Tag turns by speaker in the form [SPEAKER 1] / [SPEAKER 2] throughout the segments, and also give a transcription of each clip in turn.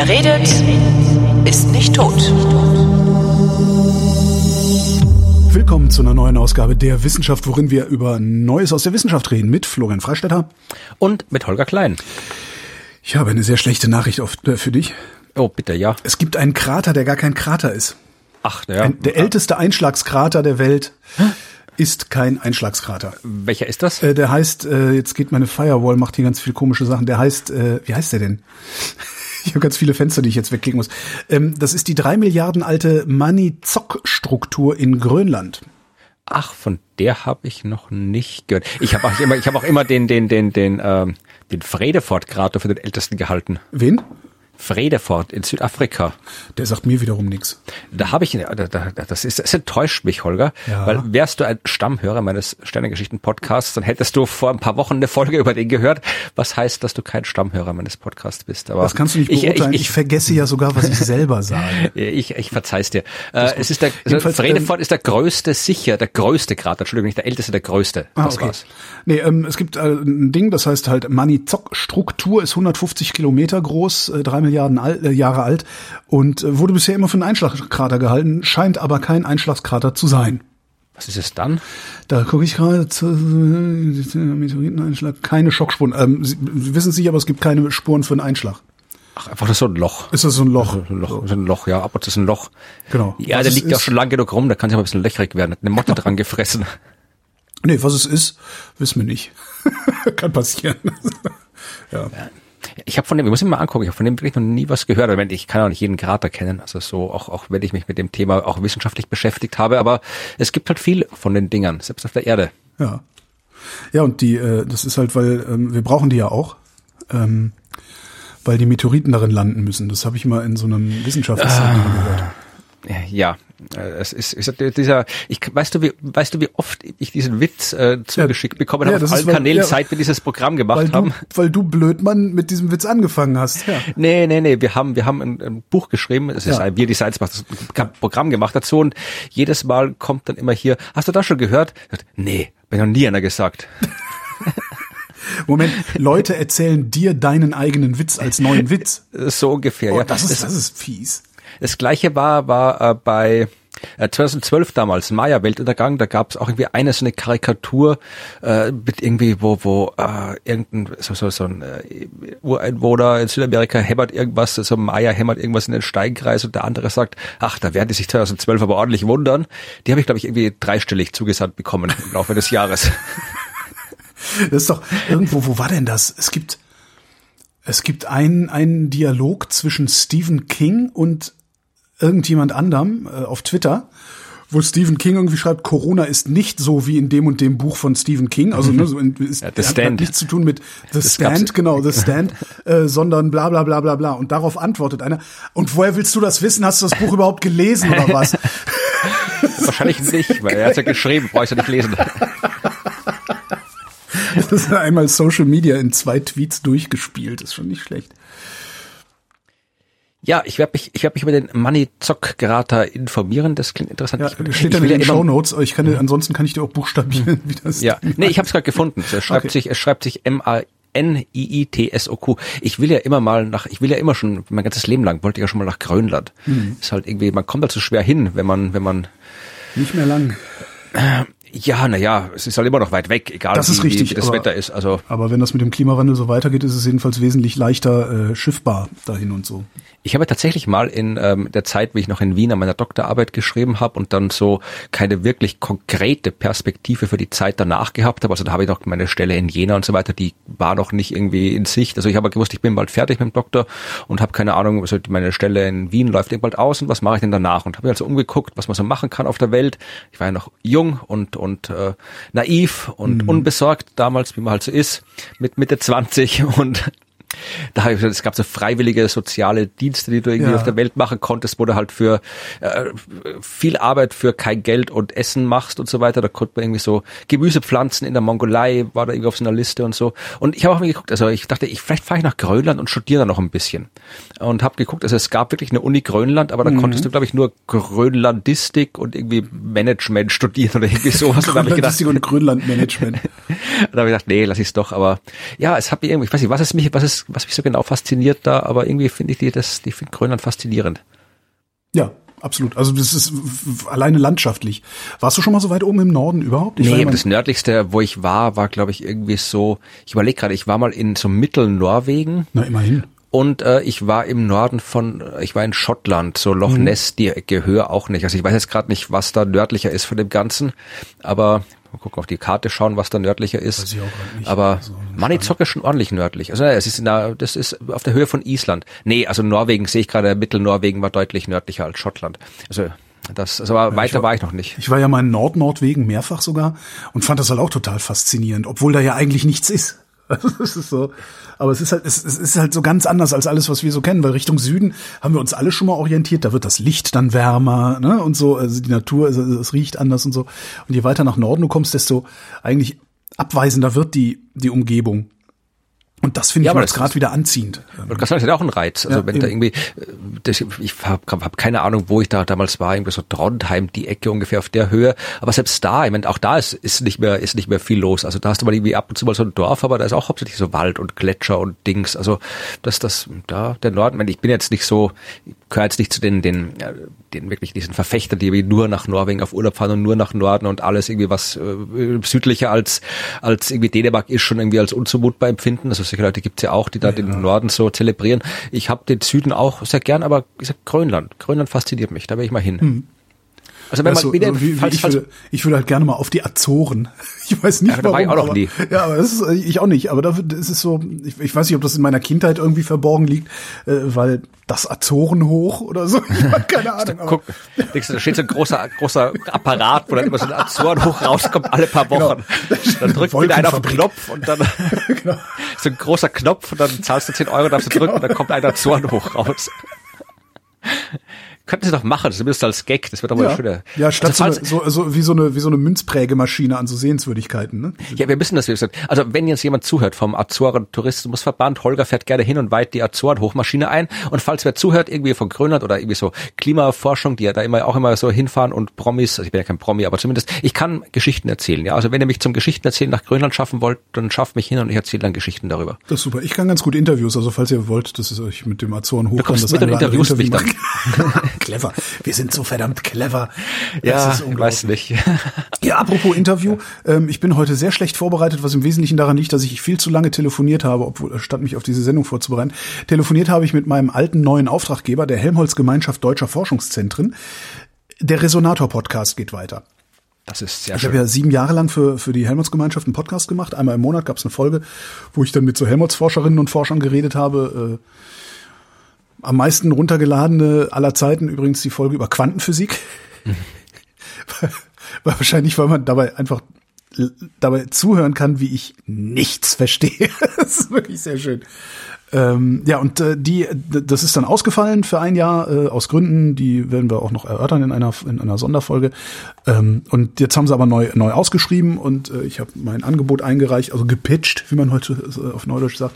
[SPEAKER 1] Wer redet, ist nicht tot.
[SPEAKER 2] Willkommen zu einer neuen Ausgabe der Wissenschaft, worin wir über Neues aus der Wissenschaft reden mit Florian Freistetter.
[SPEAKER 3] Und mit Holger Klein.
[SPEAKER 2] Ich habe eine sehr schlechte Nachricht auf, äh, für dich.
[SPEAKER 3] Oh, bitte, ja.
[SPEAKER 2] Es gibt einen Krater, der gar kein Krater ist.
[SPEAKER 3] Ach, ja.
[SPEAKER 2] Ein, der älteste Einschlagskrater der Welt ist kein Einschlagskrater.
[SPEAKER 3] Welcher ist das?
[SPEAKER 2] Äh, der heißt, äh, jetzt geht meine Firewall, macht hier ganz viel komische Sachen. Der heißt, äh, wie heißt der denn? Ich habe ganz viele Fenster, die ich jetzt wegklicken muss. Ähm, das ist die drei Milliarden alte Manizock-Struktur in Grönland.
[SPEAKER 3] Ach, von der habe ich noch nicht gehört. Ich habe auch immer, ich habe auch immer den, den, den, den, ähm, den Fredefort-Krater für den ältesten gehalten.
[SPEAKER 2] Wen?
[SPEAKER 3] Fredefort in Südafrika.
[SPEAKER 2] Der sagt mir wiederum nichts.
[SPEAKER 3] Da habe ich, da, da, das ist, das enttäuscht mich, Holger,
[SPEAKER 2] Ja.
[SPEAKER 3] weil wärst du ein Stammhörer meines Sternengeschichten-Podcasts, dann hättest du vor ein paar Wochen eine Folge über den gehört. Was heißt, dass du kein Stammhörer meines Podcasts bist? Aber
[SPEAKER 2] Das kannst du nicht
[SPEAKER 3] ich,
[SPEAKER 2] beurteilen. Ich,
[SPEAKER 3] ich, ich,
[SPEAKER 2] vergesse ja sogar, was ich selber sage.
[SPEAKER 3] ich, ich verzeih's dir. Äh, es ist der, Fredefort ist der größte, sicher, der größte Krater, Entschuldigung, nicht der älteste, der größte.
[SPEAKER 2] Ah,
[SPEAKER 3] das
[SPEAKER 2] okay.
[SPEAKER 3] war's.
[SPEAKER 2] Nee, ähm, es gibt äh, ein Ding, das heißt halt Manizock-Struktur, ist 150 Kilometer groß, äh, drei Milliarden al äh, Jahre alt und äh, wurde bisher immer für einen Einschlagskrater gehalten, scheint aber kein Einschlagskrater zu sein.
[SPEAKER 3] Was ist es dann?
[SPEAKER 2] Da gucke ich gerade zu äh, Meteoriteneinschlag, keine Schockspuren. Ähm, Sie, Sie wissen es nicht, aber es gibt keine Spuren für einen Einschlag.
[SPEAKER 3] Ach, einfach so ein Loch.
[SPEAKER 2] Ist das so ein Loch?
[SPEAKER 3] Ein Loch, so ein Loch, ja, ab und zu ist ein Loch.
[SPEAKER 2] Genau.
[SPEAKER 3] Ja,
[SPEAKER 2] Was
[SPEAKER 3] der
[SPEAKER 2] es
[SPEAKER 3] liegt ja auch
[SPEAKER 2] ist-
[SPEAKER 3] schon lang genug rum, da kann sich aber ein bisschen löchrig werden. Hat eine Motte dran gefressen.
[SPEAKER 2] Nee, was es ist, wissen wir nicht. Kann passieren. ja.
[SPEAKER 3] Ich habe von dem, ich muss ihn mal angucken, ich habe von dem wirklich noch nie was gehört. Ich, meine, ich kann auch nicht jeden Krater kennen, also so, auch, auch wenn ich mich mit dem Thema auch wissenschaftlich beschäftigt habe, aber es gibt halt viel von den Dingern, selbst auf der Erde.
[SPEAKER 2] Ja. Ja, und die, äh, das ist halt, weil ähm, wir brauchen die ja auch, ähm, weil die Meteoriten darin landen müssen. Das habe ich mal in so einem Wissenschaftsartikel gehört.
[SPEAKER 3] Ja, es ist, ist dieser, ich, weißt du, wie, weißt du, wie oft ich diesen Witz äh, zugeschickt bekommen
[SPEAKER 2] Ja,
[SPEAKER 3] habe auf
[SPEAKER 2] ist,
[SPEAKER 3] allen
[SPEAKER 2] weil-
[SPEAKER 3] Kanälen,
[SPEAKER 2] ja.
[SPEAKER 3] seit wir dieses Programm gemacht
[SPEAKER 2] Weil du,
[SPEAKER 3] haben?
[SPEAKER 2] weil du Blödmann mit diesem Witz angefangen hast. Ja.
[SPEAKER 3] Nee, nee, nee, wir haben, wir haben ein, ein Buch geschrieben, es ist
[SPEAKER 2] Ja.
[SPEAKER 3] ein Wir Designs macht das Programm gemacht dazu und jedes Mal kommt dann immer hier, hast du das schon gehört? Nee, bin noch nie einer gesagt.
[SPEAKER 2] Moment, Leute erzählen dir deinen eigenen Witz als neuen Witz.
[SPEAKER 3] So ungefähr,
[SPEAKER 2] Oh,
[SPEAKER 3] ja.
[SPEAKER 2] das ist, das ist fies.
[SPEAKER 3] Das gleiche war, war äh, bei äh, 2012 damals, Maya-Weltuntergang, da gab es auch irgendwie eine so eine Karikatur äh, mit irgendwie, wo, wo äh, irgendein, so, so, so ein äh, Ureinwohner in Südamerika hämmert irgendwas, so ein Maya hämmert irgendwas in den Steinkreis und der andere sagt, ach, da werden die sich 2012 aber ordentlich wundern. Die habe ich, glaube ich, irgendwie dreistellig zugesandt bekommen im Laufe des Jahres.
[SPEAKER 2] Das ist doch irgendwo, wo war denn das? Es gibt, es gibt einen, einen Dialog zwischen Stephen King und irgendjemand anderem äh, auf Twitter, wo Stephen King irgendwie schreibt, Corona ist nicht so wie in dem und dem Buch von Stephen King, also ne, so in, ist,
[SPEAKER 3] Ja, The
[SPEAKER 2] hat, hat nichts zu tun mit The
[SPEAKER 3] Das
[SPEAKER 2] Stand, genau, The Stand, äh, sondern bla bla bla bla bla. Und darauf antwortet einer, und woher willst du das wissen? Hast du das Buch überhaupt gelesen oder was?
[SPEAKER 3] Wahrscheinlich nicht, weil er hat ja geschrieben, brauchst du nicht lesen.
[SPEAKER 2] Das ist einmal Social Media in zwei Tweets durchgespielt, ist schon nicht schlecht.
[SPEAKER 3] Ja, ich werde mich, ich werde mich über den Manizock-Krater informieren. Das klingt interessant.
[SPEAKER 2] Ja,
[SPEAKER 3] ich,
[SPEAKER 2] steht
[SPEAKER 3] ich
[SPEAKER 2] dann in den
[SPEAKER 3] ja
[SPEAKER 2] Show Notes. Ich kann, dir- ansonsten kann ich dir auch buchstabieren, wie das.
[SPEAKER 3] Ja, nee, ich habe es gerade gefunden. Es schreibt
[SPEAKER 2] Okay.
[SPEAKER 3] sich, es schreibt sich M A N I I T S O Q. Ich will ja immer mal nach, ich will ja immer schon mein ganzes Leben lang wollte ich ja schon mal nach Grönland.
[SPEAKER 2] Mhm.
[SPEAKER 3] Ist halt irgendwie, man kommt da zu schwer hin, wenn man, wenn man
[SPEAKER 2] Nicht mehr lang.
[SPEAKER 3] ja, na ja, es ist halt immer noch weit weg, egal
[SPEAKER 2] Das
[SPEAKER 3] wie,
[SPEAKER 2] richtig,
[SPEAKER 3] wie das
[SPEAKER 2] aber-
[SPEAKER 3] Wetter ist. Also
[SPEAKER 2] Aber wenn das mit dem Klimawandel so weitergeht, ist es jedenfalls wesentlich leichter äh, schiffbar dahin und so.
[SPEAKER 3] Ich habe tatsächlich mal in ähm, der Zeit, wie ich noch in Wien an meiner Doktorarbeit geschrieben habe und dann so keine wirklich konkrete Perspektive für die Zeit danach gehabt habe. Also da habe ich noch meine Stelle in Jena und so weiter, die war noch nicht irgendwie in Sicht. Also ich habe gewusst, ich bin bald fertig mit dem Doktor und habe keine Ahnung, also meine Stelle in Wien läuft bald aus und was mache ich denn danach? Und habe mir also umgeguckt, was man so machen kann auf der Welt. Ich war ja noch jung und und äh, naiv und unbesorgt damals, wie man halt so ist, mit Mitte 20 und da habe ich gesagt, es gab so freiwillige soziale Dienste, die du irgendwie
[SPEAKER 2] Ja.
[SPEAKER 3] auf der Welt machen konntest, wo du halt für äh, viel Arbeit für kein Geld und Essen machst und so weiter. Da konnte man irgendwie so Gemüsepflanzen in der Mongolei, war da irgendwie auf so einer Liste und so. Und ich habe auch mal geguckt, also ich dachte, ich vielleicht fahre ich nach Grönland und studiere da noch ein bisschen. Und habe geguckt, also es gab wirklich eine Uni Grönland, aber da konntest du, glaube ich, nur Grönlandistik und irgendwie Management studieren oder irgendwie sowas. Und da habe ich gedacht,
[SPEAKER 2] Grönlandistik und Grönlandmanagement.
[SPEAKER 3] da habe ich gedacht, nee, lass ich's doch. Aber ja, es hat mir irgendwie, ich weiß nicht, was es mich, was es was, was mich so genau fasziniert da, aber irgendwie finde ich die, das, die finde Grönland faszinierend.
[SPEAKER 2] Ja, absolut. Also das ist alleine landschaftlich. Warst du schon mal so weit oben im Norden überhaupt?
[SPEAKER 3] Ich nee, das nördlichste, wo ich war, war glaube ich irgendwie so, ich überlege gerade, ich war mal in so Mittelnorwegen.
[SPEAKER 2] Na, immerhin.
[SPEAKER 3] Und äh, ich war im Norden von, ich war in Schottland, so Loch mhm. Ness, die höher auch nicht. Also ich weiß jetzt gerade nicht, was da nördlicher ist von dem Ganzen, aber mal gucken auf die Karte schauen, was da nördlicher ist. Weiß ich auch nicht. Aber also, Manizock ist schon ordentlich nördlich. Also es ist der, das ist auf der Höhe von Island. Nee, also Norwegen sehe ich gerade, Mittelnorwegen war deutlich nördlicher als Schottland. Also das, also ja, weiter war, war, ich noch nicht.
[SPEAKER 2] Ich war ja mal in Nord-Nordwegen mehrfach sogar und fand das halt auch total faszinierend, obwohl da ja eigentlich nichts ist. das ist so. Aber es ist halt, es, es ist halt so ganz anders als alles, was wir so kennen, weil Richtung Süden haben wir uns alle schon mal orientiert. Da wird das Licht dann wärmer, ne, und so. Also die Natur, also es riecht anders und so. Und je weiter nach Norden du kommst, desto eigentlich abweisender wird die, die Umgebung. Und das finde ja, ich jetzt gerade wieder anziehend.
[SPEAKER 3] Das hat ja auch einen Reiz. Also ja, wenn eben. da irgendwie, das, ich habe hab keine Ahnung, wo ich da damals war, irgendwie so Trondheim, die Ecke ungefähr auf der Höhe. Aber selbst da, ich meine, auch da ist, ist nicht mehr ist nicht mehr viel los. Also da hast du mal irgendwie ab und zu mal so ein Dorf, aber da ist auch hauptsächlich so Wald und Gletscher und Dings. Also das, das, da der Norden. Ich, meine, ich bin jetzt nicht so, gehöre jetzt nicht zu den, den, den wirklich diesen Verfechter, die nur nach Norwegen auf Urlaub fahren und nur nach Norden und alles irgendwie was äh, südlicher als als irgendwie Dänemark ist schon irgendwie als unzumutbar empfinden. Also solche Leute gibt's ja auch, die da ja. den Norden so zelebrieren. Ich habe den Süden auch sehr gern, aber Grönland. Grönland fasziniert mich, da will ich mal hin. Hm.
[SPEAKER 2] Also wenn man also, wieder, wie, falls, ich, würde, ich würde halt gerne mal auf die Azoren. Ich weiß nicht, ja, warum. War ich auch noch nie. Ja, aber das ist ich auch nicht. Aber dafür ist es so. Ich, ich weiß nicht, ob das in meiner Kindheit irgendwie verborgen liegt, äh, weil das Azoren hoch oder so. Ich habe keine Ahnung.
[SPEAKER 3] Guck, denkst du, da steht so ein großer großer Apparat, wo dann immer so ein Azoren hoch rauskommt alle paar genau. Wochen. Genau. Dann drückt wieder einer auf den Knopf und dann genau. so ein großer Knopf und dann zahlst du 10 Euro, darfst du drücken genau. und dann kommt ein Azoren hoch raus. Könnten sie doch machen, zumindest als Gag, das wird doch mal
[SPEAKER 2] ja.
[SPEAKER 3] schöner.
[SPEAKER 2] Ja, statt also, so, so, so, wie so eine wie so eine Münzprägemaschine an so Sehenswürdigkeiten. Ne?
[SPEAKER 3] Ja, wir wissen das, wie gesagt. Also wenn jetzt jemand zuhört vom Azoren Tourismusverband, Holger fährt gerne hin und weit die Azoren Hochmaschine ein. Und falls wer zuhört, irgendwie von Grönland oder irgendwie so Klimaforschung, die ja da immer auch immer so hinfahren und Promis, also ich bin ja kein Promi, aber zumindest ich kann Geschichten erzählen. Ja, also wenn ihr mich zum Geschichten erzählen nach Grönland schaffen wollt, dann schafft mich hin und ich erzähle dann Geschichten darüber.
[SPEAKER 2] Das ist super. Ich kann ganz gut Interviews. Also falls ihr wollt, dass ich euch mit dem Azoren
[SPEAKER 3] hochkomme, das mit den Interviews Interview mich
[SPEAKER 2] dann. Clever. Wir sind so verdammt clever.
[SPEAKER 3] Das ja, weiß nicht.
[SPEAKER 2] ja, apropos Interview. Ähm, ich bin heute sehr schlecht vorbereitet, was im Wesentlichen daran liegt, dass ich viel zu lange telefoniert habe, obwohl, statt mich auf diese Sendung vorzubereiten. Telefoniert habe ich mit meinem alten neuen Auftraggeber, der Helmholtz Gemeinschaft Deutscher Forschungszentren. Der Resonator-Podcast geht weiter.
[SPEAKER 3] Das ist sehr
[SPEAKER 2] ich
[SPEAKER 3] schön.
[SPEAKER 2] Ich habe ja sieben Jahre lang für, für die Helmholtz-Gemeinschaft einen Podcast gemacht. Einmal im Monat gab es eine Folge, wo ich dann mit so Helmholtz-Forscherinnen und Forschern geredet habe. Äh, am meisten runtergeladene aller Zeiten übrigens die Folge über Quantenphysik. Mhm. Wahrscheinlich, weil man dabei einfach dabei zuhören kann, wie ich nichts verstehe. das ist wirklich sehr schön. Ähm, ja, und äh, die, das ist dann ausgefallen für ein Jahr äh, aus Gründen, die werden wir auch noch erörtern in einer in einer Sonderfolge. Ähm, und jetzt haben sie aber neu neu ausgeschrieben und äh, ich habe mein Angebot eingereicht, also gepitcht, wie man heute auf Neudeutsch sagt.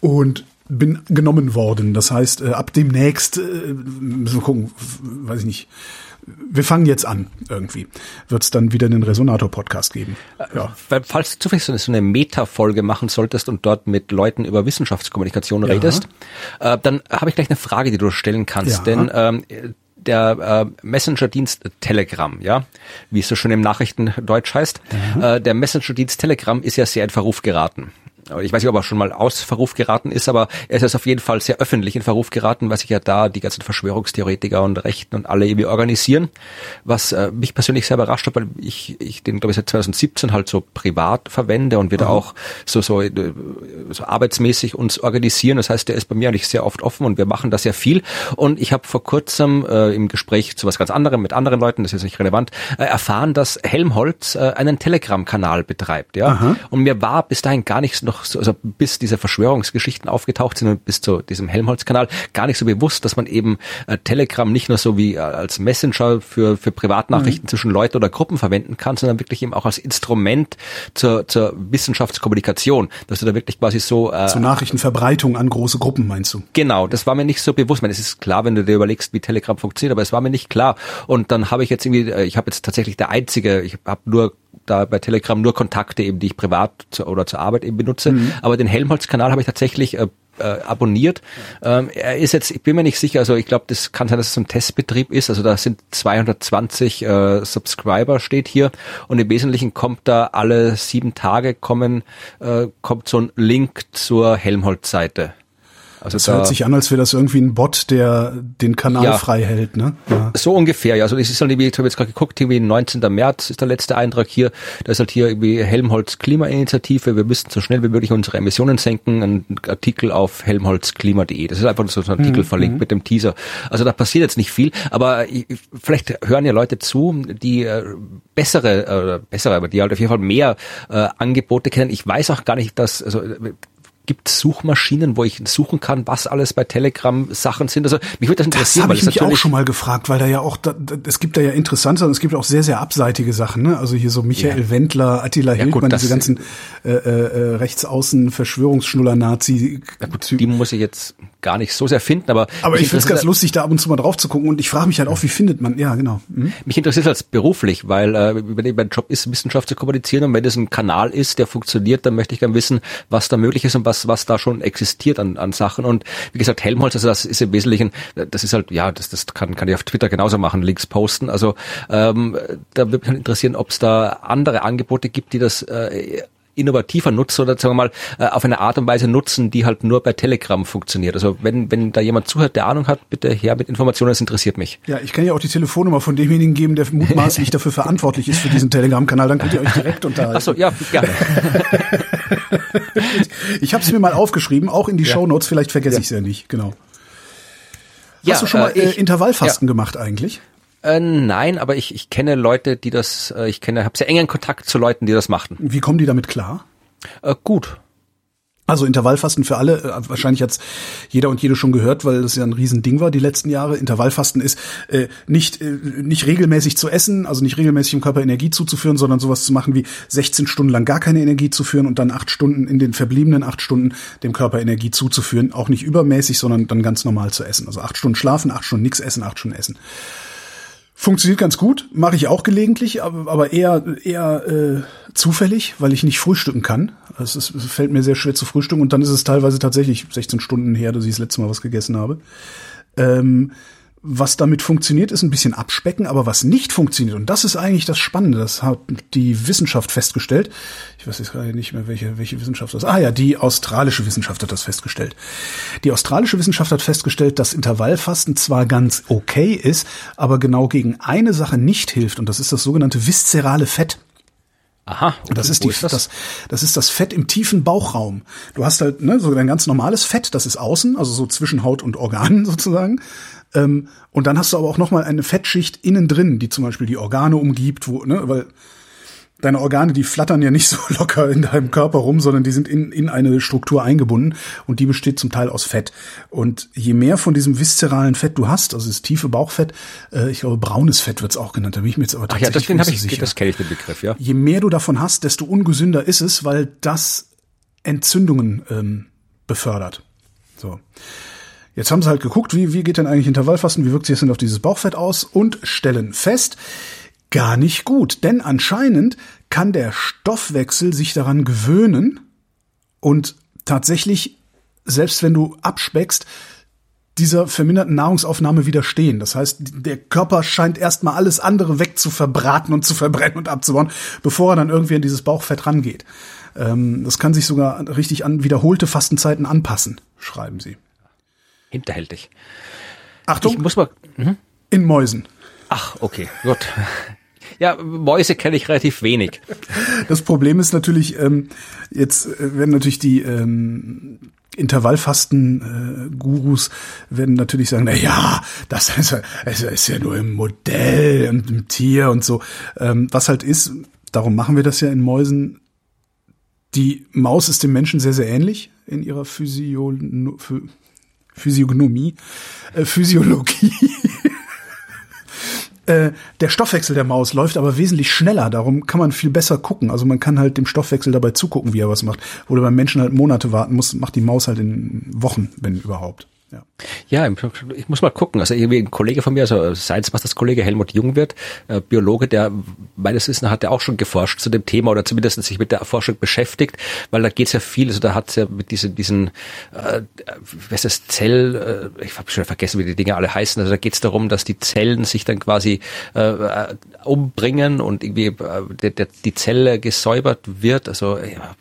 [SPEAKER 2] Und bin genommen worden. Das heißt, äh, ab demnächst, äh, müssen wir gucken, weiß ich nicht, wir fangen jetzt an irgendwie. Wird es dann wieder einen Resonator-Podcast geben.
[SPEAKER 3] Äh, ja. Weil, falls du zufällig so eine Meta-Folge machen solltest und dort mit Leuten über Wissenschaftskommunikation ja. redest, äh, dann habe ich gleich eine Frage, die du stellen kannst. Ja. Denn ähm, der äh, Messenger-Dienst Telegram, ja, wie es so schön im Nachrichtendeutsch heißt, mhm. äh, der Messenger-Dienst Telegram ist ja sehr in Verruf geraten ich weiß nicht, ob er schon mal aus Verruf geraten ist, aber er ist jetzt auf jeden Fall sehr öffentlich in Verruf geraten, weil sich ja da die ganzen Verschwörungstheoretiker und Rechten und alle irgendwie organisieren, was äh, mich persönlich sehr überrascht hat, weil ich, ich den, glaube ich, seit 2017 halt so privat verwende und wir da auch so, so, äh, so arbeitsmäßig uns organisieren. Das heißt, der ist bei mir eigentlich sehr oft offen und wir machen da sehr viel. Und ich habe vor kurzem äh, im Gespräch zu was ganz anderem mit anderen Leuten, das ist nicht relevant, äh, erfahren, dass Helmholtz äh, einen Telegram-Kanal betreibt. Ja, und mir war bis dahin gar nichts noch so, also bis diese Verschwörungsgeschichten aufgetaucht sind und bis zu diesem Helmholtz-Kanal gar nicht so bewusst, dass man eben äh, Telegram nicht nur so wie äh, als Messenger für, für Privatnachrichten mhm. zwischen Leuten oder Gruppen verwenden kann, sondern wirklich eben auch als Instrument zur, zur Wissenschaftskommunikation, dass du da wirklich quasi so
[SPEAKER 2] äh, zur Nachrichtenverbreitung an große Gruppen meinst du?
[SPEAKER 3] Genau, das war mir nicht so bewusst. Ich meine, es ist klar, wenn du dir überlegst, wie Telegram funktioniert, aber es war mir nicht klar. Und dann habe ich jetzt irgendwie, äh, ich habe jetzt tatsächlich der einzige, ich habe nur da bei Telegram nur Kontakte eben, die ich privat zu, oder zur Arbeit eben benutze. Mhm. Aber den Helmholtz-Kanal habe ich tatsächlich äh, äh, abonniert. Ähm, er ist jetzt, ich bin mir nicht sicher, also ich glaube, das kann sein, dass es ein Testbetrieb ist. Also da sind 220 äh, Subscriber steht hier und im Wesentlichen kommt da alle sieben Tage kommen äh, kommt so ein Link zur Helmholtz-Seite.
[SPEAKER 2] Also das da, hört sich an, als wäre das irgendwie ein Bot, der den Kanal ja, frei hält, ne?
[SPEAKER 3] Ja. So ungefähr, ja. Also es ist halt irgendwie, ich habe jetzt gerade geguckt, irgendwie 19. März ist der letzte Eintrag hier. Da ist halt hier irgendwie Helmholtz Klimainitiative. Wir müssen so schnell wie möglich unsere Emissionen senken. Ein Artikel auf helmholtzklima.de. Das ist einfach so ein Artikel mhm. verlinkt mhm. mit dem Teaser. Also da passiert jetzt nicht viel, aber ich, vielleicht hören ja Leute zu, die äh, bessere, äh, bessere, aber die halt auf jeden Fall mehr äh, Angebote kennen. Ich weiß auch gar nicht, dass, also gibt Suchmaschinen, wo ich suchen kann, was alles bei Telegram Sachen sind. Also mich würde das interessieren.
[SPEAKER 2] Das habe ich mich auch schon mal gefragt, weil da ja auch, da, es gibt da ja interessante und es gibt auch sehr, sehr abseitige Sachen. Ne? Also hier so Michael ja. Wendler, Attila ja, Hildmann, gut, diese ganzen äh, äh, äh, rechtsaußen Verschwörungsschnuller-Nazi.
[SPEAKER 3] Ja, die muss ich jetzt gar nicht so sehr finden, aber
[SPEAKER 2] aber ich finde es ganz lustig, da ab und zu mal drauf zu gucken und ich frage mich halt auch, wie findet man? Ja, genau.
[SPEAKER 3] Mhm. Mich interessiert als beruflich, weil äh, mein Job ist, Wissenschaft zu kommunizieren und wenn das ein Kanal ist, der funktioniert, dann möchte ich gerne wissen, was da möglich ist und was was da schon existiert an, an Sachen. Und wie gesagt, Helmholtz, also das ist im Wesentlichen, das ist halt, ja, das, das kann, kann ich auf Twitter genauso machen, Links posten. Also ähm, da würde mich halt interessieren, ob es da andere Angebote gibt, die das äh, innovativer nutzen oder sagen wir mal äh, auf eine Art und Weise nutzen, die halt nur bei Telegram funktioniert. Also wenn, wenn da jemand zuhört, der Ahnung hat, bitte her mit Informationen, das interessiert mich.
[SPEAKER 2] Ja, ich kann ja auch die Telefonnummer von demjenigen geben, der mutmaßlich dafür verantwortlich ist für diesen Telegram-Kanal, dann könnt ihr euch direkt unterhalten. Ach so, ja, gerne. ich habe es mir mal aufgeschrieben, auch in die ja. Show Notes, vielleicht vergesse ja. ich es ja nicht, genau. Ja, Hast du schon mal äh, ich, Intervallfasten ja. gemacht eigentlich?
[SPEAKER 3] Äh, nein, aber ich, ich kenne Leute, die das, äh, ich kenne, habe sehr engen Kontakt zu Leuten, die das machten.
[SPEAKER 2] Wie kommen die damit klar?
[SPEAKER 3] Äh, gut.
[SPEAKER 2] Also Intervallfasten für alle, äh, wahrscheinlich hat's jeder und jede schon gehört, weil das ja ein Riesending war die letzten Jahre. Intervallfasten ist äh, nicht, äh, nicht regelmäßig zu essen, also nicht regelmäßig dem Körper Energie zuzuführen, sondern sowas zu machen wie 16 Stunden lang gar keine Energie zu führen und dann acht Stunden in den verbliebenen acht Stunden dem Körper Energie zuzuführen. Auch nicht übermäßig, sondern dann ganz normal zu essen. Also acht Stunden schlafen, acht Stunden nichts essen, acht Stunden essen. Funktioniert ganz gut, mache ich auch gelegentlich, aber eher eher äh, zufällig, weil ich nicht frühstücken kann. Es, ist, es fällt mir sehr schwer zu frühstücken und dann ist es teilweise tatsächlich 16 Stunden her, dass ich das letzte Mal was gegessen habe. Ähm, was damit funktioniert, ist ein bisschen abspecken, aber was nicht funktioniert, und das ist eigentlich das Spannende, das hat die Wissenschaft festgestellt. Ich weiß jetzt gerade nicht mehr, welche, welche Wissenschaft das ist. Ah ja, die australische Wissenschaft hat das festgestellt. Die australische Wissenschaft hat festgestellt, dass Intervallfasten zwar ganz okay ist, aber genau gegen eine Sache nicht hilft, und das ist das sogenannte viszerale Fett. Aha. Und das ist die, ist das? das? Das, ist das Fett im tiefen Bauchraum. Du hast halt ne, so ein ganz normales Fett, das ist außen, also so zwischen Haut und Organen sozusagen. Ähm, und dann hast du aber auch noch mal eine Fettschicht innen drin, die zum Beispiel die Organe umgibt, wo, ne, weil deine Organe, die flattern ja nicht so locker in deinem Körper rum, sondern die sind in, in eine Struktur eingebunden und die besteht zum Teil aus Fett. Und je mehr von diesem viszeralen Fett du hast, also das tiefe Bauchfett, äh, ich glaube braunes Fett wird's auch genannt, da bin ich mir jetzt aber tatsächlich Ach ja, das, den ich, sicher. Das kenne ich den Begriff, ja. Je mehr du davon hast, desto ungesünder ist es, weil das Entzündungen ähm, befördert. So. Jetzt haben sie halt geguckt, wie, wie geht denn eigentlich Intervallfasten, wie wirkt sich das denn auf dieses Bauchfett aus und stellen fest, gar nicht gut. Denn anscheinend kann der Stoffwechsel sich daran gewöhnen und tatsächlich, selbst wenn du abspeckst, dieser verminderten Nahrungsaufnahme widerstehen. Das heißt, der Körper scheint erstmal alles andere wegzuverbraten und zu verbrennen und abzubauen, bevor er dann irgendwie an dieses Bauchfett rangeht. Ähm, das kann sich sogar richtig an wiederholte Fastenzeiten anpassen, schreiben sie
[SPEAKER 3] hinterhältig.
[SPEAKER 2] Achtung. Ich muss mal. Hm? In Mäusen.
[SPEAKER 3] Ach, okay, gut. Ja, Mäuse kenne ich relativ wenig.
[SPEAKER 2] Das Problem ist natürlich, ähm, jetzt äh, werden natürlich die ähm, Intervallfasten-Gurus äh, werden natürlich sagen, na ja, das ist, das ist ja nur im Modell und im Tier und so. Ähm, was halt ist, darum machen wir das ja in Mäusen. Die Maus ist dem Menschen sehr, sehr ähnlich in ihrer Physio Physiognomie, äh, Physiologie. äh, der Stoffwechsel der Maus läuft aber wesentlich schneller, darum kann man viel besser gucken. Also man kann halt dem Stoffwechsel dabei zugucken, wie er was macht. Wo du beim Menschen halt Monate warten musst, macht die Maus halt in Wochen, wenn überhaupt. Ja.
[SPEAKER 3] Ich muss mal gucken. Also irgendwie ein Kollege von mir, also Science Masters Kollege Helmut Jungwirth, äh, Biologe, der meines Wissens hat ja auch schon geforscht zu dem Thema oder zumindest sich mit der Forschung beschäftigt, weil da geht es ja viel, also da hat es ja mit diesen, diesen äh, was ist das, Zell, äh, ich habe schon vergessen, wie die Dinge alle heißen, also da geht es darum, dass die Zellen sich dann quasi äh, umbringen und irgendwie äh, der, der, die Zelle gesäubert wird, also ja,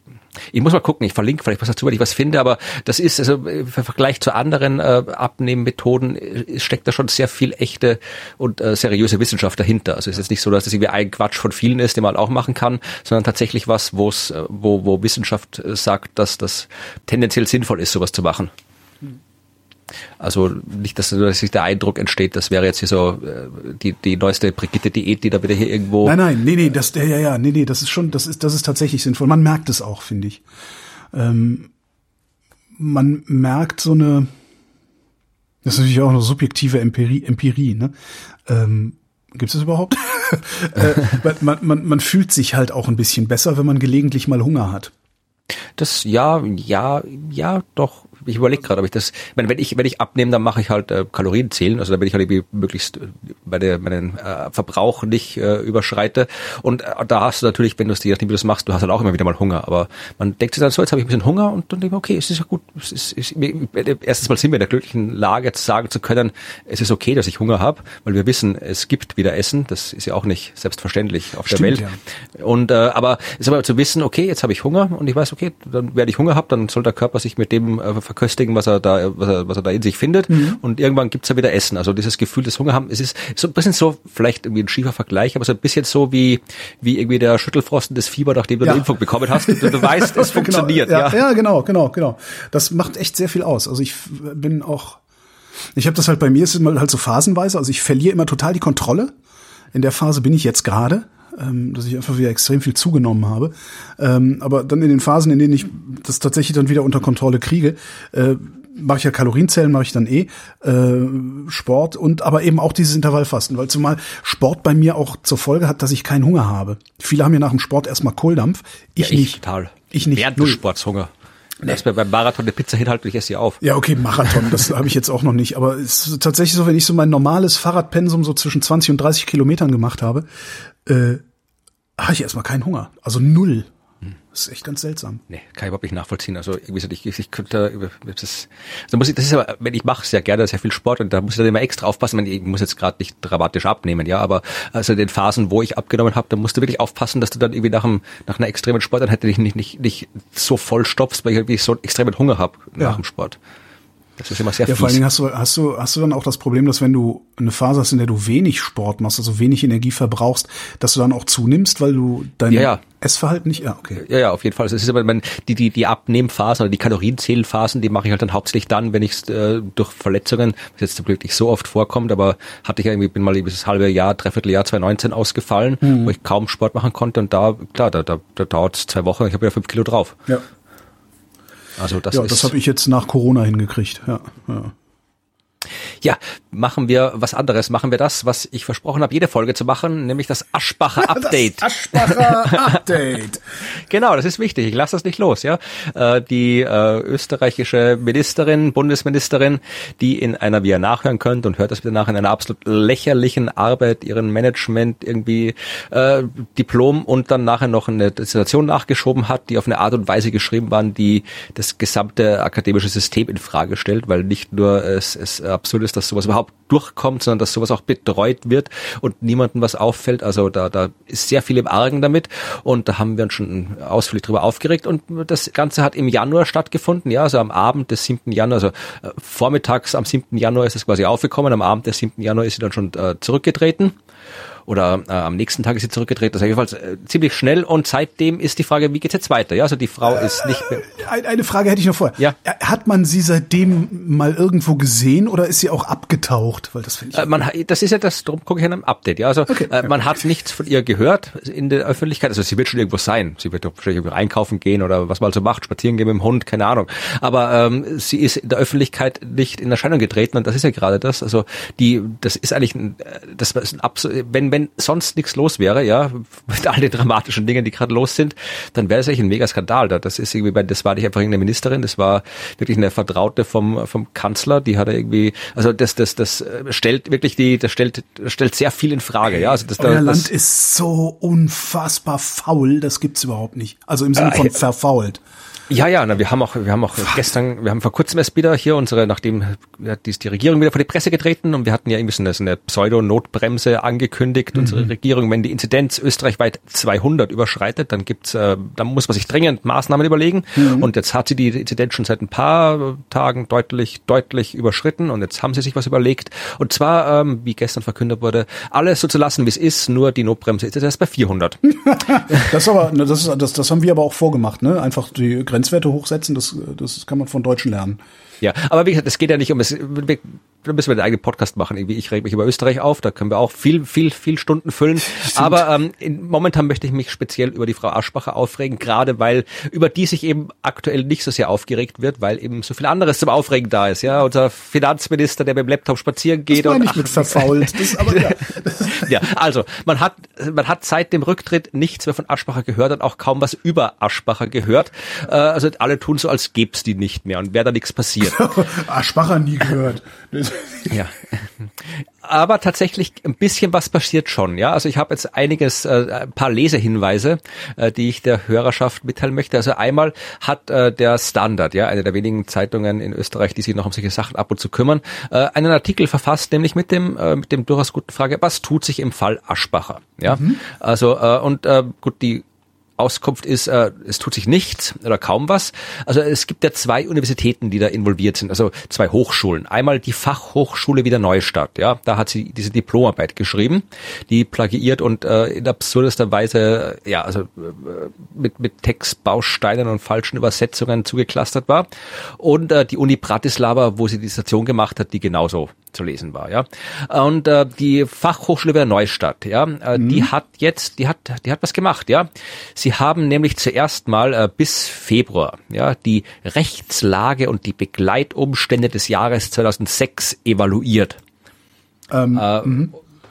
[SPEAKER 3] ich muss mal gucken, ich verlinke vielleicht was dazu, weil ich was finde, aber das ist, also im Vergleich zu anderen äh, Abnehmmethoden äh, steckt da schon sehr viel echte und äh, seriöse Wissenschaft dahinter. Also es ist jetzt nicht so, dass das irgendwie ein Quatsch von vielen ist, den man auch machen kann, sondern tatsächlich was, wo es, äh, wo, wo Wissenschaft äh, sagt, dass das tendenziell sinnvoll ist, sowas zu machen. Also nicht, dass, dass sich der Eindruck entsteht, das wäre jetzt hier so äh, die, die neueste Brigitte-Diät, die da wieder hier irgendwo.
[SPEAKER 2] Nein, nein, nee, nee, das, ja, ja, nee, nee, das ist schon, das ist, das ist tatsächlich sinnvoll. Man merkt es auch, finde ich. Ähm, man merkt so eine, das ist natürlich auch eine subjektive Empirie, Empirie ne? Ähm, Gibt es überhaupt? äh, man, man, man fühlt sich halt auch ein bisschen besser, wenn man gelegentlich mal Hunger hat.
[SPEAKER 3] Das ja, ja, ja, doch ich überlege gerade, ob ich das, ich meine, wenn ich, wenn ich abnehme, dann mache ich halt äh, Kalorien zählen, also da will ich halt irgendwie möglichst äh, meine, meinen äh, Verbrauch nicht äh, überschreite. Und äh, da hast du natürlich, wenn du es, je nachdem du das machst, du hast halt auch immer wieder mal Hunger. Aber man denkt sich dann so, jetzt habe ich ein bisschen Hunger und dann denke ich, okay, es ist ja gut. Es ist, es, erstens mal sind wir in der glücklichen Lage, sagen zu können, es ist okay, dass ich Hunger habe, weil wir wissen, es gibt wieder Essen. Das ist ja auch nicht selbstverständlich auf Stimmt, der Welt. Ja. Und äh, aber es ist aber zu wissen, okay, jetzt habe ich Hunger und ich weiß, okay, dann werde ich Hunger haben, dann soll der Körper sich mit dem äh, verköstigen, was er da, was er, was er da in sich findet. Mhm. Und irgendwann gibt's ja wieder Essen. Also dieses Gefühl des Hunger haben, es ist so ein bisschen so, vielleicht irgendwie ein schiefer Vergleich, aber so ein bisschen so wie, wie irgendwie der Schüttelfrosten des Fieber, nachdem du ja. eine Impfung bekommen hast. Du, du weißt, es funktioniert.
[SPEAKER 2] Genau. Ja, ja. ja, genau, genau, genau. Das macht echt sehr viel aus. Also ich bin auch, ich habe das halt bei mir, ist immer halt so phasenweise. Also ich verliere immer total die Kontrolle. In der Phase bin ich jetzt gerade ähm, dass ich einfach wieder extrem viel zugenommen habe. Ähm, aber dann in den Phasen, in denen ich das tatsächlich dann wieder unter Kontrolle kriege, äh, mache ich ja Kalorienzellen, mache ich dann eh äh, Sport und aber eben auch dieses Intervallfasten, weil zumal Sport bei mir auch zur Folge hat, dass ich keinen Hunger habe. Viele haben ja nach dem Sport erstmal Kohldampf, ich, ja, ich nicht.
[SPEAKER 3] Total. Ich nicht. Während des Sports Hunger. Nee. Wir beim Marathon eine Pizza hinhalten, ich esse sie auf.
[SPEAKER 2] Ja, okay, Marathon, das habe ich jetzt auch noch nicht. Aber es ist tatsächlich so, wenn ich so mein normales Fahrradpensum so zwischen 20 und 30 Kilometern gemacht habe, äh, habe ich erstmal keinen Hunger. Also null. Das ist echt ganz seltsam.
[SPEAKER 3] Nee, kann ich überhaupt nicht nachvollziehen. Also wie gesagt, ich, ich könnte das, also muss ich, das ist aber, wenn ich mache sehr gerne sehr viel Sport und da muss ich dann immer extra aufpassen. Ich muss jetzt gerade nicht dramatisch abnehmen, ja, aber also in den Phasen, wo ich abgenommen habe, da musst du wirklich aufpassen, dass du dann irgendwie nach, einem, nach einer extremen Sporteinheit dich nicht, nicht, nicht so voll stopfst, weil ich irgendwie so extremen Hunger habe nach ja. dem Sport.
[SPEAKER 2] Das ist immer sehr Ja, fies. vor allen Dingen hast du, hast du, hast du dann auch das Problem, dass wenn du eine Phase hast, in der du wenig Sport machst, also wenig Energie verbrauchst, dass du dann auch zunimmst, weil du dein ja, ja. Essverhalten nicht, ja, okay.
[SPEAKER 3] Ja, ja, auf jeden Fall. Es ist aber, man, die, die, die Abnehmphasen oder die Kalorienzählphasen, die mache ich halt dann hauptsächlich dann, wenn ich äh, durch Verletzungen, was jetzt wirklich so oft vorkommt, aber hatte ich ja irgendwie, bin mal das halbe Jahr, dreiviertel Jahr 2019 ausgefallen, mhm. wo ich kaum Sport machen konnte und da, klar, da, da, da dauert es zwei Wochen, ich habe ja fünf Kilo drauf.
[SPEAKER 2] Ja. Also das ja, das habe ich jetzt nach Corona hingekriegt. Ja, ja.
[SPEAKER 3] Ja, machen wir was anderes. Machen wir das, was ich versprochen habe, jede Folge zu machen, nämlich das Aschbacher Update.
[SPEAKER 2] Das Aschbacher Update.
[SPEAKER 3] genau, das ist wichtig. Ich lasse das nicht los. Ja, äh, die äh, österreichische Ministerin, Bundesministerin, die in einer, wie ihr nachhören könnt und hört das bitte nach, in einer absolut lächerlichen Arbeit ihren Management irgendwie äh, Diplom und dann nachher noch eine Dissertation nachgeschoben hat, die auf eine Art und Weise geschrieben waren, die das gesamte akademische System in Frage stellt, weil nicht nur es, es absurd ist, dass sowas überhaupt durchkommt, sondern dass sowas auch betreut wird und niemandem was auffällt. Also da, da ist sehr viel im Argen damit und da haben wir uns schon ausführlich drüber aufgeregt und das Ganze hat im Januar stattgefunden, ja, also am Abend des 7. Januar, also äh, vormittags am 7. Januar ist es quasi aufgekommen, am Abend des 7. Januar ist sie dann schon äh, zurückgetreten oder äh, am nächsten Tag ist sie zurückgedreht. Das ist jedenfalls äh, ziemlich schnell und seitdem ist die Frage, wie geht's jetzt weiter? Ja, also die Frau äh, ist nicht mehr.
[SPEAKER 2] Eine Frage hätte ich noch vorher. Ja. Äh, hat man sie seitdem mal irgendwo gesehen oder ist sie auch abgetaucht? Weil das finde
[SPEAKER 3] ich. Äh, man, das ist ja das, darum gucke ich in einem Update. Ja, also okay. äh, man hat nichts von ihr gehört in der Öffentlichkeit. Also sie wird schon irgendwo sein. Sie wird wahrscheinlich irgendwo einkaufen gehen oder was man so macht, spazieren gehen mit dem Hund, keine Ahnung. Aber ähm, sie ist in der Öffentlichkeit nicht in Erscheinung getreten und das ist ja gerade das. Also die, das ist eigentlich, ein, das ist ein wenn wenn, wenn sonst nichts los wäre, ja, mit all den dramatischen Dingen, die gerade los sind, dann wäre das eigentlich ein mega Skandal. Das ist irgendwie, bei, das war nicht einfach irgendeine Ministerin, das war wirklich eine Vertraute vom, vom Kanzler, die hat er irgendwie, also das, das, das stellt wirklich die, das stellt, das stellt sehr viel in Frage, ja. Also das,
[SPEAKER 2] Euer
[SPEAKER 3] das,
[SPEAKER 2] Land ist so unfassbar faul, das gibt's überhaupt nicht. Also im Sinne von
[SPEAKER 3] Äh,
[SPEAKER 2] verfault.
[SPEAKER 3] Ja, ja, na, wir haben auch, wir haben auch gestern, wir haben vor kurzem erst wieder hier unsere, nachdem ja, die ist die Regierung wieder vor die Presse getreten und wir hatten ja irgendwie so eine, so eine Pseudo-Notbremse angekündigt, unsere Regierung, wenn die Inzidenz österreichweit 200 überschreitet, dann gibt's, äh, dann muss man sich dringend Maßnahmen überlegen. Und jetzt hat sie die Inzidenz schon seit ein paar Tagen deutlich, deutlich überschritten und jetzt haben sie sich was überlegt. Und zwar, ähm, wie gestern verkündet wurde, alles so zu lassen, wie es ist, nur die Notbremse ist jetzt erst bei 400.
[SPEAKER 2] Das ist aber, das, ist, das, das haben wir aber auch vorgemacht, ne? Einfach die Grenzwerte hochsetzen, das, das kann man von Deutschen lernen.
[SPEAKER 3] Ja, aber wie gesagt, es geht ja nicht um es. wir- Da müssen wir einen eigenen Podcast machen. Irgendwie, ich reg mich über Österreich auf, da können wir auch viel, viel, viel Stunden füllen. Aber ähm, in, momentan möchte ich mich speziell über die Frau Aschbacher aufregen, gerade weil über die sich eben aktuell nicht so sehr aufgeregt wird, weil eben so viel anderes zum Aufregen da ist. Ja, unser Finanzminister, der mit dem Laptop spazieren geht
[SPEAKER 2] Das
[SPEAKER 3] und
[SPEAKER 2] ich mit verfault. Das, aber, ja.
[SPEAKER 3] ja, also man hat man hat seit dem Rücktritt nichts mehr von Aschbacher gehört und auch kaum was über Aschbacher gehört. Äh, also alle tun so, als gäb's die nicht mehr und wäre da nichts passiert.
[SPEAKER 2] Aschbacher nie gehört.
[SPEAKER 3] Ja. Aber tatsächlich ein bisschen was passiert schon, ja. Also ich habe jetzt einiges, äh, ein paar Lesehinweise, äh, die ich der Hörerschaft mitteilen möchte. Also einmal hat äh, der Standard, ja, eine der wenigen Zeitungen in Österreich, die sich noch um solche Sachen ab und zu kümmern, äh, einen Artikel verfasst, nämlich mit dem äh, mit dem durchaus guten Frage, was tut sich im Fall Aschbacher, ja. Also äh, und gut die Auskunft ist, äh, es tut sich nichts oder kaum was. Also es gibt ja zwei Universitäten, die da involviert sind, also zwei Hochschulen. Einmal die Fachhochschule wieder Neustadt, ja, da hat sie diese Diplomarbeit geschrieben, die plagiiert und äh, in absurdester Weise, ja, also äh, mit, mit Textbausteinen und falschen Übersetzungen zugeklustert war. Und äh, die Uni Bratislava, wo sie die Station gemacht hat, die genauso zu lesen war, ja. Und äh, die Fachhochschule wieder Neustadt, ja, äh, die hat jetzt, die hat, die hat was gemacht, ja. Sie haben nämlich zuerst mal äh, bis Februar, ja, die Rechtslage und die Begleitumstände des Jahres 2006 evaluiert. äh,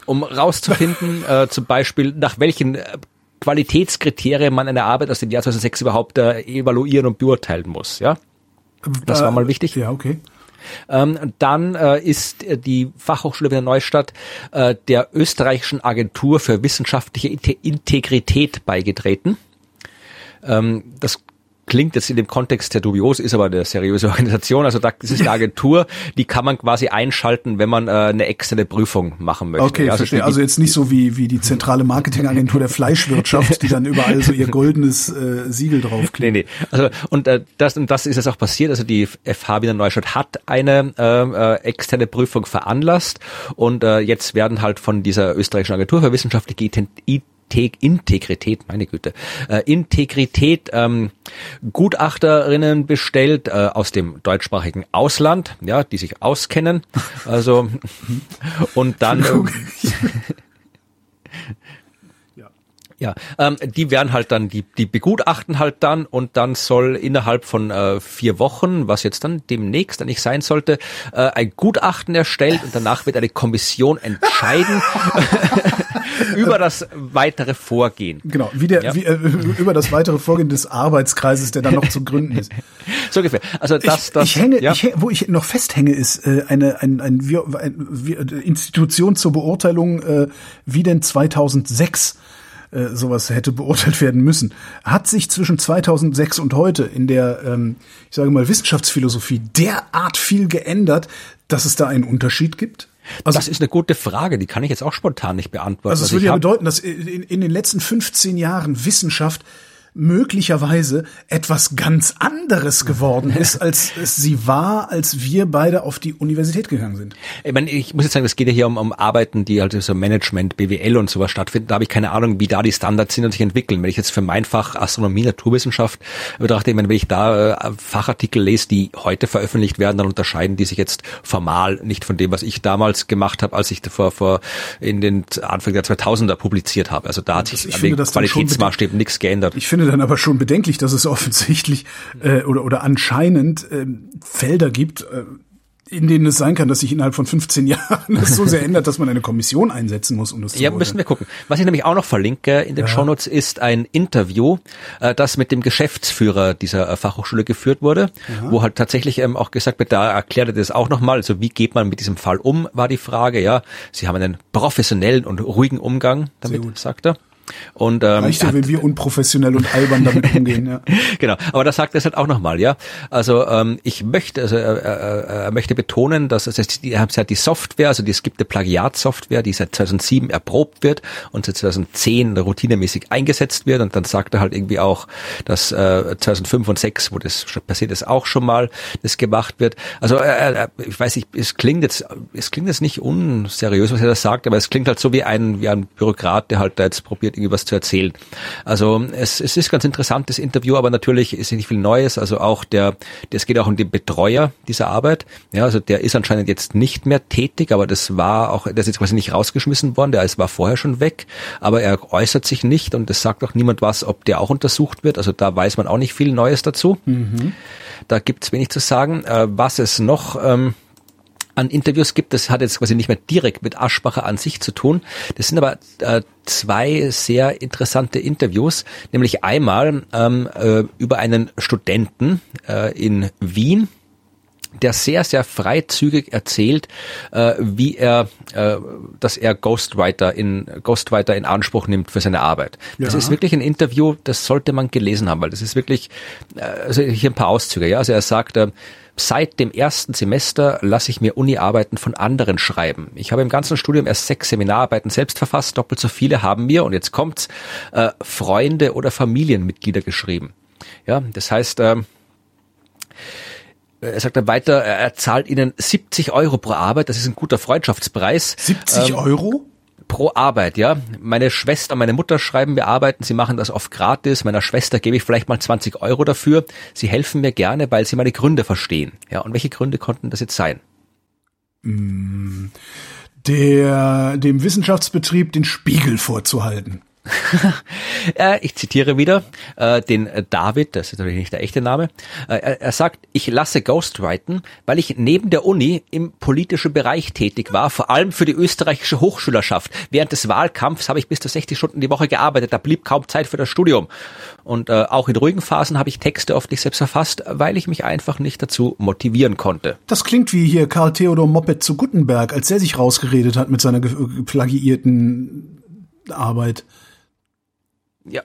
[SPEAKER 3] um rauszufinden, äh, zum Beispiel, nach welchen äh, Qualitätskriterien man eine Arbeit aus dem Jahr 2006 überhaupt äh, evaluieren und beurteilen muss, ja. Das war mal wichtig.
[SPEAKER 2] Ja, okay.
[SPEAKER 3] Ähm, dann äh, ist äh, die Fachhochschule Wiener Neustadt äh, der österreichischen Agentur für wissenschaftliche Inte Integrität beigetreten. Ähm, das klingt jetzt in dem Kontext sehr dubios, ist aber eine seriöse Organisation. Also da, das ist eine Agentur, die kann man quasi einschalten, wenn man äh, eine externe Prüfung machen möchte.
[SPEAKER 2] Okay,
[SPEAKER 3] Ja,
[SPEAKER 2] verstehe. Also jetzt nicht so wie, wie die zentrale Marketingagentur der Fleischwirtschaft, die dann überall so ihr goldenes äh, Siegel draufklebt.
[SPEAKER 3] Nee, nee. Also und äh, das und das ist jetzt auch passiert. Also die FH Wiener Neustadt hat eine äh, äh, externe Prüfung veranlasst und äh, jetzt werden halt von dieser österreichischen Agentur für wissenschaftliche Iten- Inte- Integrität, meine Güte, äh, Integrität ähm, Gutachterinnen bestellt äh, aus dem deutschsprachigen Ausland, ja, die sich auskennen. Also und dann Ja, ähm, die werden halt dann, die, die begutachten halt dann und dann soll innerhalb von äh, vier Wochen, was jetzt dann demnächst eigentlich sein sollte, äh, ein Gutachten erstellt und danach wird eine Kommission entscheiden über das weitere Vorgehen.
[SPEAKER 2] Genau, wie der,
[SPEAKER 3] Ja.
[SPEAKER 2] wie, äh, über das weitere Vorgehen des Arbeitskreises, der dann noch zu gründen ist.
[SPEAKER 3] So ungefähr. Also das,
[SPEAKER 2] ich,
[SPEAKER 3] das,
[SPEAKER 2] ich hänge,
[SPEAKER 3] ja.
[SPEAKER 2] ich, wo ich noch festhänge, ist äh, eine ein, ein, ein, wir- Institution zur Beurteilung, äh, wie denn 2006 äh, sowas hätte beurteilt werden müssen. Hat sich zwischen 2006 und heute in der, ähm, ich sage mal, Wissenschaftsphilosophie derart viel geändert, dass es da einen Unterschied gibt? Also,
[SPEAKER 3] das ist eine gute Frage, die kann ich jetzt auch spontan nicht beantworten.
[SPEAKER 2] also es
[SPEAKER 3] Also
[SPEAKER 2] würde ja bedeuten, dass in, in den letzten 15 Jahren Wissenschaft möglicherweise etwas ganz anderes geworden ist, als es sie war, als wir beide auf die Universität gegangen sind.
[SPEAKER 3] Ich, meine, ich muss jetzt sagen, es geht ja hier um, um Arbeiten, die halt so Management, BWL und sowas stattfinden. Da habe ich keine Ahnung, wie da die Standards sind und sich entwickeln. Wenn ich jetzt für mein Fach Astronomie, Naturwissenschaft betrachte, ich meine, wenn ich da äh, Fachartikel lese, die heute veröffentlicht werden, dann unterscheiden die sich jetzt formal nicht von dem, was ich damals gemacht habe, als ich vor, vor in den Anfang der 2000er publiziert habe. Also da hat sich
[SPEAKER 2] ich
[SPEAKER 3] an den Qualitätsmaßstäben nichts geändert.
[SPEAKER 2] Ich finde dann aber schon bedenklich, dass es offensichtlich äh, oder, oder anscheinend ähm, Felder gibt, äh, in denen es sein kann, dass sich innerhalb von 15 Jahren das so sehr ändert, dass man eine Kommission einsetzen muss, um das
[SPEAKER 3] zu Ja, müssen wir gucken. Was ich nämlich auch noch verlinke in den ja. Shownotes ist ein Interview, äh, das mit dem Geschäftsführer dieser äh, Fachhochschule geführt wurde, ja. wo halt tatsächlich ähm, auch gesagt wird, da erklärt er das auch nochmal, also wie geht man mit diesem Fall um, war die Frage, ja. Sie haben einen professionellen und ruhigen Umgang damit, sagt er. Und, ähm,
[SPEAKER 2] Reicht ja, wenn wir unprofessionell und albern damit umgehen, ja.
[SPEAKER 3] genau, aber das sagt er halt auch nochmal, ja. Also ähm, ich möchte, also er, er, er möchte betonen, dass es heißt, die haben ja die Software, also die, es gibt eine Plagiatsoftware, die seit 2007 erprobt wird und seit 2010 routinemäßig eingesetzt wird und dann sagt er halt irgendwie auch, dass äh, 2005 und 6, wo das passiert ist, auch schon mal das gemacht wird. Also äh, ich weiß nicht, es klingt jetzt, es klingt jetzt nicht unseriös, was er da sagt, aber es klingt halt so wie ein wie ein Bürokrat, der halt da jetzt probiert was zu erzählen. Also es, es ist ganz interessant, das Interview, aber natürlich ist nicht viel Neues. Also auch der, es geht auch um den Betreuer dieser Arbeit. Ja, also der ist anscheinend jetzt nicht mehr tätig, aber das war auch, der ist jetzt quasi nicht rausgeschmissen worden, der ist, war vorher schon weg, aber er äußert sich nicht und es sagt auch niemand was, ob der auch untersucht wird. Also da weiß man auch nicht viel Neues dazu. Mhm. Da gibt's wenig zu sagen. Äh, was es noch ähm, an Interviews gibt. Das hat jetzt quasi nicht mehr direkt mit Aschbacher an sich zu tun. Das sind aber äh, zwei sehr interessante Interviews, nämlich einmal ähm, äh, über einen Studenten äh, in Wien, der sehr, sehr freizügig erzählt, äh, wie er, äh, dass er Ghostwriter in Ghostwriter in Anspruch nimmt für seine Arbeit. Ja. Das ist wirklich ein Interview, das sollte man gelesen haben, weil das ist wirklich, äh, also hier ein paar Auszüge, ja. Also er sagt, äh, Seit dem ersten Semester lasse ich mir Uni-Arbeiten von anderen schreiben. Ich habe im ganzen Studium erst sechs Seminararbeiten selbst verfasst, doppelt so viele haben mir, und jetzt kommt's, äh, Freunde oder Familienmitglieder geschrieben. Ja, das heißt, äh, er sagt dann weiter, er zahlt ihnen 70 Euro pro Arbeit, das ist ein guter Freundschaftspreis.
[SPEAKER 2] 70 ähm, Euro?
[SPEAKER 3] pro Arbeit, ja. Meine Schwester, meine Mutter schreiben wir arbeiten, sie machen das oft gratis. Meiner Schwester gebe ich vielleicht mal 20 Euro dafür. Sie helfen mir gerne, weil sie meine Gründe verstehen. Ja, und welche Gründe konnten das jetzt sein?
[SPEAKER 2] Mm, der, dem Wissenschaftsbetrieb den Spiegel vorzuhalten.
[SPEAKER 3] ich zitiere wieder äh, den David, das ist natürlich nicht der echte Name. Äh, er sagt, ich lasse Ghostwriten, weil ich neben der Uni im politischen Bereich tätig war, vor allem für die österreichische Hochschülerschaft. Während des Wahlkampfs habe ich bis zu 60 Stunden die Woche gearbeitet, da blieb kaum Zeit für das Studium. Und äh, auch in ruhigen Phasen habe ich Texte oft nicht selbst verfasst, weil ich mich einfach nicht dazu motivieren konnte.
[SPEAKER 2] Das klingt wie hier Karl Theodor Moppet zu Gutenberg, als er sich rausgeredet hat mit seiner plagiierten Arbeit.
[SPEAKER 3] Ja.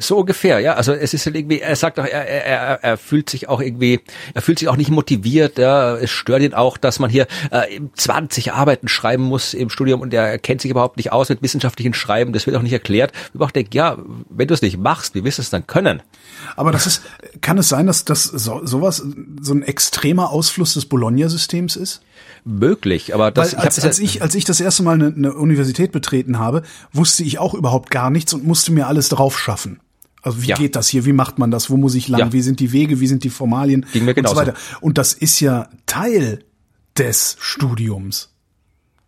[SPEAKER 3] So ungefähr, ja. Also es ist halt irgendwie, er sagt auch, er, er, er fühlt sich auch irgendwie, er fühlt sich auch nicht motiviert. Ja. Es stört ihn auch, dass man hier äh, 20 Arbeiten schreiben muss im Studium und er kennt sich überhaupt nicht aus mit wissenschaftlichen Schreiben. Das wird auch nicht erklärt. Ich auch denke, ja, wenn du es nicht machst, wie wirst du es dann können?
[SPEAKER 2] Aber das ist, kann es sein, dass das so, sowas so ein extremer Ausfluss des Bologna-Systems ist?
[SPEAKER 3] möglich, aber das,
[SPEAKER 2] Weil als, ich, als ich als ich das erste Mal eine, eine Universität betreten habe, wusste ich auch überhaupt gar nichts und musste mir alles drauf schaffen. Also wie ja. geht das hier? Wie macht man das? Wo muss ich lang? Ja. Wie sind die Wege? Wie sind die Formalien?
[SPEAKER 3] Ging mir genauso.
[SPEAKER 2] Und so weiter. Und das ist ja Teil des Studiums.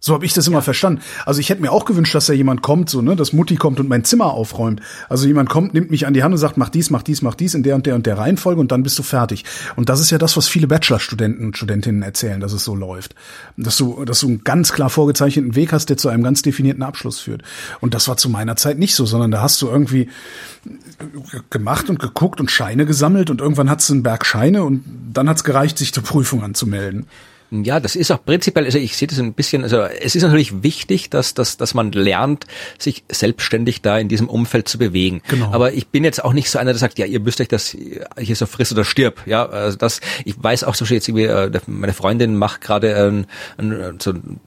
[SPEAKER 2] So habe ich das immer ja. verstanden. Also ich hätte mir auch gewünscht, dass da jemand kommt, so ne, dass Mutti kommt und mein Zimmer aufräumt. Also jemand kommt, nimmt mich an die Hand und sagt, mach dies, mach dies, mach dies in der und der und der Reihenfolge und dann bist du fertig. Und das ist ja das, was viele Bachelorstudenten und Studentinnen erzählen, dass es so läuft, dass du, dass du einen ganz klar vorgezeichneten Weg hast, der zu einem ganz definierten Abschluss führt. Und das war zu meiner Zeit nicht so, sondern da hast du irgendwie gemacht und geguckt und Scheine gesammelt und irgendwann hat's einen Berg Scheine und dann hat's gereicht, sich zur Prüfung anzumelden.
[SPEAKER 3] Ja, das ist auch prinzipiell, also ich sehe das ein bisschen, also es ist natürlich wichtig, dass, dass, dass man lernt, sich selbstständig da in diesem Umfeld zu bewegen. Genau. Aber ich bin jetzt auch nicht so einer, der sagt, ja, ihr müsst euch das hier so friss oder stirb. Ja, also das, ich weiß auch so jetzt irgendwie, äh, meine Freundin macht gerade ein, ein, so ein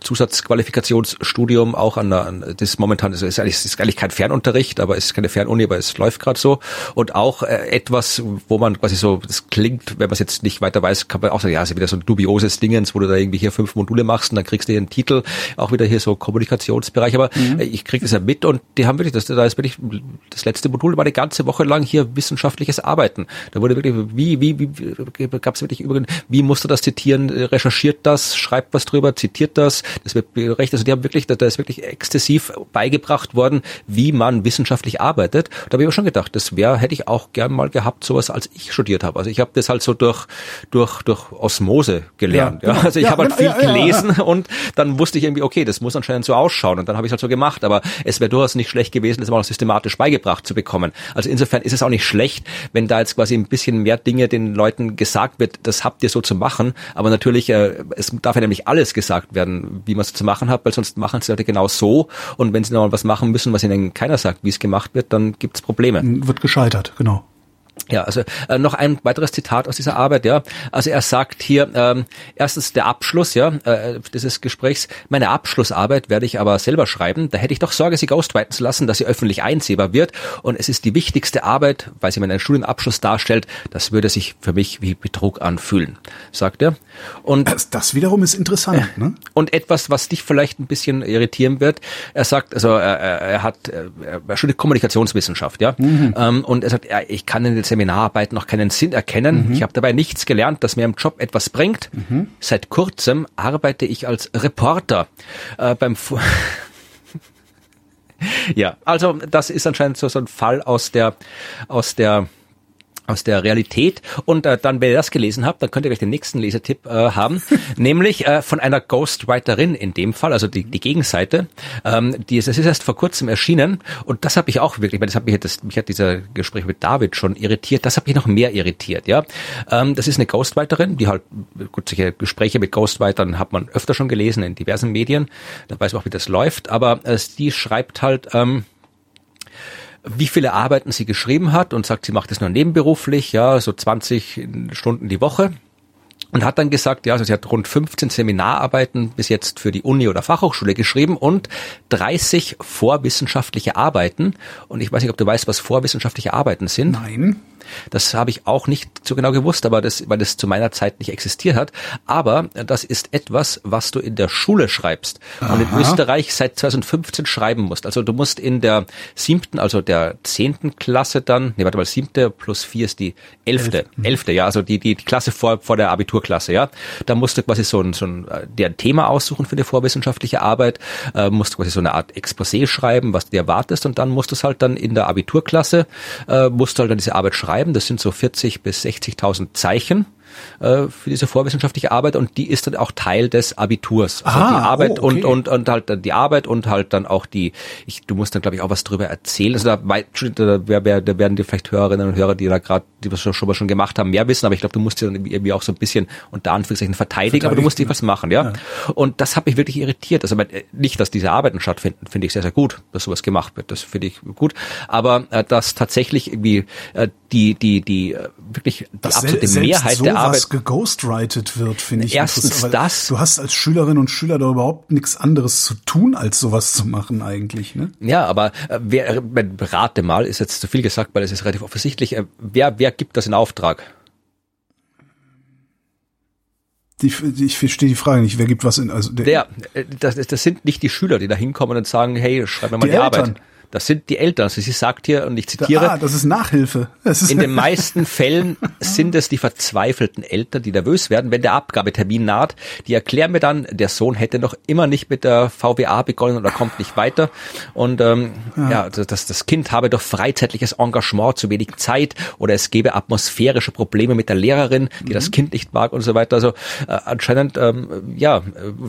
[SPEAKER 3] Zusatzqualifikationsstudium auch an, der, an das momentan ist, ist, eigentlich, ist eigentlich kein Fernunterricht, aber es ist keine Fernuni, aber es läuft gerade so. Und auch äh, etwas, wo man quasi so, das klingt, wenn man es jetzt nicht weiter weiß, kann man auch sagen, ja, ist wieder so ein dubioses Dingens, wo du da irgendwie hier fünf Module machst und dann kriegst du hier einen Titel, auch wieder hier so Kommunikationsbereich, aber mhm. ich krieg das ja mit und die haben wirklich, das, da ist wirklich, das letzte Modul war eine ganze Woche lang hier wissenschaftliches Arbeiten. Da wurde wirklich, wie, wie, wie gab es wirklich übrigens, wie musst du das zitieren, recherchiert das, schreibt was drüber, zitiert das, das, das wird recht, also die haben wirklich, da ist wirklich exzessiv beigebracht worden, wie man wissenschaftlich arbeitet. Da habe ich aber schon gedacht, das wäre, hätte ich auch gern mal gehabt, sowas, als ich studiert habe. Also ich habe das halt so durch, durch, durch Osmose gelernt. Ja, ja. Also ich ja, habe halt viel gelesen und dann wusste ich irgendwie, okay, das muss anscheinend so ausschauen und dann habe ich es halt so gemacht. Aber es wäre durchaus nicht schlecht gewesen, das mal systematisch beigebracht zu bekommen. Also insofern ist es auch nicht schlecht, wenn da jetzt quasi ein bisschen mehr Dinge den Leuten gesagt wird, das habt ihr so zu machen. Aber natürlich, äh, es darf ja nämlich alles gesagt werden, wie man es zu machen hat, weil sonst machen es Leute genau so. Und wenn sie noch mal was machen müssen, was ihnen keiner sagt, wie es gemacht wird, dann gibt es Probleme.
[SPEAKER 2] Wird gescheitert, genau.
[SPEAKER 3] Ja, also äh, noch ein weiteres Zitat aus dieser Arbeit, ja. Also er sagt hier, ähm, erstens der Abschluss, ja, äh, dieses Gesprächs, meine Abschlussarbeit werde ich aber selber schreiben. Da hätte ich doch Sorge, sie ghostwriten zu lassen, dass sie öffentlich einsehbar wird. Und es ist die wichtigste Arbeit, weil sie meinen Studienabschluss darstellt. Das würde sich für mich wie Betrug anfühlen, sagt er.
[SPEAKER 2] Und das, das wiederum ist interessant. Äh, ne?
[SPEAKER 3] Und etwas, was dich vielleicht ein bisschen irritieren wird, er sagt, also er, er hat, er studiert Kommunikationswissenschaft, ja. Mhm. Ähm, und er sagt, ja, ich kann in Seminararbeit noch keinen Sinn erkennen. Mhm. Ich habe dabei nichts gelernt, das mir im Job etwas bringt. Mhm. Seit kurzem arbeite ich als Reporter äh, beim Fu Ja, also das ist anscheinend so, so ein Fall aus der aus der aus der Realität. Und äh, dann, wenn ihr das gelesen habt, dann könnt ihr gleich den nächsten Lesetipp äh, haben, nämlich äh, von einer Ghostwriterin in dem Fall, also die, die Gegenseite. Ähm, die ist, es ist erst vor kurzem erschienen und das habe ich auch wirklich, weil das hat mich, das, mich hat dieser Gespräch mit David schon irritiert, das hat mich noch mehr irritiert. Ja, ähm, Das ist eine Ghostwriterin, die halt, gut, solche Gespräche mit Ghostwritern hat man öfter schon gelesen in diversen Medien, da weiß man auch, wie das läuft, aber äh, die schreibt halt... Ähm, wie viele Arbeiten sie geschrieben hat und sagt, sie macht es nur nebenberuflich, ja, so 20 Stunden die Woche und hat dann gesagt, ja, also sie hat rund 15 Seminararbeiten bis jetzt für die Uni oder Fachhochschule geschrieben und 30 vorwissenschaftliche Arbeiten. Und ich weiß nicht, ob du weißt, was vorwissenschaftliche Arbeiten sind.
[SPEAKER 2] Nein.
[SPEAKER 3] Das habe ich auch nicht so genau gewusst, aber das, weil das zu meiner Zeit nicht existiert hat. Aber das ist etwas, was du in der Schule schreibst Aha. und in Österreich seit 2015 schreiben musst. Also du musst in der siebten, also der zehnten Klasse dann, nee, warte mal, siebte plus vier ist die elfte, elfte, ja, also die, die, die Klasse vor, vor der Abiturklasse, ja. Da musst du quasi so ein, so ein, äh, der Thema aussuchen für die vorwissenschaftliche Arbeit, äh, musst du quasi so eine Art Exposé schreiben, was du dir erwartest und dann musst du es halt dann in der Abiturklasse, äh, musst du halt dann diese Arbeit schreiben schreiben. Das sind so 40 bis 60.000 Zeichen äh, für diese vorwissenschaftliche Arbeit und die ist dann auch Teil des Abiturs. Also ah, die Arbeit oh, okay. und, und, und halt die Arbeit und halt dann auch die, ich, du musst dann glaube ich auch was drüber erzählen. Also da, da, da, werden dir vielleicht Hörerinnen und Hörer, die da gerade, die das schon mal schon gemacht haben, mehr wissen, aber ich glaube, du musst dir dann irgendwie auch so ein bisschen unter Anführungszeichen verteidigen, Verteidigen aber du musst dir was machen, ja. ja. Und das hat mich wirklich irritiert. Also nicht, dass diese Arbeiten stattfinden, finde ich sehr, sehr gut, dass sowas gemacht wird. Das finde ich gut. Aber äh, dass tatsächlich irgendwie äh, die, die, die äh, wirklich die
[SPEAKER 2] das absolute Mehrheit so der Arbeit geghostwritet wird, finde ich.
[SPEAKER 3] Erstens das.
[SPEAKER 2] Du hast als Schülerin und Schüler da überhaupt nichts anderes zu tun, als sowas zu machen eigentlich. Ne?
[SPEAKER 3] Ja, aber äh, wer, äh, rate mal, ist jetzt zu viel gesagt, weil es ist relativ offensichtlich. Äh, wer, wer gibt das in Auftrag?
[SPEAKER 2] Die, ich verstehe die Frage nicht. Wer gibt was in? Also
[SPEAKER 3] der, der äh, das, das sind nicht die Schüler, die da hinkommen und sagen, hey, schreib mir mal die, die Arbeit. Das sind die Eltern. Also sie sagt hier, und ich zitiere.
[SPEAKER 2] Ah, das ist Nachhilfe. Das ist
[SPEAKER 3] in den meisten Fällen sind es die verzweifelten Eltern, die nervös werden, wenn der Abgabetermin naht. Die erklären mir dann, der Sohn hätte noch immer nicht mit der VWA begonnen oder kommt nicht weiter. Und ähm, ja, ja das, das Kind habe durch freizeitliches Engagement zu wenig Zeit oder es gebe atmosphärische Probleme mit der Lehrerin, die mhm. das Kind nicht mag und so weiter. Also äh, anscheinend, ähm, ja,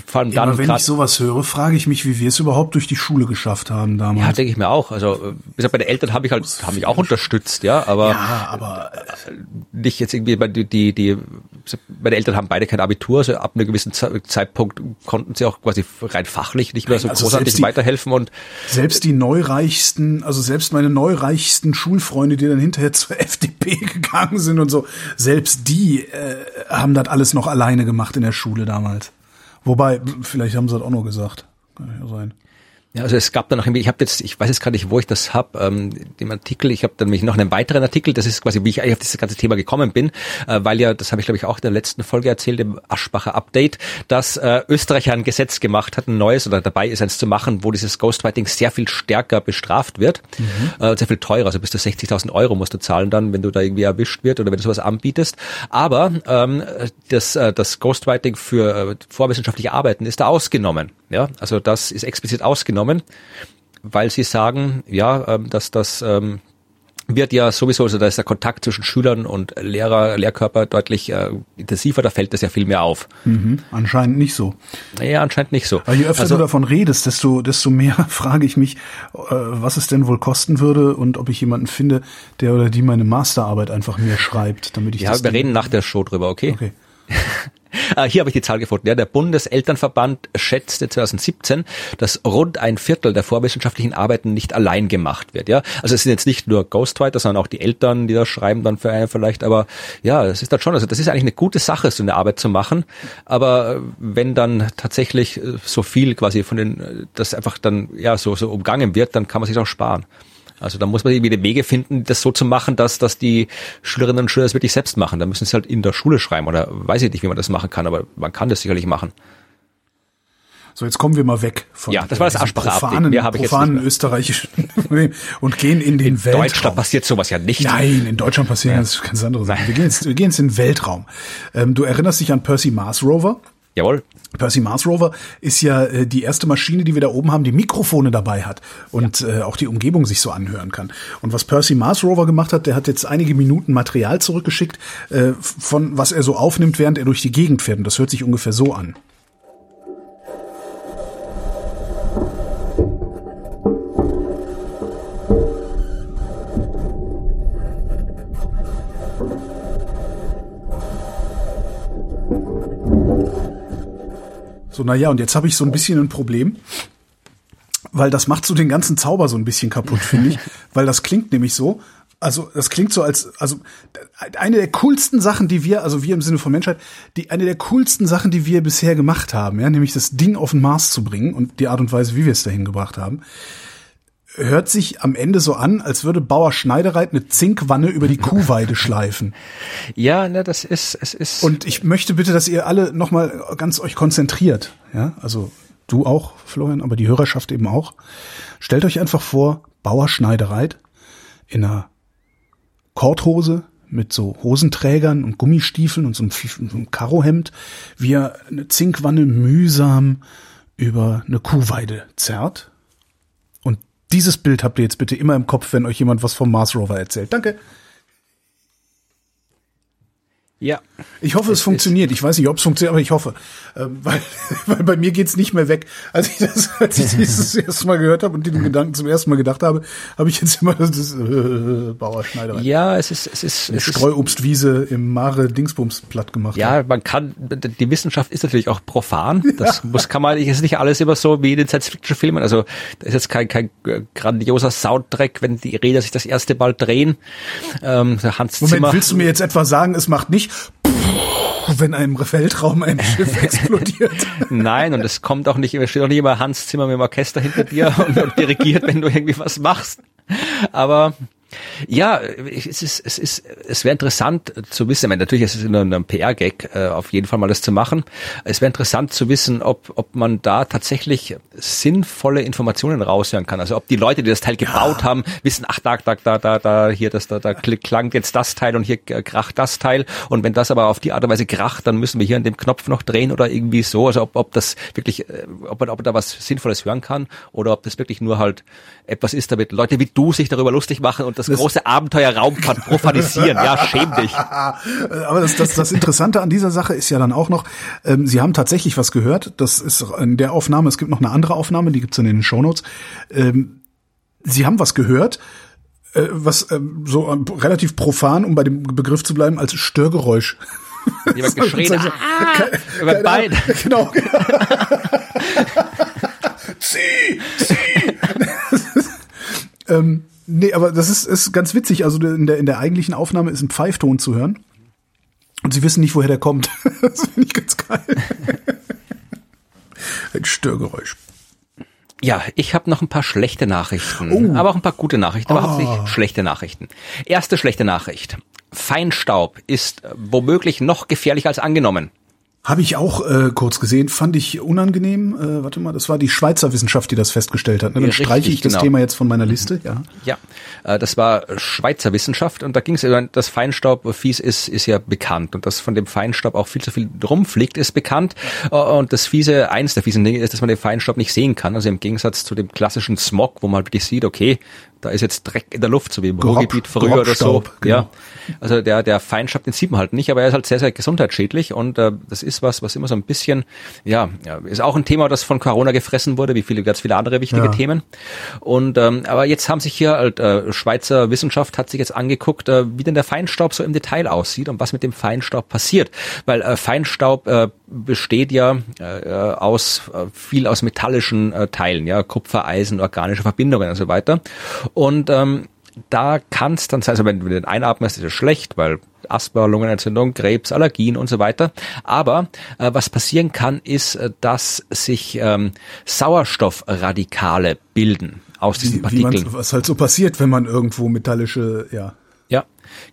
[SPEAKER 3] vor allem dann.
[SPEAKER 2] Immer wenn ich sowas höre, frage ich mich, wie wir es überhaupt durch die Schule geschafft haben damals.
[SPEAKER 3] Ja, denke ich mir auch. Also wie gesagt, bei den Eltern habe ich halt, haben mich auch unterstützt, ja, aber,
[SPEAKER 2] ja, aber
[SPEAKER 3] äh, nicht jetzt irgendwie die, die, die, meine Eltern haben beide kein Abitur, also ab einem gewissen Zeitpunkt konnten sie auch quasi rein fachlich nicht mehr so also großartig die, weiterhelfen und
[SPEAKER 2] selbst die neureichsten, also selbst meine neureichsten Schulfreunde, die dann hinterher zur FDP gegangen sind und so, selbst die äh, haben das alles noch alleine gemacht in der Schule damals. Wobei, vielleicht haben sie das auch nur gesagt. Kann ja sein.
[SPEAKER 3] Ja, also es gab dann noch irgendwie, ich habe jetzt, ich weiß jetzt gar nicht, wo ich das hab, ähm, dem Artikel, ich habe dann nämlich noch einen weiteren Artikel, das ist quasi, wie ich eigentlich auf dieses ganze Thema gekommen bin, äh, weil ja, das habe ich glaube ich auch in der letzten Folge erzählt, im Aschbacher Update, dass äh, Österreich ein Gesetz gemacht hat, ein neues oder dabei ist eins zu machen, wo dieses Ghostwriting sehr viel stärker bestraft wird, mhm. äh, sehr viel teurer, also bis zu 60.000 Euro musst du zahlen dann, wenn du da irgendwie erwischt wird oder wenn du sowas anbietest. Aber ähm, das, äh, das Ghostwriting für äh, vorwissenschaftliche Arbeiten ist da ausgenommen. Ja, also das ist explizit ausgenommen, weil sie sagen, ja, ähm, dass das ähm, wird ja sowieso, also da ist der Kontakt zwischen Schülern und Lehrer, Lehrkörper deutlich äh, intensiver, da fällt das ja viel mehr auf.
[SPEAKER 2] Mhm, anscheinend nicht so.
[SPEAKER 3] Ja, anscheinend nicht so.
[SPEAKER 2] Weil je öfter also, du davon redest, desto, desto mehr frage ich mich, äh, was es denn wohl kosten würde und ob ich jemanden finde, der oder die meine Masterarbeit einfach mir schreibt, damit ich
[SPEAKER 3] ja,
[SPEAKER 2] das.
[SPEAKER 3] Ja, wir reden nach der Show drüber, okay?
[SPEAKER 2] Okay.
[SPEAKER 3] Ah, hier habe ich die Zahl gefunden. Ja, der Bundeselternverband schätzte 2017, dass rund ein Viertel der vorwissenschaftlichen Arbeiten nicht allein gemacht wird. Ja, also es sind jetzt nicht nur Ghostwriter, sondern auch die Eltern, die das schreiben dann für einen vielleicht. Aber ja, das ist dann schon. Also das ist eigentlich eine gute Sache, so eine Arbeit zu machen. Aber wenn dann tatsächlich äh, so viel quasi von den, äh, das einfach dann ja so so umgangen wird, dann kann man sich auch sparen. Also da muss man irgendwie die Wege finden, das so zu machen, dass, dass die Schülerinnen und Schüler das wirklich selbst machen. Da müssen sie halt in der Schule schreiben oder weiß ich nicht, wie man das machen kann, aber man kann das sicherlich machen.
[SPEAKER 2] So, jetzt kommen wir mal weg von
[SPEAKER 3] ja, das war das
[SPEAKER 2] profanen, Mehr profanen österreichischen und gehen in den in Weltraum. In
[SPEAKER 3] Deutschland passiert sowas ja nicht.
[SPEAKER 2] Nein, in Deutschland passieren ja. ganz, ganz andere Sachen. Wir gehen jetzt, wir gehen jetzt in den Weltraum. Ähm, du erinnerst dich an Percy Mars Rover?
[SPEAKER 3] Jawohl.
[SPEAKER 2] Percy Mars Rover ist ja äh, die erste Maschine, die wir da oben haben, die Mikrofone dabei hat und ja. äh, auch die Umgebung sich so anhören kann. Und was Percy Mars Rover gemacht hat, der hat jetzt einige Minuten Material zurückgeschickt, äh, von was er so aufnimmt, während er durch die Gegend fährt. Und das hört sich ungefähr so an. So, naja, und jetzt habe ich so ein bisschen ein Problem, weil das macht so den ganzen Zauber so ein bisschen kaputt, finde ich. weil das klingt nämlich so, also das klingt so als, also eine der coolsten Sachen, die wir, also wir im Sinne von Menschheit, die eine der coolsten Sachen, die wir bisher gemacht haben, ja, nämlich das Ding auf den Mars zu bringen und die Art und Weise, wie wir es dahin gebracht haben, hört sich am Ende so an, als würde Bauer Schneidereit eine Zinkwanne über die Kuhweide schleifen.
[SPEAKER 3] Ja, ne, das ist, es ist.
[SPEAKER 2] Und ich möchte bitte, dass ihr alle nochmal ganz euch konzentriert. Ja, also du auch, Florian, aber die Hörerschaft eben auch. Stellt euch einfach vor, Bauer Schneidereit in einer Korthose mit so Hosenträgern und Gummistiefeln und so einem, so einem Karohemd, wie er eine Zinkwanne mühsam über eine Kuhweide zerrt dieses Bild habt ihr jetzt bitte immer im Kopf, wenn euch jemand was vom Mars Rover erzählt. Danke.
[SPEAKER 3] Ja.
[SPEAKER 2] Ich hoffe, es, es funktioniert. Ich weiß nicht, ob es funktioniert, aber ich hoffe. Ähm, weil, weil bei mir geht's nicht mehr weg. Als ich das, als ich dieses erste Mal gehört habe und den Gedanken zum ersten Mal gedacht habe, habe ich jetzt immer das, äh, Bauerschneider.
[SPEAKER 3] Ja, es ist, es ist,
[SPEAKER 2] es Streuobstwiese im Mare Dingsbums platt gemacht.
[SPEAKER 3] Ja, hat. man kann, die Wissenschaft ist natürlich auch profan. Das ja. muss, kann man, ist nicht alles immer so wie in den Science-Fiction-Filmen. Also, da ist jetzt kein, kein grandioser Soundtrack, wenn die Räder sich das erste Mal drehen. Ähm, Hans
[SPEAKER 2] Moment, Zimmer. willst du mir jetzt etwa sagen, es macht nicht wenn einem Weltraum ein Schiff explodiert.
[SPEAKER 3] Nein, und es kommt auch nicht, es steht auch nicht immer Hans Zimmer mit dem Orchester hinter dir und, und dirigiert, wenn du irgendwie was machst. Aber ja, es ist, es ist, es wäre interessant zu wissen, ich meine, natürlich ist es nur ein PR-Gag, äh, auf jeden Fall mal das zu machen. Es wäre interessant zu wissen, ob, ob man da tatsächlich sinnvolle Informationen raushören kann. Also ob die Leute, die das Teil gebaut ja. haben, wissen, ach, da, da, da, da, da, hier, das, da, da klangt jetzt das Teil und hier kracht das Teil. Und wenn das aber auf die Art und Weise kracht, dann müssen wir hier an dem Knopf noch drehen oder irgendwie so. Also ob, ob das wirklich, äh, ob man, ob man da was Sinnvolles hören kann oder ob das wirklich nur halt etwas ist, damit Leute wie du sich darüber lustig machen und das, das große Abenteuer Raumfahrt profanisieren. Ja, schäm dich.
[SPEAKER 2] Aber das, das, das Interessante an dieser Sache ist ja dann auch noch, ähm, sie haben tatsächlich was gehört. Das ist in der Aufnahme, es gibt noch eine andere Aufnahme, die gibt's in den Shownotes. Ähm, sie haben was gehört, äh, was ähm, so äh, relativ profan, um bei dem Begriff zu bleiben, als Störgeräusch.
[SPEAKER 3] Jemand geschrien, ah, über Bein.
[SPEAKER 2] Genau. zieh, zieh. ähm, nee, aber das ist, ist ganz witzig. Also in der, in der eigentlichen Aufnahme ist ein Pfeifton zu hören. Und sie wissen nicht, woher der kommt. das finde ich ganz geil. ein Störgeräusch.
[SPEAKER 3] Ja, ich habe noch ein paar schlechte Nachrichten, aber auch ein paar gute Nachrichten, aber
[SPEAKER 2] Oh.
[SPEAKER 3] hauptsächlich schlechte Nachrichten. Erste schlechte Nachricht. Feinstaub ist womöglich noch gefährlicher als angenommen.
[SPEAKER 2] Habe ich auch äh, kurz gesehen, fand ich unangenehm. Äh, warte mal, das war die Schweizer Wissenschaft, die das festgestellt hat. Ne? Dann
[SPEAKER 3] Ja,
[SPEAKER 2] streiche ich das
[SPEAKER 3] genau.
[SPEAKER 2] Thema jetzt von meiner Liste. Ja.
[SPEAKER 3] Ja, äh, das war Schweizer Wissenschaft und da ging es, das Feinstaub fies ist, ist ja bekannt und dass von dem Feinstaub auch viel zu viel rumfliegt, ist bekannt. Äh, Und das fiese, eins der fiesen Dinge ist, dass man den Feinstaub nicht sehen kann. Also im Gegensatz zu dem klassischen Smog, wo man wirklich sieht, okay, da ist jetzt Dreck in der Luft, so wie im
[SPEAKER 2] Grob-
[SPEAKER 3] Ruhrgebiet früher oder so.
[SPEAKER 2] Genau.
[SPEAKER 3] Ja, also der, der Feinstaub, den sieht man halt nicht, aber er ist halt sehr, sehr gesundheitsschädlich und äh, das ist was, was immer so ein bisschen, ja, ja, ist auch ein Thema, das von Corona gefressen wurde, wie viele, ganz viele andere wichtige
[SPEAKER 2] Ja.
[SPEAKER 3] Themen. Und ähm, aber jetzt haben sich hier halt, äh, Schweizer Wissenschaft hat sich jetzt angeguckt, äh, wie denn der Feinstaub so im Detail aussieht und was mit dem Feinstaub passiert, weil äh, Feinstaub äh, besteht ja äh, aus äh, viel aus metallischen äh, Teilen, ja Kupfer, Eisen, organische Verbindungen und so weiter. Und ähm, da kann es dann sein, also wenn du den einatmest, ist es schlecht, weil Asthma, Lungenentzündung, Krebs, Allergien und so weiter. Aber äh, was passieren kann, ist, äh, dass sich ähm, Sauerstoffradikale bilden aus diesen
[SPEAKER 2] Wie, wie
[SPEAKER 3] Partikeln.
[SPEAKER 2] man, was halt so passiert, wenn man irgendwo metallische, ja.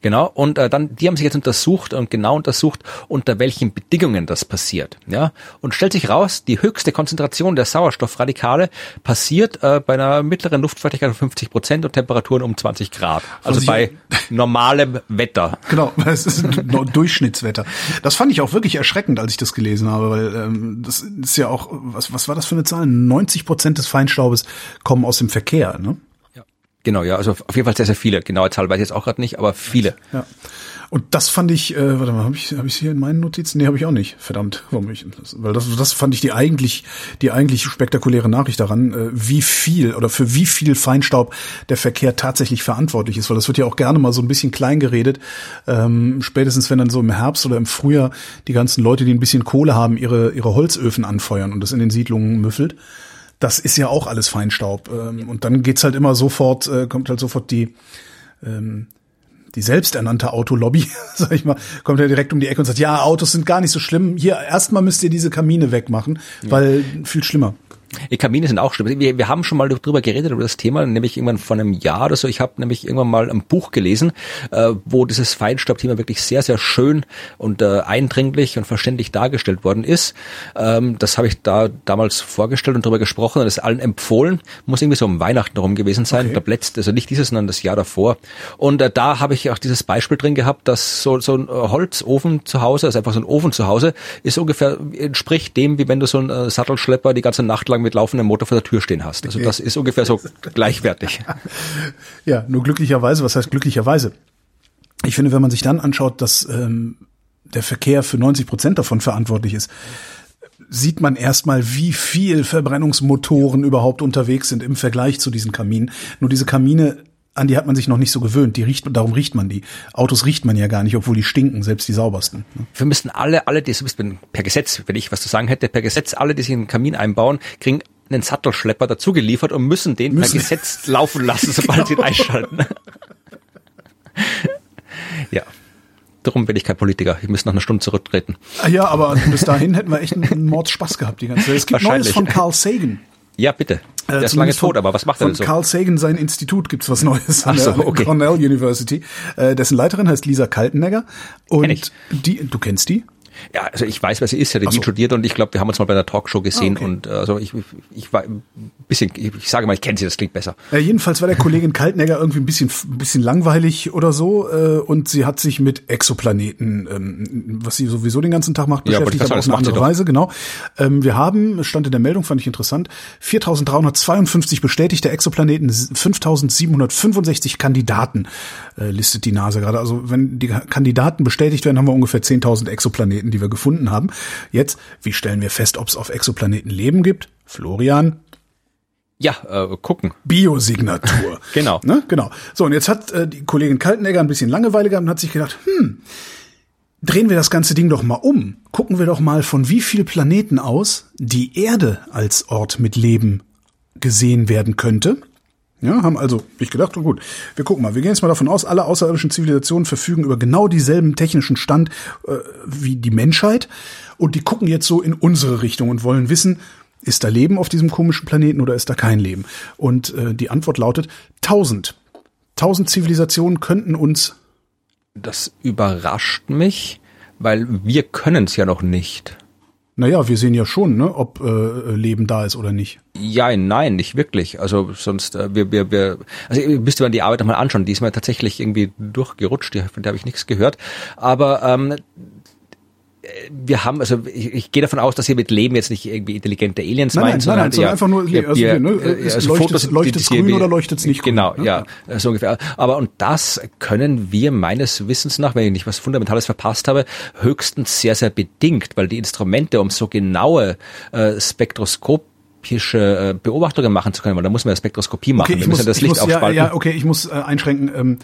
[SPEAKER 3] Genau. Und äh, dann, die haben sich jetzt untersucht und genau untersucht, unter welchen Bedingungen das passiert. Ja, und stellt sich raus, die höchste Konzentration der Sauerstoffradikale passiert äh, bei einer mittleren Luftfeuchtigkeit von 50 Prozent und Temperaturen um 20 Grad. Also bei normalem Wetter.
[SPEAKER 2] Genau, es ist Durchschnittswetter. Das fand ich auch wirklich erschreckend, als ich das gelesen habe, weil ähm, das ist ja auch, was, was war das für eine Zahl? 90 Prozent des Feinstaubes kommen aus dem Verkehr, ne?
[SPEAKER 3] Genau, ja, also auf jeden Fall sehr, sehr viele. Genaue Zahl weiß ich jetzt auch gerade nicht, aber viele.
[SPEAKER 2] Ja. Und das fand ich, äh, warte mal, habe ich hab ich hier in meinen Notizen? Nee, habe ich auch nicht. Verdammt, warum ich weil das das fand ich die eigentlich die eigentlich spektakuläre Nachricht daran, äh, wie viel oder für wie viel Feinstaub der Verkehr tatsächlich verantwortlich ist, weil das wird ja auch gerne mal so ein bisschen klein geredet. Ähm, spätestens wenn dann so im Herbst oder im Frühjahr die ganzen Leute, die ein bisschen Kohle haben, ihre ihre Holzöfen anfeuern und das in den Siedlungen müffelt. Das ist ja auch alles Feinstaub. Ähm, und dann geht's halt immer sofort, äh, kommt halt sofort die ähm, die selbsternannte Autolobby, sag ich mal, kommt ja direkt um die Ecke und sagt, ja, Autos sind gar nicht so schlimm. Hier, erstmal müsst ihr diese Kamine wegmachen, weil viel schlimmer.
[SPEAKER 3] Die Kamine sind auch schlimm. Wir, wir haben schon mal drüber geredet, über das Thema, nämlich irgendwann vor einem Jahr oder so. Ich habe nämlich irgendwann mal ein Buch gelesen, äh, wo dieses Feinstaubthema wirklich sehr, sehr schön und äh, eindringlich und verständlich dargestellt worden ist. Ähm, das habe ich da damals vorgestellt und darüber gesprochen und es allen empfohlen. Muss irgendwie so um Weihnachten rum gewesen sein.
[SPEAKER 2] Okay.
[SPEAKER 3] Ich glaube, letztes, also nicht dieses, sondern das Jahr davor. Und äh, da habe ich auch dieses Beispiel drin gehabt, dass so, so ein äh, Holzofen zu Hause, also einfach so ein Ofen zu Hause, ist ungefähr, entspricht dem, wie wenn du so einen äh, Sattelschlepper die ganze Nacht lang mit laufendem Motor vor der Tür stehen hast. Also das ist ungefähr so gleichwertig.
[SPEAKER 2] Ja, nur glücklicherweise, was heißt glücklicherweise? Ich finde, wenn man sich dann anschaut, dass ähm, der Verkehr für 90 Prozent davon verantwortlich ist, sieht man erstmal, wie viel Verbrennungsmotoren überhaupt unterwegs sind im Vergleich zu diesen Kaminen. Nur diese Kamine, an die hat man sich noch nicht so gewöhnt. Die riecht, darum riecht man die. Autos riecht man ja gar nicht, obwohl die stinken, selbst die saubersten. ne?
[SPEAKER 3] Wir müssen alle, alle, die per Gesetz, wenn ich was zu sagen hätte, per Gesetz, alle, die sich in den Kamin einbauen, kriegen einen Sattelschlepper dazu geliefert und müssen den
[SPEAKER 2] Müssen.
[SPEAKER 3] per Gesetz laufen lassen, sobald sie ihn einschalten. ja. Darum bin ich kein Politiker. Ich müsste nach einer Stunde zurücktreten.
[SPEAKER 2] Ah Ja, aber bis dahin hätten wir echt einen Mordspaß gehabt die ganze Zeit. Es gibt Neues
[SPEAKER 3] Wahrscheinlich.
[SPEAKER 2] von Carl Sagan.
[SPEAKER 3] Ja, bitte.
[SPEAKER 2] Äh,
[SPEAKER 3] Der ist lange tot,
[SPEAKER 2] von-
[SPEAKER 3] aber was macht er
[SPEAKER 2] von
[SPEAKER 3] denn so?
[SPEAKER 2] Carl Sagan, sein Institut, gibt's was Neues an
[SPEAKER 3] so,
[SPEAKER 2] der
[SPEAKER 3] okay.
[SPEAKER 2] Cornell University. Äh, dessen Leiterin heißt Lisa Kaltenegger. Und die, du kennst die?
[SPEAKER 3] Ja, also ich weiß, wer sie ist, sie hat
[SPEAKER 2] Ach so.
[SPEAKER 3] Wien studiert und ich glaube, wir haben uns mal bei einer Talkshow gesehen
[SPEAKER 2] Ah, okay.
[SPEAKER 3] und äh, also ich, ich war ein bisschen, ich, ich sage mal, ich kenne sie, das klingt besser.
[SPEAKER 2] Äh, jedenfalls war der Kollegin Kaltenegger irgendwie ein bisschen, ein bisschen langweilig oder so äh, und sie hat sich mit Exoplaneten, ähm, was sie sowieso den ganzen Tag macht,
[SPEAKER 3] Ja,
[SPEAKER 2] beschäftigt,
[SPEAKER 3] ich
[SPEAKER 2] aber
[SPEAKER 3] gerade
[SPEAKER 2] auf eine andere Weise, genau. Ähm, wir haben, es stand in der Meldung, fand ich interessant, 4.352 bestätigte Exoplaneten, 5.765 Kandidaten äh, listet die NASA gerade. Also wenn die Kandidaten bestätigt werden, haben wir ungefähr 10.000 Exoplaneten, die wir gefunden haben. Jetzt, wie stellen wir fest, ob es auf Exoplaneten Leben gibt? Florian,
[SPEAKER 3] Ja, äh, gucken.
[SPEAKER 2] Biosignatur.
[SPEAKER 3] Genau.
[SPEAKER 2] Ne? Genau. So, und jetzt hat äh, die Kollegin Kaltenegger ein bisschen Langeweile gehabt und hat sich gedacht, hm, drehen wir das ganze Ding doch mal um. Gucken wir doch mal, von wie viel Planeten aus die Erde als Ort mit Leben gesehen werden könnte. Ja, haben also ich gedacht, oh gut, wir gucken mal, wir gehen jetzt mal davon aus, alle außerirdischen Zivilisationen verfügen über genau dieselben technischen Stand äh, wie die Menschheit und die gucken jetzt so in unsere Richtung und wollen wissen, Ist da Leben auf diesem komischen Planeten oder ist da kein Leben? Und äh, die Antwort lautet tausend. Tausend Zivilisationen könnten uns.
[SPEAKER 3] Das überrascht mich, weil wir können es ja noch nicht.
[SPEAKER 2] Naja, wir sehen ja schon, ne, ob äh, Leben da ist oder nicht.
[SPEAKER 3] Ja, nein, nicht wirklich. Also sonst, äh, wir, wir, wir, also müsste man die Arbeit nochmal anschauen. Die ist mir tatsächlich irgendwie durchgerutscht, die, von der habe ich nichts gehört. Aber ähm, wir haben, also ich, ich gehe davon aus, dass ihr mit Leben jetzt nicht irgendwie intelligente Aliens
[SPEAKER 2] Nein,
[SPEAKER 3] meint,
[SPEAKER 2] nein,
[SPEAKER 3] sondern
[SPEAKER 2] nein, sondern
[SPEAKER 3] ja,
[SPEAKER 2] einfach nur,
[SPEAKER 3] ja,
[SPEAKER 2] also,
[SPEAKER 3] wir-
[SPEAKER 2] ne, es
[SPEAKER 3] also
[SPEAKER 2] leuchtet-
[SPEAKER 3] die-
[SPEAKER 2] grün oder leuchtet's nicht grün,
[SPEAKER 3] Genau,
[SPEAKER 2] ne?
[SPEAKER 3] ja, so ungefähr. Aber und das können wir meines Wissens nach, wenn ich nicht was Fundamentales verpasst habe, höchstens sehr, sehr bedingt, weil die Instrumente, um so genaue äh, spektroskopische äh, Beobachtungen machen zu können, weil da muss man ja Spektroskopie machen.
[SPEAKER 2] Okay, ich muss,
[SPEAKER 3] das
[SPEAKER 2] ich
[SPEAKER 3] Licht
[SPEAKER 2] muss ja,
[SPEAKER 3] aufspalten.
[SPEAKER 2] ja, okay, ich muss äh, einschränken. Ähm,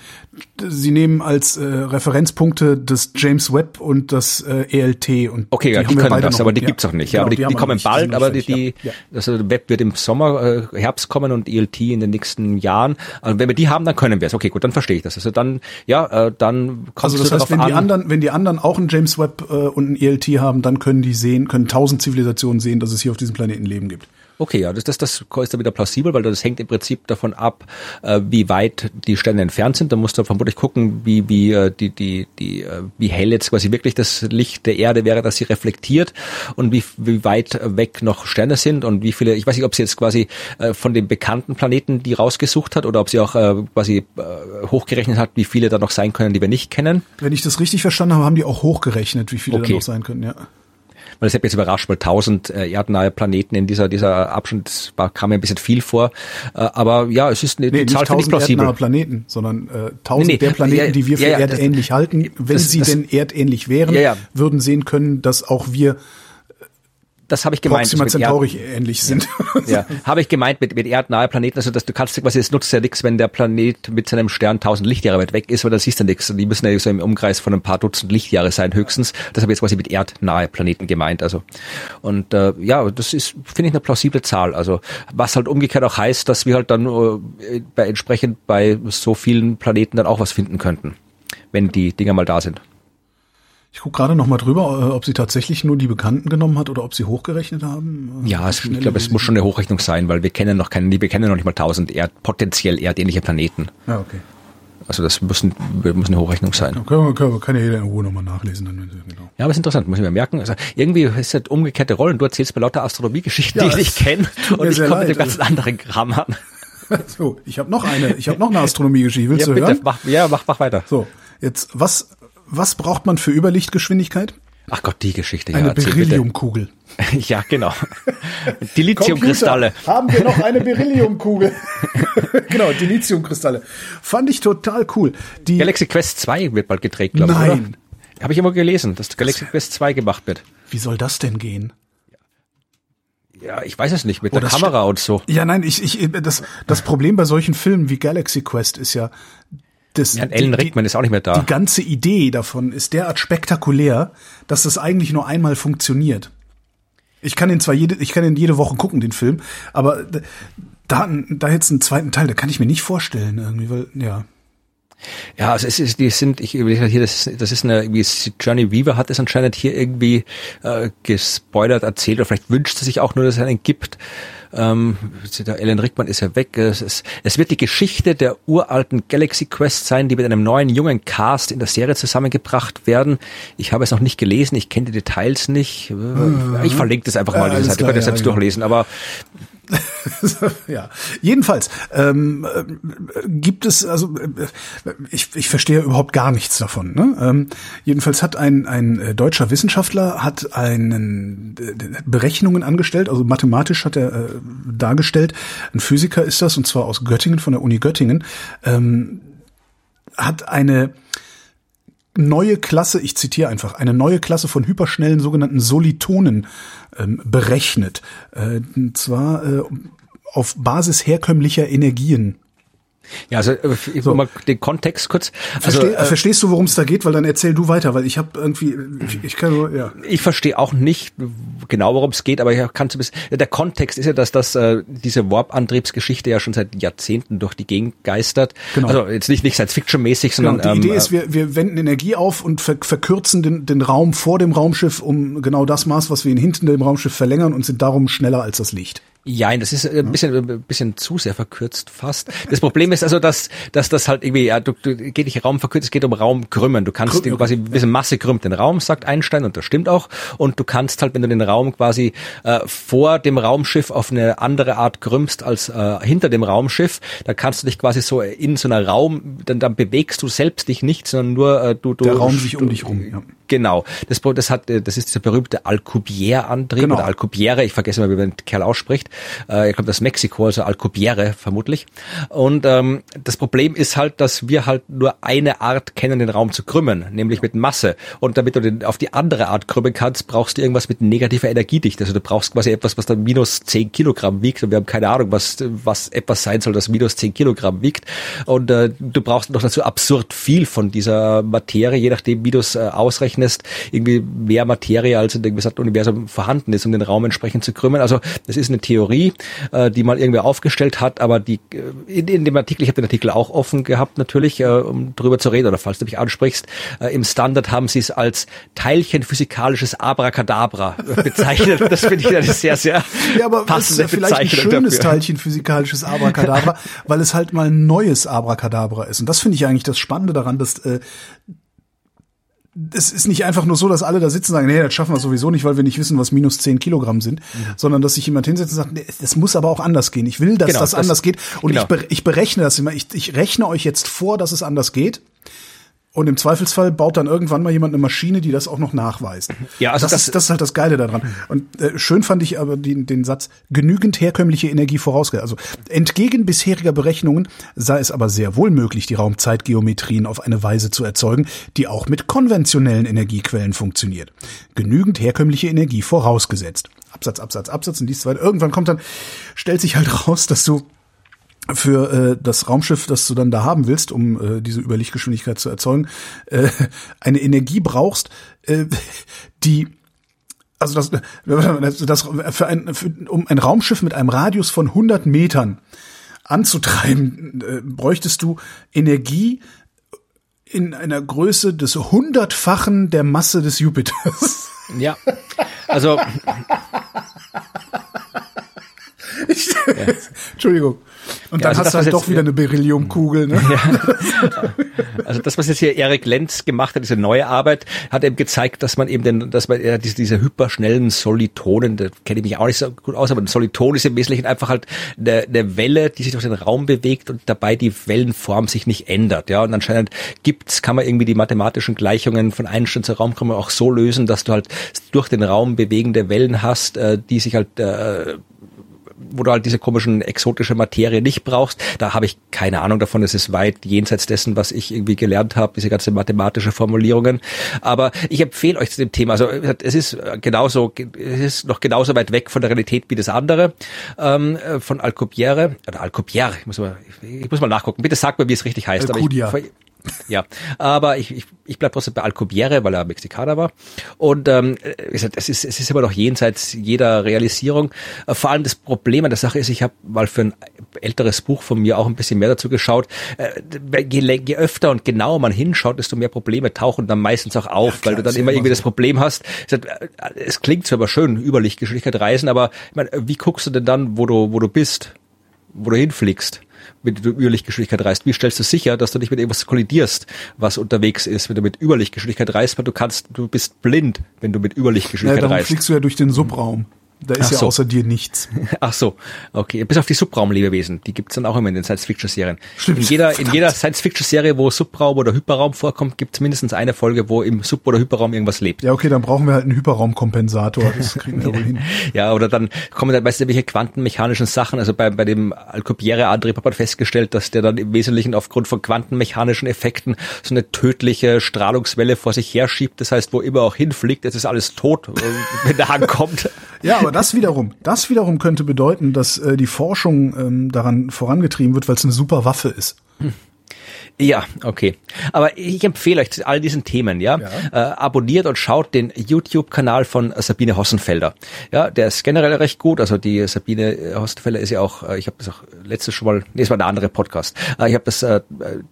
[SPEAKER 2] Sie nehmen als äh, Referenzpunkte das James Webb und das äh, ELT und
[SPEAKER 3] Okay, ja, die,
[SPEAKER 2] haben wir
[SPEAKER 3] können das,
[SPEAKER 2] noch.
[SPEAKER 3] aber die
[SPEAKER 2] Ja,
[SPEAKER 3] gibt's auch nicht. Ja,
[SPEAKER 2] genau,
[SPEAKER 3] aber die, die,
[SPEAKER 2] wir
[SPEAKER 3] kommen
[SPEAKER 2] nicht, die
[SPEAKER 3] bald, aber die, die
[SPEAKER 2] ja, ja.
[SPEAKER 3] also Web wird im Sommer, äh, Herbst kommen und ELT in den nächsten Jahren. Also wenn wir die haben, dann können wir es. Okay, gut, dann verstehe ich das. Also dann, ja, äh, dann kommt
[SPEAKER 2] Also das heißt, wenn die
[SPEAKER 3] an.
[SPEAKER 2] anderen, wenn die anderen auch ein James Webb äh, und ein ELT haben, dann können die sehen, können tausend Zivilisationen sehen, dass es hier auf diesem Planeten Leben gibt.
[SPEAKER 3] Okay, ja, das, das, das ist dann wieder plausibel, weil das hängt im Prinzip davon ab, äh, wie weit die Sterne entfernt sind. Da musst du vermutlich gucken, wie, wie, äh, die, die, die, äh, wie hell jetzt quasi wirklich das Licht der Erde wäre, dass sie reflektiert und wie, wie weit weg noch Sterne sind und wie viele, ich weiß nicht, ob sie jetzt quasi äh, von den bekannten Planeten die rausgesucht hat oder ob sie auch äh, quasi äh, hochgerechnet hat, wie viele da noch sein können, die wir nicht kennen.
[SPEAKER 2] Wenn ich das richtig verstanden habe, haben die auch hochgerechnet, wie viele
[SPEAKER 3] Okay.
[SPEAKER 2] da noch sein können. Ja.
[SPEAKER 3] Weil das hat mich jetzt überrascht, weil tausend äh, erdnahe Planeten in dieser, dieser Abschnitt das war, kam mir ein bisschen viel vor. Äh, aber ja, es ist eine,
[SPEAKER 2] Nee, nicht
[SPEAKER 3] Zahl ich
[SPEAKER 2] tausend
[SPEAKER 3] plausibel.
[SPEAKER 2] erdnahe Planeten, sondern äh, tausend
[SPEAKER 3] Nee, nee,
[SPEAKER 2] der Planeten,
[SPEAKER 3] ja,
[SPEAKER 2] die wir für
[SPEAKER 3] ja, ja, das-
[SPEAKER 2] erdähnlich halten. Wenn
[SPEAKER 3] das-
[SPEAKER 2] sie
[SPEAKER 3] das-
[SPEAKER 2] denn erdähnlich wären, würden sehen können, dass auch wir
[SPEAKER 3] Das habe ich gemeint.
[SPEAKER 2] Proxima Centauri ähnlich sind.
[SPEAKER 3] Ja, habe ich gemeint mit, mit erdnahe Planeten, also dass du kannst quasi, es nutzt ja nichts, wenn der Planet mit seinem Stern tausend Lichtjahre weit weg ist, weil dann siehst du nichts. Die müssen ja so im Umkreis von ein paar Dutzend Lichtjahre sein, höchstens. Das habe ich jetzt quasi mit erdnahe Planeten gemeint. Also und äh, ja, das ist, finde ich, eine plausible Zahl. Also was halt umgekehrt auch heißt, dass wir halt dann äh, bei entsprechend bei so vielen Planeten dann auch was finden könnten, wenn die Dinger mal da sind.
[SPEAKER 2] Ich gucke gerade noch mal drüber, äh, ob sie tatsächlich nur die Bekannten genommen hat oder ob sie hochgerechnet haben.
[SPEAKER 3] Ja, es, ich glaube, es muss schon eine Hochrechnung sein, weil wir kennen noch keinen, wir kennen noch nicht mal tausend Erd, potenziell erdähnliche Planeten.
[SPEAKER 2] Ja, okay.
[SPEAKER 3] Also das muss, ein, muss eine Hochrechnung sein.
[SPEAKER 2] Dann können wir, können wir, kann ja jeder in Ruhe nochmal nachlesen. Dann, genau.
[SPEAKER 3] Ja, aber ist interessant, muss ich mir merken. Also irgendwie ist das umgekehrte Rollen. Du erzählst mir lauter Astronomiegeschichten,
[SPEAKER 2] Ja,
[SPEAKER 3] die ich nicht kenne. Und ich komme mit dem ganzen anderen Kram an.
[SPEAKER 2] So, ich habe noch eine, ich habe noch eine Astronomiegeschichte. Willst
[SPEAKER 3] Ja,
[SPEAKER 2] du
[SPEAKER 3] bitte,
[SPEAKER 2] hören?
[SPEAKER 3] mach, ja, mach, mach weiter.
[SPEAKER 2] So, jetzt was was braucht man für Überlichtgeschwindigkeit?
[SPEAKER 3] Ach Gott, die Geschichte.
[SPEAKER 2] Eine
[SPEAKER 3] ja,
[SPEAKER 2] Berylliumkugel.
[SPEAKER 3] Ja, genau. Die Lithiumkristalle.
[SPEAKER 2] Haben wir noch eine Berylliumkugel? genau, die Lithiumkristalle. Fand ich total cool. Die
[SPEAKER 3] Galaxy Quest 2 wird bald gedreht, glaube ich.
[SPEAKER 2] Nein.
[SPEAKER 3] Habe ich immer gelesen, dass Galaxy Quest 2 gemacht wird.
[SPEAKER 2] Wie soll das denn gehen?
[SPEAKER 3] Ja, ich weiß es nicht, mit
[SPEAKER 2] Oh,
[SPEAKER 3] der Kamera und so.
[SPEAKER 2] Ja, nein, ich, ich, das, das Problem bei solchen Filmen wie Galaxy Quest ist ja, das,
[SPEAKER 3] Ja, Ellen
[SPEAKER 2] die-
[SPEAKER 3] Rickman ist auch nicht mehr da.
[SPEAKER 2] Die ganze Idee davon ist derart spektakulär, dass das eigentlich nur einmal funktioniert. Ich kann ihn zwar jede, ich kann ihn jede Woche gucken, den Film, aber da, da jetzt einen zweiten Teil, da kann ich mir nicht vorstellen irgendwie, weil, ja.
[SPEAKER 3] Ja, also es ist, die sind, ich überlege hier, das, ist- das ist eine, irgendwie, Johnny Weaver hat es anscheinend hier irgendwie äh, gespoilert erzählt, oder vielleicht wünscht sie sich auch nur, dass es einen gibt. Ähm, Ellen Rickman ist ja weg. Es, ist, es wird die Geschichte der uralten Galaxy Quest sein, die mit einem neuen jungen Cast in der Serie zusammengebracht werden. Ich habe es noch nicht gelesen, ich kenne die Details nicht. Ich verlinke das einfach mal,
[SPEAKER 2] Ja,
[SPEAKER 3] diese Seite.
[SPEAKER 2] klar,
[SPEAKER 3] Könnt ihr
[SPEAKER 2] ja,
[SPEAKER 3] selbst
[SPEAKER 2] genau.
[SPEAKER 3] durchlesen, aber
[SPEAKER 2] ja, jedenfalls ähm, äh, gibt es also äh, ich, ich verstehe überhaupt gar nichts davon. Ne? Ähm, jedenfalls hat ein ein äh, deutscher Wissenschaftler hat einen äh, Berechnungen angestellt, also mathematisch hat er äh, dargestellt. Ein Physiker ist das und zwar aus Göttingen von der Uni Göttingen ähm, hat eine neue Klasse, ich zitiere einfach, eine neue Klasse von hyperschnellen sogenannten Solitonen ähm, berechnet. Äh, und zwar äh, auf Basis herkömmlicher Energien.
[SPEAKER 3] Ja, also äh, ich so. mal den Kontext kurz.
[SPEAKER 2] Also, Versteh, äh, verstehst du, worum es da geht? Weil dann erzähl du weiter, weil ich habe irgendwie, ich, ich kann nur, ja.
[SPEAKER 3] Ich verstehe auch nicht genau, worum es geht, aber ich kann zumindest, der Kontext ist ja, dass das äh, diese Warp-Antriebsgeschichte ja schon seit Jahrzehnten durch die Gegend geistert. Genau. Also jetzt nicht nicht Science-Fiction-mäßig, sondern
[SPEAKER 2] genau, die Idee ähm, ist, wir, wir wenden Energie auf und ver verkürzen den, den Raum vor dem Raumschiff um genau das Maß, was wir in hinten dem Raumschiff verlängern und sind darum schneller als das Licht.
[SPEAKER 3] Ja, das ist ein bisschen, ein bisschen zu sehr verkürzt fast. Das Problem ist also, dass, dass das halt irgendwie, ja, du, du geht nicht Raum verkürzt, es geht um Raum krümmen. Du kannst Krüm, quasi ein bisschen Masse krümmt den Raum, sagt Einstein, und das stimmt auch. Und du kannst halt, wenn du den Raum quasi äh, vor dem Raumschiff auf eine andere Art krümmst als äh, hinter dem Raumschiff, dann kannst du dich quasi so in so einer Raum, dann, dann bewegst du selbst dich nicht, sondern nur äh, du, du.
[SPEAKER 2] Der Raum sich um dich rum.
[SPEAKER 3] Ja. Genau. Das, das hat, äh, das ist dieser berühmte Alcubierre-Antrieb genau. oder Alcubierre. Ich vergesse mal, wie man den Kerl ausspricht. Äh, ich glaube, das Mexiko, also Alcubierre vermutlich. Und ähm, das Problem ist halt, dass wir halt nur eine Art kennen, den Raum zu krümmen, nämlich mit Masse. Und damit du den auf die andere Art krümmen kannst, brauchst du irgendwas mit negativer Energiedichte. Also du brauchst quasi etwas, was dann minus zehn Kilogramm wiegt. Und wir haben keine Ahnung, was, was etwas sein soll, das minus zehn Kilogramm wiegt. Und äh, du brauchst noch dazu absurd viel von dieser Materie, je nachdem, wie du es äh, ausrechnest rechnest, irgendwie mehr Materie als in dem gesamten Universum vorhanden ist, um den Raum entsprechend zu krümmen. Also das ist eine Theorie, äh, die mal irgendwie aufgestellt hat, aber die äh, in, in dem Artikel, ich habe den Artikel auch offen gehabt natürlich, äh, um drüber zu reden, oder falls du mich ansprichst, äh, im Standard haben sie es als Teilchenphysikalisches Abracadabra bezeichnet. Das finde ich eine sehr, sehr
[SPEAKER 2] ja, aber passende ist ja vielleicht ein schönes dafür. Teilchenphysikalisches Abracadabra, weil es halt mal ein neues Abracadabra ist. Und das finde ich eigentlich das Spannende daran, dass äh, es ist nicht einfach nur so, dass alle da sitzen und sagen, nee, das schaffen wir sowieso nicht, weil wir nicht wissen, was minus zehn Kilogramm sind, mhm. sondern dass sich jemand hinsetzt und sagt, nee, das muss aber auch anders gehen. Ich will, dass genau, das, das anders geht und genau. ich, ich berechne das immer. Ich, ich rechne euch jetzt vor, dass es anders geht und im Zweifelsfall baut dann irgendwann mal jemand eine Maschine, die das auch noch nachweist. Ja, also das, das, ist, das ist halt das Geile daran. Und äh, schön fand ich aber den, den Satz, genügend herkömmliche Energie vorausgeht. Also entgegen bisheriger Berechnungen sei es aber sehr wohl möglich, die Raumzeitgeometrien auf eine Weise zu erzeugen, die auch mit konventionellen Energiequellen funktioniert. Genügend herkömmliche Energie vorausgesetzt. Absatz, Absatz, Absatz und dies weiter. Irgendwann kommt dann, stellt sich halt raus, dass du für äh, das Raumschiff, das du dann da haben willst, um äh, diese Überlichtgeschwindigkeit zu erzeugen, äh, eine Energie brauchst, äh, die also das, das für ein, für, um ein Raumschiff mit einem Radius von 100 Metern anzutreiben, äh, bräuchtest du Energie in einer Größe des hundertfachen der Masse des Jupiters.
[SPEAKER 3] Ja, also
[SPEAKER 2] ich, ja. Entschuldigung. Und ja, dann also hast du halt doch wieder eine Berylliumkugel. Ne? Ja.
[SPEAKER 3] Also das, was jetzt hier Erik Lenz gemacht hat, diese neue Arbeit, hat eben gezeigt, dass man eben den, dass man ja, diese, diese hyperschnellen Solitonen, da kenne ich mich auch nicht so gut aus, aber ein Soliton ist im Wesentlichen einfach halt eine, eine Welle, die sich durch den Raum bewegt und dabei die Wellenform sich nicht ändert. Ja, und anscheinend gibt's, kann man irgendwie die mathematischen Gleichungen von Einstein zur Raumkrümmung auch so lösen, dass du halt durch den Raum bewegende Wellen hast, äh, die sich halt äh, wo du halt diese komischen exotische Materie nicht brauchst. Da habe ich keine Ahnung davon. Es ist weit jenseits dessen, was ich irgendwie gelernt habe, diese ganze mathematische Formulierungen. Aber ich empfehle euch zu dem Thema. Also es ist genauso, es ist noch genauso weit weg von der Realität wie das andere ähm, von Alcubierre oder Alcubierre. Ich muss mal, ich muss mal nachgucken. Bitte sag mir, wie es richtig heißt.
[SPEAKER 2] Alcudia.
[SPEAKER 3] Ich, ja, aber ich, ich, ich bleibe trotzdem bei Alcubierre, weil er Mexikaner war. Und ähm, es ist, es ist immer noch jenseits jeder Realisierung. Äh, vor allem das Problem an der Sache ist, ich habe mal für ein älteres Buch von mir auch ein bisschen mehr dazu geschaut. Äh, je, je öfter und genauer man hinschaut, desto mehr Probleme tauchen dann meistens auch auf, ja, klar, weil du dann immer irgendwie so. das Problem hast. Es klingt zwar aber schön, Überlichtgeschwindigkeit reisen, aber ich meine, wie guckst du denn dann, wo du, wo du bist, wo du hinfliegst? Wenn du Überlichtgeschwindigkeit reist? Wie stellst du sicher, dass du nicht mit irgendwas kollidierst, was unterwegs ist, wenn du mit Überlichtgeschwindigkeit reist, weil du kannst, du bist blind, wenn du mit Überlichtgeschwindigkeit
[SPEAKER 2] ja,
[SPEAKER 3] reist.
[SPEAKER 2] fliegst du ja durch den Subraum. Da ist Ach ja so. außer dir nichts.
[SPEAKER 3] Ach so, okay. Bis auf die Subraumlebewesen, die gibt's dann auch immer in den Science-Fiction-Serien. In jeder, in jeder Science-Fiction-Serie, wo Subraum oder Hyperraum vorkommt, gibt's mindestens eine Folge, wo im Sub- oder Hyperraum irgendwas lebt.
[SPEAKER 2] Ja, okay, dann brauchen wir halt einen Hyperraumkompensator. Das kriegen wir wohl hin.
[SPEAKER 3] Ja, oder dann kommen dann, weißt du, welche quantenmechanischen Sachen, also bei, bei dem Alcubierre-Antrieb hat man festgestellt, dass der dann im Wesentlichen aufgrund von quantenmechanischen Effekten so eine tödliche Strahlungswelle vor sich herschiebt. Das heißt, wo immer auch hinfliegt, es ist alles tot, wenn der ankommt.
[SPEAKER 2] Ja, Aber das wiederum, das wiederum könnte bedeuten, dass äh, die Forschung ähm, daran vorangetrieben wird, weil es eine super Waffe ist. Hm.
[SPEAKER 3] Ja, okay. Aber ich empfehle euch zu all diesen Themen, ja, ja. Äh, abonniert und schaut den YouTube-Kanal von Sabine Hossenfelder. Ja, der ist generell recht gut. Also die Sabine Hossenfelder ist ja auch, äh, ich habe das auch letztes schon mal, nee, es war eine andere Podcast. Äh, ich habe das, äh,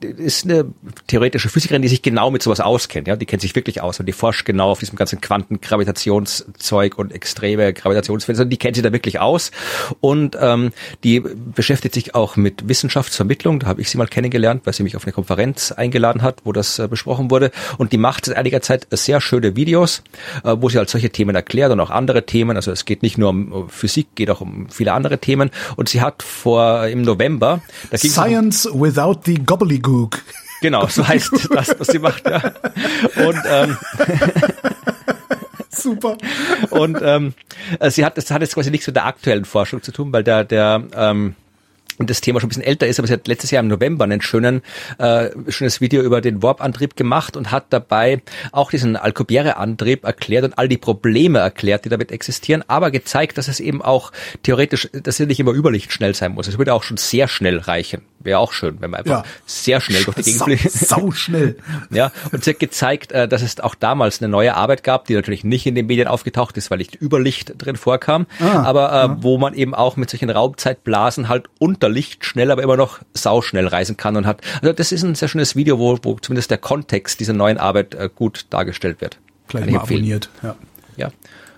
[SPEAKER 3] ist eine theoretische Physikerin, die sich genau mit sowas auskennt. Ja, die kennt sich wirklich aus und die forscht genau auf diesem ganzen Quantengravitationszeug und extreme Gravitationsfelder. Die kennt sich da wirklich aus und ähm, die beschäftigt sich auch mit Wissenschaftsvermittlung. Da habe ich sie mal kennengelernt, weil sie mich auf eine Konferenz eingeladen hat, wo das äh, besprochen wurde. Und die macht seit einiger Zeit sehr schöne Videos, äh, wo sie halt solche Themen erklärt und auch andere Themen. Also es geht nicht nur um Physik, geht auch um viele andere Themen. Und sie hat vor im November
[SPEAKER 2] Science um, without the gobbledygook.
[SPEAKER 3] Genau, so heißt das, was sie macht. Ja. Und ähm,
[SPEAKER 2] Super.
[SPEAKER 3] Und ähm, sie hat, das hat jetzt quasi nichts mit der aktuellen Forschung zu tun, weil der, der ähm, und das Thema schon ein bisschen älter ist, aber sie hat letztes Jahr im November einen schönen, äh, schönes Video über den Warp-Antrieb gemacht und hat dabei auch diesen Alcubierre-Antrieb erklärt und all die Probleme erklärt, die damit existieren, aber gezeigt, dass es eben auch theoretisch, dass es nicht immer überlichtschnell sein muss. Es würde auch schon sehr schnell reichen. Wäre auch schön, wenn man einfach ja. sehr schnell durch die Gegend
[SPEAKER 2] fliegt. Sau schnell.
[SPEAKER 3] ja, und sie hat gezeigt, äh, dass es auch damals eine neue Arbeit gab, die natürlich nicht in den Medien aufgetaucht ist, weil nicht Überlicht drin vorkam, ah, aber äh, ja. wo man eben auch mit solchen Raumzeitblasen halt unter Licht schnell, aber immer noch sauschnell reisen kann und hat. Also das ist ein sehr schönes Video, wo, wo zumindest der Kontext dieser neuen Arbeit äh, gut dargestellt wird.
[SPEAKER 2] Gleich mal abonniert, ja.
[SPEAKER 3] Ja.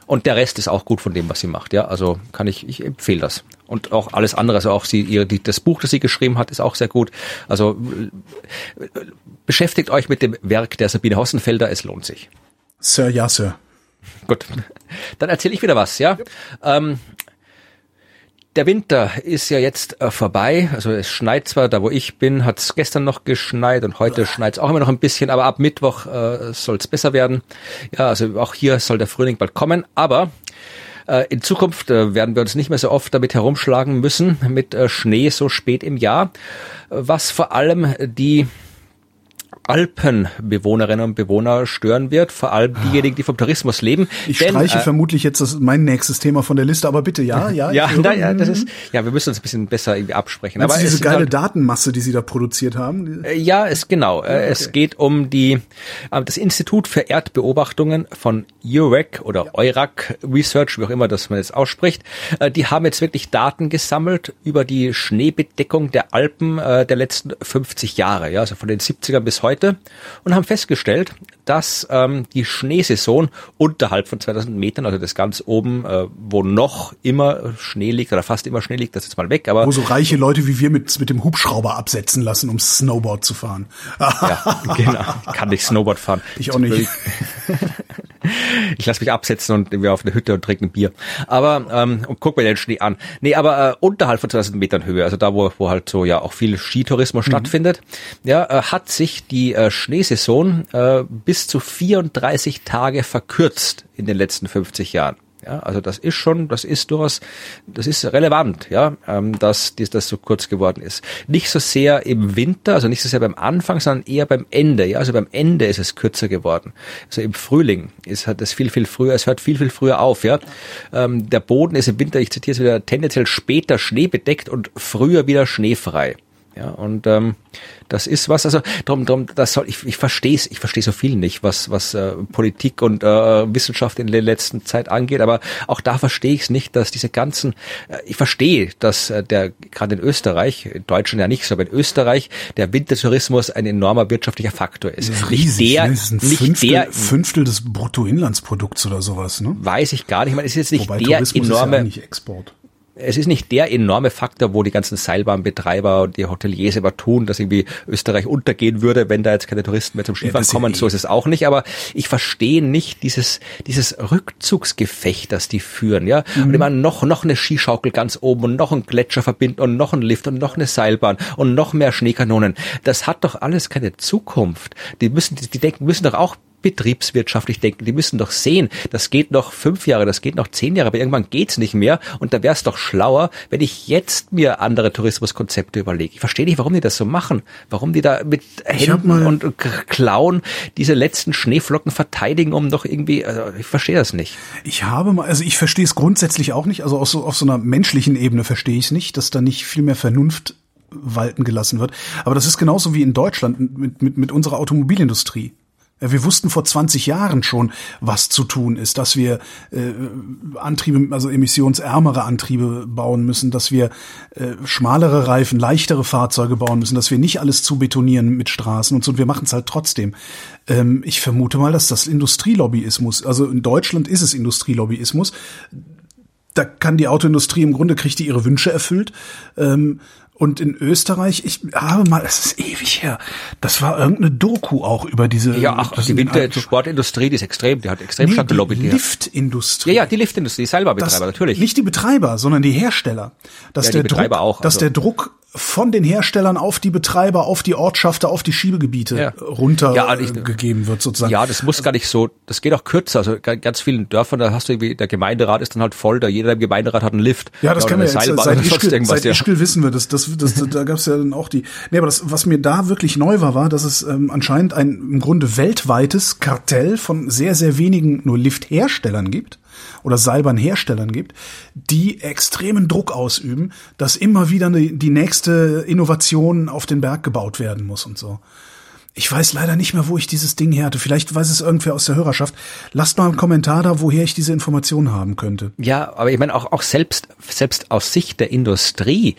[SPEAKER 3] Und der Rest ist auch gut von dem, was sie macht. Ja, also kann ich, ich empfehle das. Und auch alles andere, also auch sie, ihr, die, das Buch, das sie geschrieben hat, ist auch sehr gut. Also beschäftigt euch mit dem Werk der Sabine Hossenfelder, es lohnt sich.
[SPEAKER 2] Sir, ja, Sir.
[SPEAKER 3] Gut. Dann erzähle ich wieder was, ja. Yep. Ähm, der Winter ist ja jetzt äh, vorbei. Also es schneit zwar, da wo ich bin, hat es gestern noch geschneit und heute schneit es auch immer noch ein bisschen, aber ab Mittwoch äh, soll es besser werden. Ja, also auch hier soll der Frühling bald kommen. Aber äh, in Zukunft äh, werden wir uns nicht mehr so oft damit herumschlagen müssen, mit äh, Schnee so spät im Jahr, was vor allem die Alpenbewohnerinnen und Bewohner stören wird, vor allem diejenigen, die vom Tourismus leben.
[SPEAKER 2] Ich Denn, streiche äh, vermutlich jetzt das, mein nächstes Thema von der Liste, aber bitte, ja, ja.
[SPEAKER 3] ja, na, ja, das ist, ja, wir müssen uns ein bisschen besser irgendwie absprechen.
[SPEAKER 2] aber diese geile halt, Datenmasse, die Sie da produziert haben?
[SPEAKER 3] Äh, ja, es genau. Äh, okay. Es geht um die, äh, das Institut für Erdbeobachtungen von UREC oder ja. EURAC Research, wie auch immer das man jetzt ausspricht. Die haben jetzt wirklich Daten gesammelt über die Schneebedeckung der Alpen der letzten 50 Jahre, ja, also von den 70ern bis heute heute und haben festgestellt, dass ähm, die Schneesaison unterhalb von 2000 Metern, also das ganz oben, äh, wo noch immer Schnee liegt oder fast immer Schnee liegt, das ist jetzt mal weg. Aber
[SPEAKER 2] wo so reiche Leute wie wir mit mit dem Hubschrauber absetzen lassen, um Snowboard zu fahren.
[SPEAKER 3] ja, genau. Ich kann nicht Snowboard fahren.
[SPEAKER 2] Ich auch nicht.
[SPEAKER 3] ich lasse mich absetzen und wir auf eine Hütte und trinken ein Bier. Aber ähm, und guck mir den Schnee an. Nee, aber äh, unterhalb von 2000 Metern Höhe, also da wo wo halt so ja auch viel Skitourismus mhm. stattfindet, ja, äh, hat sich die äh, Schneesaison äh, bis zu 34 Tage verkürzt in den letzten 50 Jahren. Ja, also das ist schon, das ist durchaus, das ist relevant, ja, ähm, dass das so kurz geworden ist. Nicht so sehr im Winter, also nicht so sehr beim Anfang, sondern eher beim Ende. Ja, also beim Ende ist es kürzer geworden. Also im Frühling ist hat es viel viel früher, es hört viel viel früher auf. Ja, ähm, der Boden ist im Winter, ich zitiere es wieder, tendenziell später schneebedeckt und früher wieder schneefrei. Ja, und ähm, das ist was, also drum, drum, das soll ich, ich verstehe es, ich verstehe so viel nicht, was was äh, Politik und äh, Wissenschaft in der letzten Zeit angeht, aber auch da verstehe ich es nicht, dass diese ganzen, äh, ich verstehe, dass äh, der gerade in Österreich, in Deutschland ja nicht so, aber in Österreich der Wintertourismus ein enormer wirtschaftlicher Faktor ist.
[SPEAKER 2] Das ist riesig, nicht der, ne? das ist ein nicht Fünftel, der Fünftel des Bruttoinlandsprodukts oder sowas, ne?
[SPEAKER 3] Weiß ich gar nicht. Ich meine, es ist jetzt nicht Wobei der Tourismus enorme. Ist ja
[SPEAKER 2] Export
[SPEAKER 3] es ist nicht der enorme Faktor, wo die ganzen Seilbahnbetreiber und die Hoteliers immer tun, dass irgendwie Österreich untergehen würde, wenn da jetzt keine Touristen mehr zum Skifahren ja, kommen. So ist es auch nicht. Aber ich verstehe nicht dieses, dieses Rückzugsgefecht, das die führen, ja. Mhm. Und immer noch, noch eine Skischaukel ganz oben und noch ein Gletscher verbinden und noch ein Lift und noch eine Seilbahn und noch mehr Schneekanonen. Das hat doch alles keine Zukunft. Die müssen, die, die denken, müssen doch auch betriebswirtschaftlich denken. Die müssen doch sehen, das geht noch fünf Jahre, das geht noch zehn Jahre, aber irgendwann geht's nicht mehr. Und da wäre es doch schlauer, wenn ich jetzt mir andere Tourismuskonzepte überlege. Ich verstehe nicht, warum die das so machen. Warum die da mit Händen und Klauen diese letzten Schneeflocken verteidigen, um doch irgendwie, also ich verstehe das nicht.
[SPEAKER 2] Ich habe mal, also ich verstehe es grundsätzlich auch nicht, also auf so, auf so einer menschlichen Ebene verstehe ich es nicht, dass da nicht viel mehr Vernunft walten gelassen wird. Aber das ist genauso wie in Deutschland mit, mit, mit unserer Automobilindustrie. Wir wussten vor 20 Jahren schon, was zu tun ist, dass wir äh, Antriebe, also emissionsärmere Antriebe bauen müssen, dass wir äh, schmalere Reifen, leichtere Fahrzeuge bauen müssen, dass wir nicht alles zu betonieren mit Straßen und so. Und wir machen es halt trotzdem. Ähm, ich vermute mal, dass das Industrielobbyismus, also in Deutschland ist es Industrielobbyismus. Da kann die Autoindustrie im Grunde kriegt die ihre Wünsche erfüllt. Ähm, und in Österreich, ich habe mal, es ist ewig her, das war irgendeine Doku auch über diese.
[SPEAKER 3] Ja, ach, die Wintersportindustrie, die ist extrem, die hat extrem nee, stark gelobbyt.
[SPEAKER 2] Die Liftindustrie.
[SPEAKER 3] Ja, ja, die Liftindustrie, selber Betreiber, das, natürlich.
[SPEAKER 2] Nicht die Betreiber, sondern die Hersteller. Dass ja, der Druck, auch, also. dass der Druck von den Herstellern auf die Betreiber, auf die Ortschafter, auf die Schiebegebiete ja. runtergegeben ja, wird sozusagen.
[SPEAKER 3] Ja, das muss also, gar nicht so, das geht auch kürzer. Also ganz vielen Dörfern, da hast du irgendwie, der Gemeinderat ist dann halt voll, da jeder im Gemeinderat hat einen Lift.
[SPEAKER 2] Ja, das kennen wir jetzt. Seit Ischgl, seit Ischgl wissen wir das. das, das, da gab es ja dann auch die. Nee, aber das, was mir da wirklich neu war, war, dass es ähm, anscheinend ein im Grunde weltweites Kartell von sehr, sehr wenigen nur Liftherstellern gibt oder Seilbahnherstellern gibt, die extremen Druck ausüben, dass immer wieder die nächste Innovation auf den Berg gebaut werden muss und so. Ich weiß leider nicht mehr, wo ich dieses Ding her hatte. Vielleicht weiß es irgendwer aus der Hörerschaft. Lasst mal einen Kommentar da, woher ich diese Informationen haben könnte.
[SPEAKER 3] Ja, aber ich meine auch, auch selbst, selbst aus Sicht der Industrie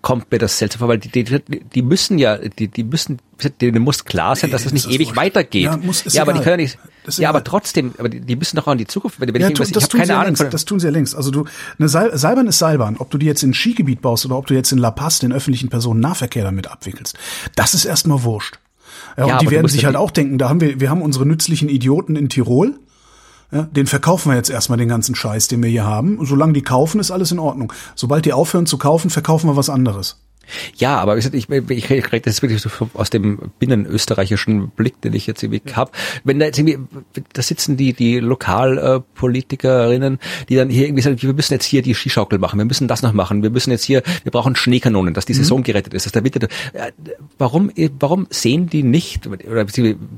[SPEAKER 3] kommt mir das seltsam vor, weil die, die, die müssen ja, die, die müssen, denen muss klar sein, dass das nicht das ewig weitergeht. Ja, muss, ja aber die können ja nicht, ja, aber trotzdem, aber die, die müssen doch auch in die Zukunft, wenn, wenn ja,
[SPEAKER 2] ich tu, das ich keine Ahnung. Längst, das tun sie ja längst. Also du, eine Seil, Seilbahn ist Seilbahn. Ob du die jetzt in Skigebiet baust oder ob du jetzt in La Paz den öffentlichen Personennahverkehr damit abwickelst, das ist erstmal wurscht. Ja, ja und die werden sich halt auch denken, da haben wir, wir haben unsere nützlichen Idioten in Tirol. Ja, den verkaufen wir jetzt erstmal den ganzen Scheiß, den wir hier haben. Solange die kaufen, ist alles in Ordnung. Sobald die aufhören zu kaufen, verkaufen wir was anderes.
[SPEAKER 3] Ja, aber ich, ich, ich rede das wirklich so aus dem binnenösterreichischen Blick, den ich jetzt irgendwie habe. Wenn da jetzt irgendwie, da sitzen die, die Lokalpolitikerinnen, die dann hier irgendwie sagen, wir müssen jetzt hier die Skischaukel machen, wir müssen das noch machen, wir müssen jetzt hier, wir brauchen Schneekanonen, dass die Saison mhm. gerettet ist, dass der Winter, warum, warum sehen die nicht, oder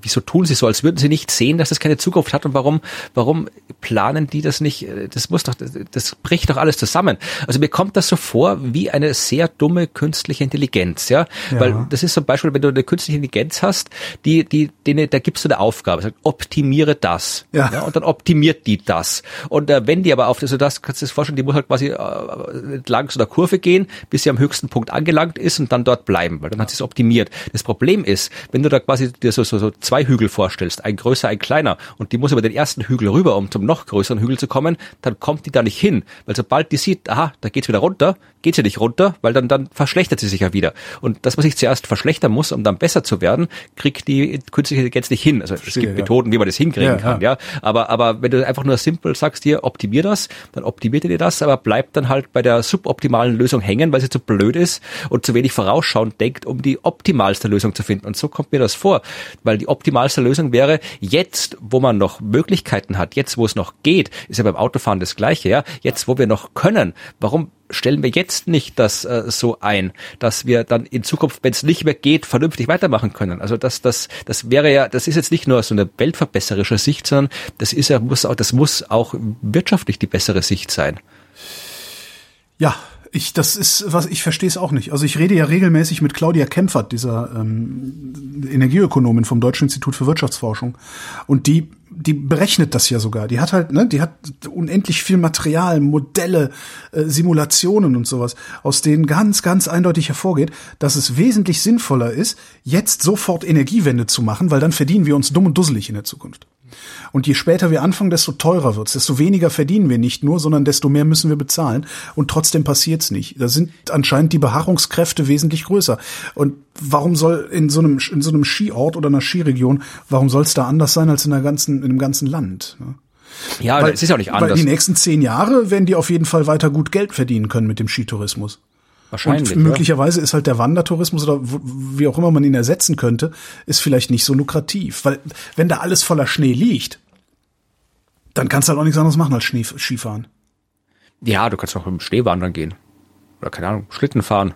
[SPEAKER 3] wieso tun sie so, als würden sie nicht sehen, dass das keine Zukunft hat und warum, warum planen die das nicht, das muss doch, das, das bricht doch alles zusammen. Also mir kommt das so vor wie eine sehr dumme Künstlerin künstliche Intelligenz, ja? ja. Weil das ist zum Beispiel, wenn du eine künstliche Intelligenz hast, die, die, denen, da gibst du eine Aufgabe, sagt, optimiere das. Ja. ja und dann optimiert die das. Und äh, wenn die aber auf, also das kannst du dir vorstellen, die muss halt quasi äh, entlang so einer Kurve gehen, bis sie am höchsten Punkt angelangt ist und dann dort bleiben, weil dann hat sie es optimiert. Das Problem ist, wenn du da quasi dir so, so, so zwei Hügel vorstellst, ein größer, ein kleiner, und die muss über den ersten Hügel rüber, um zum noch größeren Hügel zu kommen, dann kommt die da nicht hin. Weil sobald die sieht, aha, da geht's wieder runter, geht sie nicht runter, weil dann, dann verschlechtert sie sich ja wieder. Und das, was ich zuerst verschlechtern muss, um dann besser zu werden, kriegt die künstliche Intelligenz nicht hin. Also Verstehe, es gibt ja. Methoden, wie man das hinkriegen ja, kann, ja. ja. Aber, aber wenn du einfach nur simpel sagst dir, optimier das, dann optimiert ihr das, aber bleibt dann halt bei der suboptimalen Lösung hängen, weil sie zu blöd ist und zu wenig vorausschauend denkt, um die optimalste Lösung zu finden. Und so kommt mir das vor. Weil die optimalste Lösung wäre, jetzt, wo man noch Möglichkeiten hat, jetzt, wo es noch geht, ist ja beim Autofahren das Gleiche, ja. Jetzt, wo wir noch können, warum stellen wir jetzt nicht das äh, so ein, dass wir dann in Zukunft, wenn es nicht mehr geht, vernünftig weitermachen können. Also das, das, das wäre ja, das ist jetzt nicht nur so eine weltverbesserische Sicht, sondern das ist ja, muss auch, das muss auch wirtschaftlich die bessere Sicht sein.
[SPEAKER 2] Ja, ich, das ist, was ich verstehe es auch nicht. Also ich rede ja regelmäßig mit Claudia Kempfert, dieser ähm, Energieökonomin vom Deutschen Institut für Wirtschaftsforschung, und die die berechnet das ja sogar. Die hat halt, ne, die hat unendlich viel Material, Modelle, äh, Simulationen und sowas, aus denen ganz, ganz eindeutig hervorgeht, dass es wesentlich sinnvoller ist, jetzt sofort Energiewende zu machen, weil dann verdienen wir uns dumm und dusselig in der Zukunft. Und je später wir anfangen, desto teurer wird's, desto weniger verdienen wir nicht nur, sondern desto mehr müssen wir bezahlen. Und trotzdem passiert's nicht. Da sind anscheinend die Beharrungskräfte wesentlich größer. Und warum soll in so einem, in so einem Skiort oder einer Skiregion, warum soll es da anders sein als in der ganzen, in dem ganzen Land? Ne?
[SPEAKER 3] Ja, weil, es ist auch nicht anders.
[SPEAKER 2] Weil die nächsten zehn Jahre werden die auf jeden Fall weiter gut Geld verdienen können mit dem Skitourismus.
[SPEAKER 3] Wahrscheinlich.
[SPEAKER 2] Und möglicherweise ist halt der Wandertourismus oder wie auch immer man ihn ersetzen könnte, ist vielleicht nicht so lukrativ. Weil wenn da alles voller Schnee liegt, dann kannst du halt auch nichts anderes machen als Schnee, Skifahren.
[SPEAKER 3] Ja, du kannst auch im Schnee wandern gehen. Oder keine Ahnung, Schlitten fahren,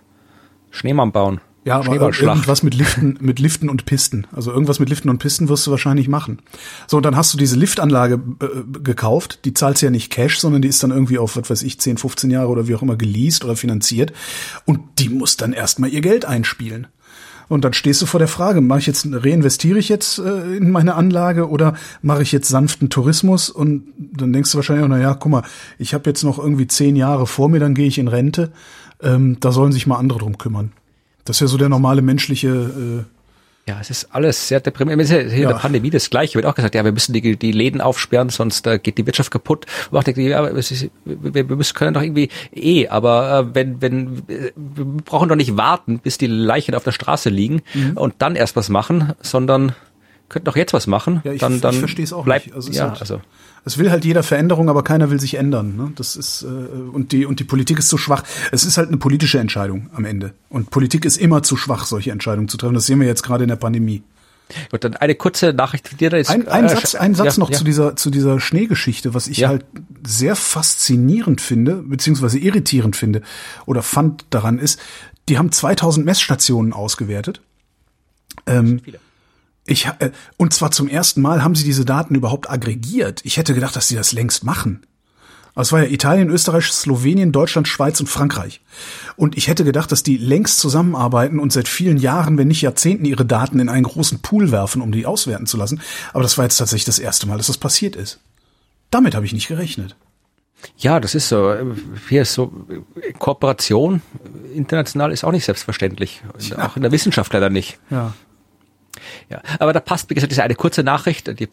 [SPEAKER 3] Schneemann bauen.
[SPEAKER 2] Ja, aber irgendwas mit Liften, mit Liften und Pisten. Also irgendwas mit Liften und Pisten wirst du wahrscheinlich machen. So, und dann hast du diese Liftanlage äh, gekauft. Die zahlst ja nicht Cash, sondern die ist dann irgendwie auf, was weiß ich, 10, 15 Jahre oder wie auch immer geleast oder finanziert. Und die muss dann erstmal ihr Geld einspielen. Und dann stehst du vor der Frage, mache ich jetzt, reinvestiere ich jetzt äh, in meine Anlage oder mache ich jetzt sanften Tourismus? Und dann denkst du wahrscheinlich, na ja, guck mal, ich habe jetzt noch irgendwie zehn Jahre vor mir, dann gehe ich in Rente. Ähm, da sollen sich mal andere drum kümmern. Das ist ja so der normale menschliche äh,
[SPEAKER 3] ja, es ist alles sehr deprimierend. Ja hier ja. der Pandemie das Gleiche. Wird auch gesagt, ja, wir müssen die, die Läden aufsperren, sonst äh, geht die Wirtschaft kaputt. Und auch denke, ja, ist, wir, wir müssen können doch irgendwie eh, aber äh, wenn, wenn, wir brauchen doch nicht warten, bis die Leichen auf der Straße liegen mhm. und dann erst was machen, sondern könnten doch jetzt was machen.
[SPEAKER 2] Ja, ich,
[SPEAKER 3] dann, dann
[SPEAKER 2] ich verstehe es auch
[SPEAKER 3] bleibt,
[SPEAKER 2] nicht. Also
[SPEAKER 3] ja,
[SPEAKER 2] halt,
[SPEAKER 3] also
[SPEAKER 2] es will halt jeder Veränderung, aber keiner will sich ändern. Ne? Das ist äh, und die und die Politik ist zu schwach. Es ist halt eine politische Entscheidung am Ende. Und Politik ist immer zu schwach, solche Entscheidungen zu treffen. Das sehen wir jetzt gerade in der Pandemie.
[SPEAKER 3] Gut, dann eine kurze Nachricht, die da jetzt.
[SPEAKER 2] Ein, ein äh, Satz, ein Satz
[SPEAKER 3] ja,
[SPEAKER 2] noch
[SPEAKER 3] ja.
[SPEAKER 2] zu dieser zu dieser Schneegeschichte, was ich
[SPEAKER 3] Ja.
[SPEAKER 2] halt sehr faszinierend finde, beziehungsweise irritierend finde oder fand daran ist, die haben 2000 Messstationen ausgewertet. Ähm,
[SPEAKER 3] Viele.
[SPEAKER 2] Ich, äh, und zwar zum ersten Mal haben sie diese Daten überhaupt aggregiert. Ich hätte gedacht, dass sie das längst machen. Aber es war ja Italien, Österreich, Slowenien, Deutschland, Schweiz und Frankreich. Und ich hätte gedacht, dass die längst zusammenarbeiten und seit vielen Jahren, wenn nicht Jahrzehnten, ihre Daten in einen großen Pool werfen, um die auswerten zu lassen. Aber das war jetzt tatsächlich das erste Mal, dass das passiert ist. Damit habe ich nicht gerechnet.
[SPEAKER 3] Ja, das ist so. Hier ist so Kooperation international ist auch nicht selbstverständlich. Auch in der Wissenschaft leider nicht.
[SPEAKER 2] Ja.
[SPEAKER 3] Ja, aber da passt, wie gesagt, diese eine kurze Nachricht, die äh,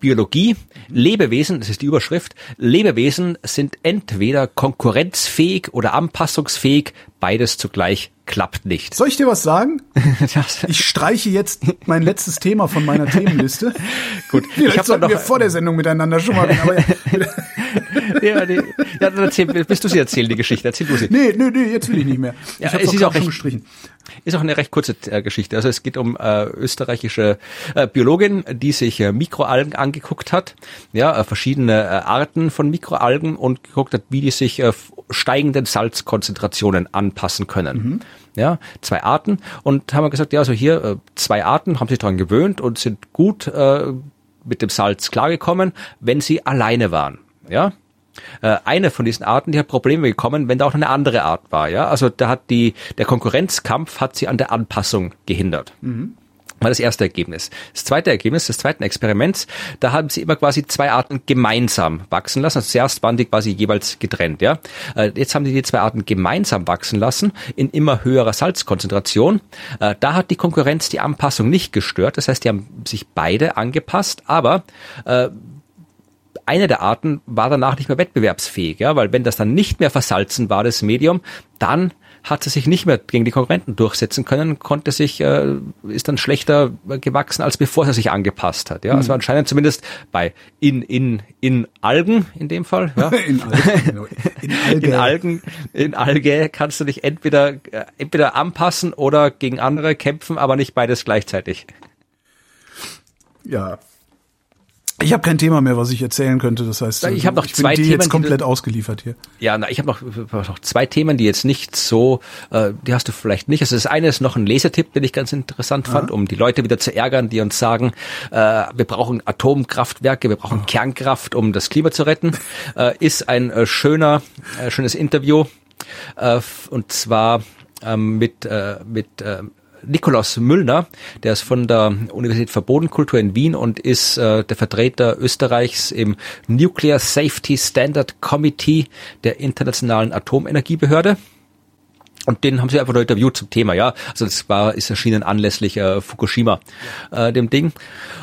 [SPEAKER 3] Biologie, Lebewesen, das ist die Überschrift, Lebewesen sind entweder konkurrenzfähig oder anpassungsfähig, beides zugleich klappt nicht.
[SPEAKER 2] Soll ich dir was sagen? Ich streiche jetzt mein letztes Thema von meiner Themenliste.
[SPEAKER 3] Gut,
[SPEAKER 2] Vielleicht
[SPEAKER 3] ich habe
[SPEAKER 2] sollten
[SPEAKER 3] noch,
[SPEAKER 2] wir vor der Sendung miteinander schon mal. Aber
[SPEAKER 3] ja, die, ja, dann erzähl, willst du sie erzählen, die Geschichte? Erzähl du sie.
[SPEAKER 2] nee, nee, nee, jetzt will ich nicht mehr.
[SPEAKER 3] Ja,
[SPEAKER 2] ich habe
[SPEAKER 3] es ist auch
[SPEAKER 2] schon
[SPEAKER 3] recht-
[SPEAKER 2] gestrichen.
[SPEAKER 3] Ist auch eine recht kurze äh, Geschichte. Also es geht um äh, österreichische äh, Biologin, die sich äh, Mikroalgen angeguckt hat, ja, äh, verschiedene äh, Arten von Mikroalgen und geguckt hat, wie die sich äh, steigenden Salzkonzentrationen anpassen können. Ja, zwei Arten und haben wir gesagt, ja, also hier äh, zwei Arten haben sich daran gewöhnt und sind gut äh, mit dem Salz klargekommen, wenn sie alleine waren. Ja, äh, eine von diesen Arten, die hat Probleme bekommen, wenn da auch eine andere Art war, ja. Also da hat die, der Konkurrenzkampf hat sie an der Anpassung gehindert. War das erste Ergebnis. Das zweite Ergebnis des zweiten Experiments, da haben sie immer quasi zwei Arten gemeinsam wachsen lassen. Also zuerst waren die quasi jeweils getrennt, ja. Äh, Jetzt haben sie die zwei Arten gemeinsam wachsen lassen in immer höherer Salzkonzentration. Äh, Da hat die Konkurrenz die Anpassung nicht gestört. Das heißt, die haben sich beide angepasst, aber eine der Arten war danach nicht mehr wettbewerbsfähig, ja, weil wenn das dann nicht mehr versalzen war, das Medium, dann hat sie sich nicht mehr gegen die Konkurrenten durchsetzen können, konnte sich, äh, ist dann schlechter gewachsen, als bevor sie sich angepasst hat. Ja, also anscheinend zumindest bei in, in, in Algen in dem Fall, ja.
[SPEAKER 2] In Alge. In Alge.
[SPEAKER 3] In Algen, in Alge kannst du dich entweder, äh, entweder anpassen oder gegen andere kämpfen, aber nicht beides gleichzeitig.
[SPEAKER 2] Ja. Ich habe kein Thema mehr, was ich erzählen könnte. Das heißt,
[SPEAKER 3] Ich hab noch
[SPEAKER 2] bin
[SPEAKER 3] zwei
[SPEAKER 2] dir
[SPEAKER 3] Themen,
[SPEAKER 2] jetzt
[SPEAKER 3] die
[SPEAKER 2] komplett ausgeliefert hier.
[SPEAKER 3] Ja, na, ich habe noch, noch zwei Themen, die jetzt nicht so, äh, die hast du vielleicht nicht. Also das eine ist noch ein Lesetipp, den ich ganz interessant fand, um die Leute wieder zu ärgern, die uns sagen, äh, wir brauchen Atomkraftwerke, wir brauchen Kernkraft, um das Klima zu retten. Äh, ist ein äh, schöner, äh, schönes Interview äh, und zwar ähm, mit äh, mit äh, Nikolaus Müllner, der ist von der Universität für Bodenkultur in Wien und ist äh, der Vertreter Österreichs im Nuclear Safety Standard Committee der Internationalen Atomenergiebehörde. Und den haben sie einfach nur interviewt zum Thema, ja. Also das war, ist erschienen anlässlich äh, Fukushima, äh, dem Ding.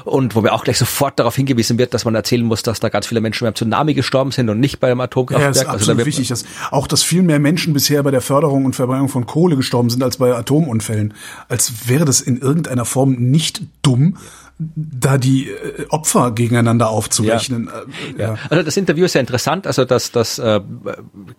[SPEAKER 3] Und wo mir auch gleich sofort darauf hingewiesen wird, dass man erzählen muss, dass da ganz viele Menschen beim Tsunami gestorben sind und nicht beim
[SPEAKER 2] Ja,
[SPEAKER 3] Atomkraftwerk.
[SPEAKER 2] ist
[SPEAKER 3] also da
[SPEAKER 2] absolut
[SPEAKER 3] wird,
[SPEAKER 2] wichtig, dass auch, dass viel mehr Menschen bisher bei der Förderung und Verbrennung von Kohle gestorben sind als bei Atomunfällen. Als wäre das in irgendeiner Form nicht dumm, da die äh, Opfer gegeneinander aufzurechnen.
[SPEAKER 3] Ja. ja. Also das Interview ist sehr interessant. Also das, das äh,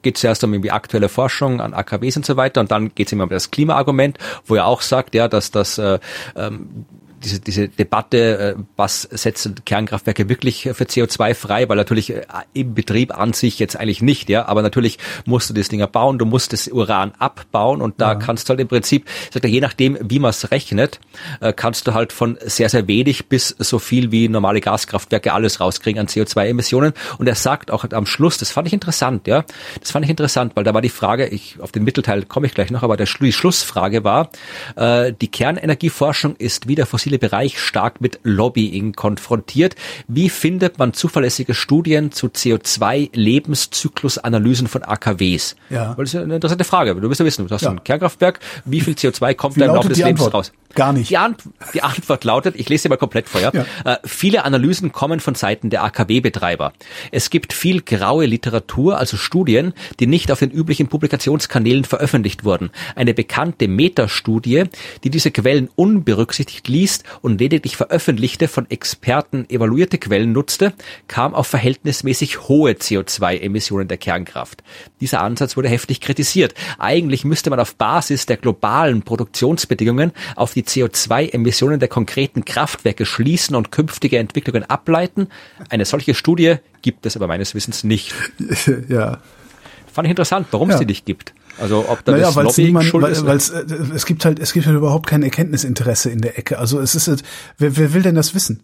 [SPEAKER 3] geht zuerst um irgendwie aktuelle Forschung an AKWs und so weiter und dann geht es immer um das Klimaargument, wo er auch sagt, ja, dass das äh, ähm, diese, diese Debatte, äh, was setzen Kernkraftwerke wirklich für CO2 frei, weil natürlich äh, im Betrieb an sich jetzt eigentlich nicht, ja, aber natürlich musst du das Ding bauen, du musst das Uran abbauen und da ja. kannst du halt im Prinzip, je nachdem, wie man es rechnet, äh, kannst du halt von sehr, sehr wenig bis so viel wie normale Gaskraftwerke alles rauskriegen an CO2-Emissionen und er sagt auch am Schluss, das fand ich interessant, ja, das fand ich interessant, weil da war die Frage, ich, auf den Mittelteil komme ich gleich noch, aber der, die Schlussfrage war, die Kernenergieforschung ist wieder fossil fossile Bereich stark mit Lobbying konfrontiert. Wie findet man zuverlässige Studien zu CO2-Lebenszyklusanalysen von AKWs? Ja. Das ist eine interessante Frage. Du wirst ja wissen, du hast ja. ein Kernkraftwerk, wie viel CO2 kommt da im Laufe des Lebens
[SPEAKER 2] Antwort?
[SPEAKER 3] raus?
[SPEAKER 2] Gar nicht.
[SPEAKER 3] Die, Ant die Antwort lautet, ich lese sie mal komplett vor, ja? Äh, viele Analysen kommen von Seiten der AKW-Betreiber. Es gibt viel graue Literatur, also Studien, die nicht auf den üblichen Publikationskanälen veröffentlicht wurden. Eine bekannte Metastudie, die diese Quellen unberücksichtigt liest und lediglich veröffentlichte, von Experten evaluierte Quellen nutzte, kam auf verhältnismäßig hohe CO2-Emissionen der Kernkraft. Dieser Ansatz wurde heftig kritisiert. Eigentlich müsste man auf Basis der globalen Produktionsbedingungen auf die CO2-Emissionen der konkreten Kraftwerke schließen und künftige Entwicklungen ableiten. Eine solche Studie gibt es aber meines Wissens nicht.
[SPEAKER 2] Ja.
[SPEAKER 3] Fand ich interessant, warum ja. es die nicht gibt. Also ob da
[SPEAKER 2] naja,
[SPEAKER 3] das
[SPEAKER 2] niemand,
[SPEAKER 3] schuld
[SPEAKER 2] weil,
[SPEAKER 3] ist.
[SPEAKER 2] Weil's, äh, es gibt halt, es gibt halt überhaupt kein Erkenntnisinteresse in der Ecke. Also es ist, wer, wer will denn das wissen?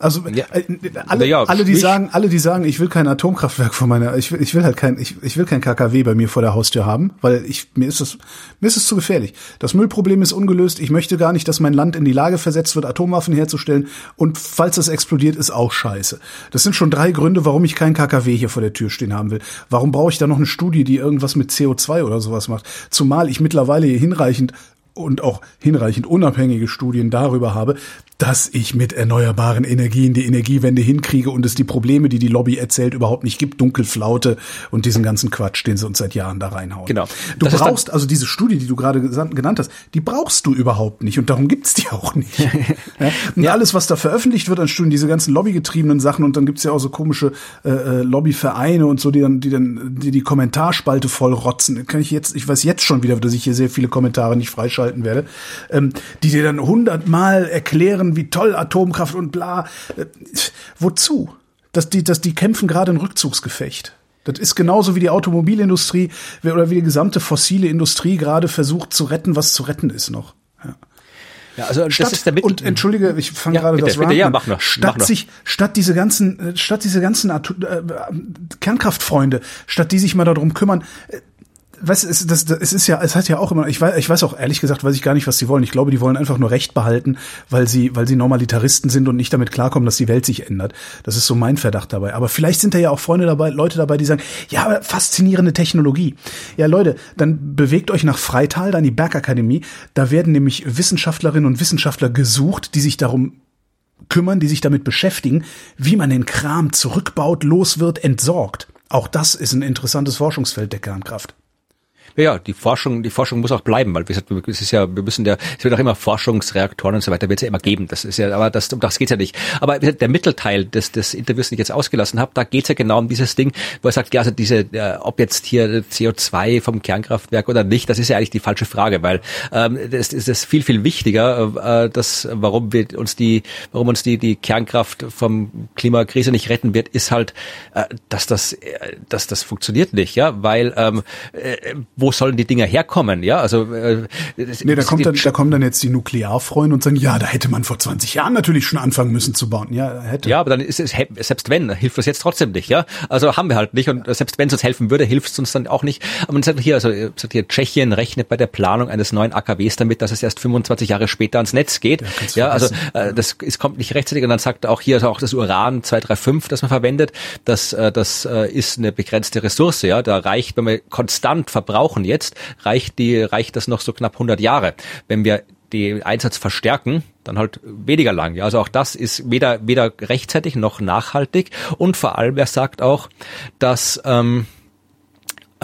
[SPEAKER 2] Also ja. Äh, alle, ja, alle, die sagen, alle, die sagen, ich will kein Atomkraftwerk vor meiner, ich will, ich will halt kein, ich, ich will kein KKW bei mir vor der Haustür haben, weil ich mir ist es, mir ist es zu gefährlich. Das Müllproblem ist ungelöst. Ich möchte gar nicht, dass mein Land in die Lage versetzt wird, Atomwaffen herzustellen. Und falls das explodiert, ist auch scheiße. Das sind schon drei Gründe, warum ich kein KKW hier vor der Tür stehen haben will. Warum brauche ich da noch eine Studie, die irgendwas mit CO2 oder sowas macht? Zumal ich mittlerweile hier hinreichend und auch hinreichend unabhängige Studien darüber habe, dass ich mit erneuerbaren Energien die Energiewende hinkriege und es die Probleme, die die Lobby erzählt, überhaupt nicht gibt. Dunkelflaute und diesen ganzen Quatsch, den sie uns seit Jahren da reinhauen.
[SPEAKER 3] Genau.
[SPEAKER 2] Du das brauchst also diese Studie, die du gerade genannt hast, die brauchst du überhaupt nicht und darum gibt's die auch nicht. ja? Und ja. alles, was da veröffentlicht wird an Studien, diese ganzen lobbygetriebenen Sachen und dann gibt's ja auch so komische äh, äh Lobbyvereine und so, die dann, die dann die, die Kommentarspalte voll rotzen. Kann ich jetzt, ich weiß jetzt schon wieder, dass ich hier sehr viele Kommentare nicht freischalten werde, ähm, die dir dann hundertmal erklären, machen, wie toll Atomkraft und bla. Äh, wozu? Dass die, dass die kämpfen gerade ein Rückzugsgefecht. Das ist genauso wie die Automobilindustrie oder wie die gesamte fossile Industrie gerade versucht zu retten, was zu retten ist noch. Ja. Ja, also statt, das ist der Mittel und entschuldige, ich fange ja, gerade das
[SPEAKER 3] bitte, ja, mach noch,
[SPEAKER 2] statt
[SPEAKER 3] mach
[SPEAKER 2] sich statt diese ganzen äh, statt diese ganzen äh, Kernkraftfreunde, statt die sich mal darum kümmern, äh, was ist das, das es ist ja es hat ja auch immer ich weiß ich weiß auch ehrlich gesagt weiß ich gar nicht was sie wollen. Ich glaube die wollen einfach nur Recht behalten weil sie weil sie Normalitaristen sind und nicht damit klarkommen dass die Welt sich ändert. Das ist so mein Verdacht dabei. Aber vielleicht sind da ja auch Freunde dabei Leute dabei die sagen ja faszinierende Technologie. Ja Leute dann bewegt euch nach Freital dann die Bergakademie. Da werden nämlich Wissenschaftlerinnen und Wissenschaftler gesucht die sich darum kümmern die sich damit beschäftigen wie man den Kram zurückbaut los wird entsorgt. Auch das ist ein interessantes Forschungsfeld der Kernkraft
[SPEAKER 3] ja, die Forschung, die Forschung muss auch bleiben, weil wie gesagt, es ist ja, wir müssen ja, es wird auch immer Forschungsreaktoren und so weiter, wird es ja immer geben. Das ist ja, aber das, um das geht's ja nicht. Aber der Mittelteil des, des Interviews, den ich jetzt ausgelassen habe, da geht's ja genau um dieses Ding, wo er sagt, ja, also diese, äh, ob jetzt hier CO2 vom Kernkraftwerk oder nicht, das ist ja eigentlich die falsche Frage, weil ähm, das ist das viel, viel wichtiger, äh, dass warum wir uns die, warum uns die, die Kernkraft vom Klimakrise nicht retten wird, ist halt, äh, dass das, äh, dass das funktioniert nicht, ja, weil ähm, äh, wo wo sollen die Dinger herkommen? Ja, also äh,
[SPEAKER 2] nee, da kommt dann, da kommen dann jetzt die Nuklearfreunde und sagen, ja, da hätte man vor 20 Jahren natürlich schon anfangen müssen zu bauen. Ja, hätte.
[SPEAKER 3] Ja, aber dann ist es selbst wenn hilft das jetzt trotzdem nicht. Ja, also haben wir halt nicht und selbst wenn es uns helfen würde, hilft es uns dann auch nicht. Aber man sagt hier, also sagt hier, Tschechien rechnet bei der Planung eines neuen AKWs damit, dass es erst 25 Jahre später ans Netz geht. Ja, ja also äh, das es kommt nicht rechtzeitig und dann sagt auch hier also auch das Uran 235, das man verwendet, das äh, das äh, ist eine begrenzte Ressource. Ja, da reicht, wenn wir konstant verbrauchen brauchen jetzt, reicht die, reicht das noch so knapp 100 Jahre. Wenn wir den Einsatz verstärken, dann halt weniger lang. Ja, also auch das ist weder weder rechtzeitig noch nachhaltig und vor allem er sagt auch, dass ähm, Äh,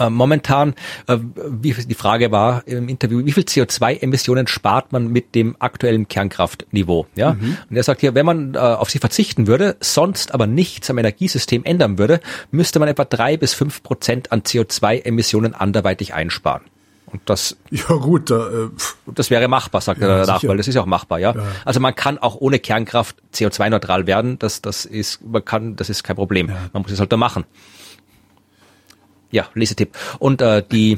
[SPEAKER 3] momentan, äh, wie, die Frage war im Interview, wie viel CO2-Emissionen spart man mit dem aktuellen Kernkraftniveau? Ja? Mhm. Und er sagt hier, wenn man äh, auf sie verzichten würde, sonst aber nichts am Energiesystem ändern würde, müsste man etwa drei bis fünf Prozent an CO2-Emissionen anderweitig einsparen. Und das,
[SPEAKER 2] ja gut, da, äh,
[SPEAKER 3] das wäre machbar, sagt ja, er danach, sicher. weil das ist ja auch machbar, ja? ja. Also man kann auch ohne Kernkraft CO2-neutral werden, das, das ist, man kann, das ist kein Problem. Ja. Man muss es halt da machen. Ja, Lesetipp. Und äh, die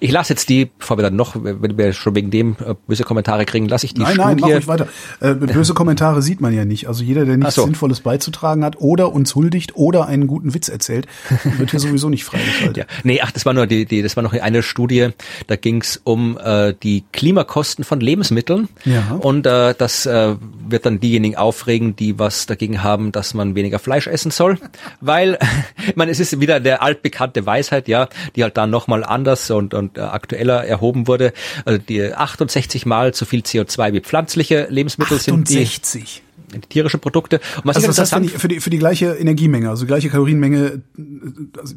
[SPEAKER 3] ich lasse jetzt die, bevor wir dann noch, wenn wir schon wegen dem äh, böse Kommentare kriegen, lasse ich die
[SPEAKER 2] nein,
[SPEAKER 3] Studie.
[SPEAKER 2] Nein, mach ruhig weiter. Äh, böse Kommentare sieht man ja nicht. Also jeder, der nichts so. Sinnvolles beizutragen hat oder uns huldigt oder einen guten Witz erzählt, wird hier sowieso nicht freigeschaltet.
[SPEAKER 3] ja. Nee, ach, das war nur die, die das war noch eine Studie, da ging es um äh, die Klimakosten von Lebensmitteln. Ja. Und äh, das äh, wird dann diejenigen aufregen, die was dagegen haben, dass man weniger Fleisch essen soll. Weil, ich meine, es ist wieder der altbekannte Weisheit, ja, die halt dann nochmal anders und und, und äh, aktueller erhoben wurde. Also die 68 mal so viel CO2 wie pflanzliche Lebensmittel
[SPEAKER 2] 68.
[SPEAKER 3] sind. Die, die tierische Produkte.
[SPEAKER 2] Und was also das heißt, für die, für, die, für die gleiche Energiemenge, also gleiche Kalorienmenge,
[SPEAKER 3] also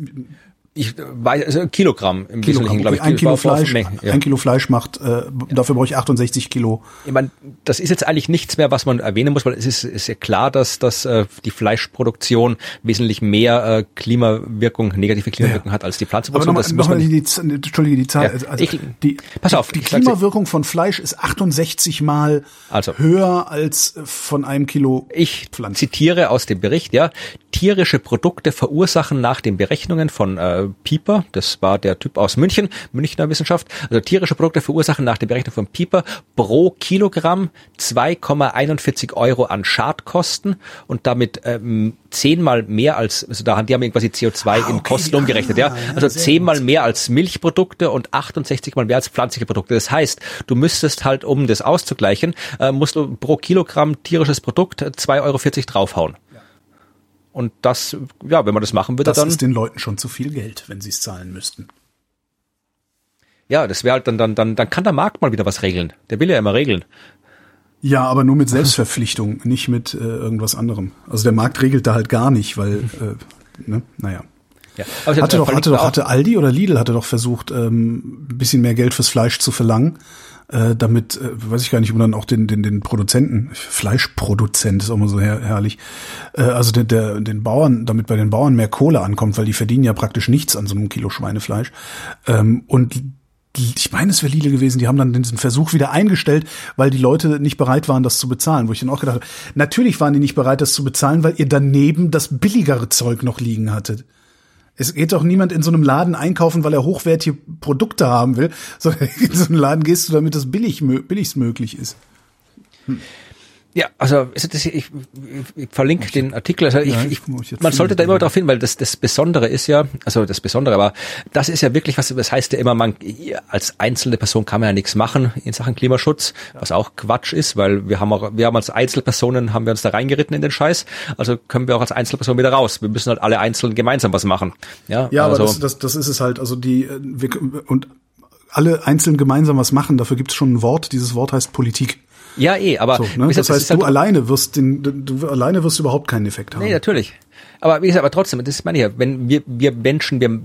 [SPEAKER 3] ich weiß, also Kilogramm im
[SPEAKER 2] Kilogramm,
[SPEAKER 3] Wesentlichen, glaube
[SPEAKER 2] ich. Ein Kilo Fleisch, ja. ein Kilo Fleisch macht, äh, dafür brauche ich 68 Kilo.
[SPEAKER 3] Ich meine, das ist jetzt eigentlich nichts mehr, was man erwähnen muss, weil es ist, ist ja klar, dass, dass äh, die Fleischproduktion wesentlich mehr äh, Klimawirkung, negative Klimawirkung ja. hat als die Pflanzenproduktion.
[SPEAKER 2] Aber noch, mal, noch die, Entschuldige, die Zahl. Ja, also
[SPEAKER 3] ich, die, pass auf.
[SPEAKER 2] Die Klimawirkung von Fleisch ist 68 mal also, höher als von einem Kilo
[SPEAKER 3] Ich Pflanzen. zitiere aus dem Bericht, ja, tierische Produkte verursachen nach den Berechnungen von äh, Pieper, das war der Typ aus München, Münchner Wissenschaft, also tierische Produkte verursachen nach der Berechnung von Pieper pro Kilogramm 2,41 Euro an Schadkosten und damit ähm, zehnmal mehr als, also da haben die haben quasi CO2 ah, in Kosten umgerechnet, ja. Also zehnmal mehr als Milchprodukte und 68 mal mehr als pflanzliche Produkte. Das heißt, du müsstest halt, um das auszugleichen, äh, musst du pro Kilogramm tierisches Produkt 2,40 Euro draufhauen. Und das, ja, wenn man das machen würde,
[SPEAKER 2] das
[SPEAKER 3] dann.
[SPEAKER 2] Das ist den Leuten schon zu viel Geld, wenn sie es zahlen müssten.
[SPEAKER 3] Ja, das wäre halt dann, dann, dann, dann kann der Markt mal wieder was regeln. Der will ja immer regeln.
[SPEAKER 2] Ja, aber nur mit Selbstverpflichtung, nicht mit äh, irgendwas anderem. Also der Markt regelt da halt gar nicht, weil, äh, ne, naja. Ja, aber hatte doch, hatte doch, hatte Aldi oder Lidl hatte doch versucht, ähm, ein bisschen mehr Geld fürs Fleisch zu verlangen äh, damit, äh, weiß ich gar nicht, um dann auch den, den, den Produzenten, Fleischproduzent ist auch mal so her herrlich, äh, also der, der, den Bauern, damit bei den Bauern mehr Kohle ankommt, weil die verdienen ja praktisch nichts an so einem Kilo Schweinefleisch. Ähm, und ich meine, es wäre Lidl gewesen, die haben dann diesen Versuch wieder eingestellt, weil die Leute nicht bereit waren, das zu bezahlen. Wo ich dann auch gedacht habe, natürlich waren die nicht bereit, das zu bezahlen, weil ihr daneben das billigere Zeug noch liegen hattet. Es geht doch niemand in so einem Laden einkaufen, weil er hochwertige Produkte haben will, sondern in so einen Laden gehst du, damit das billig, billigst möglich ist.
[SPEAKER 3] Hm. Ja, also das, ich, ich, verlinke ich, den Artikel. Also ich, ja, ich, man sollte da immer darauf hin, weil das, das Besondere ist ja, also das Besondere war, das ist ja wirklich was, das heißt ja immer, man als einzelne Person kann man ja nichts machen in Sachen Klimaschutz, was auch Quatsch ist, weil wir haben auch, wir haben als Einzelpersonen haben wir uns da reingeritten in den Scheiß, also können wir auch als Einzelperson wieder raus. Wir müssen halt alle einzeln gemeinsam was machen. Ja,
[SPEAKER 2] ja
[SPEAKER 3] also,
[SPEAKER 2] aber das, das, das ist es halt. Also die wir, und alle einzeln gemeinsam was machen. Dafür gibt es schon ein Wort. Dieses Wort heißt Politik.
[SPEAKER 3] Ja, eh, aber so,
[SPEAKER 2] ne? das heißt, halt du alleine wirst den, du alleine wirst überhaupt keinen Effekt haben.
[SPEAKER 3] Nee, natürlich. Aber wie gesagt, aber trotzdem, das ist meine ich ja, wenn wir wir Menschen, wir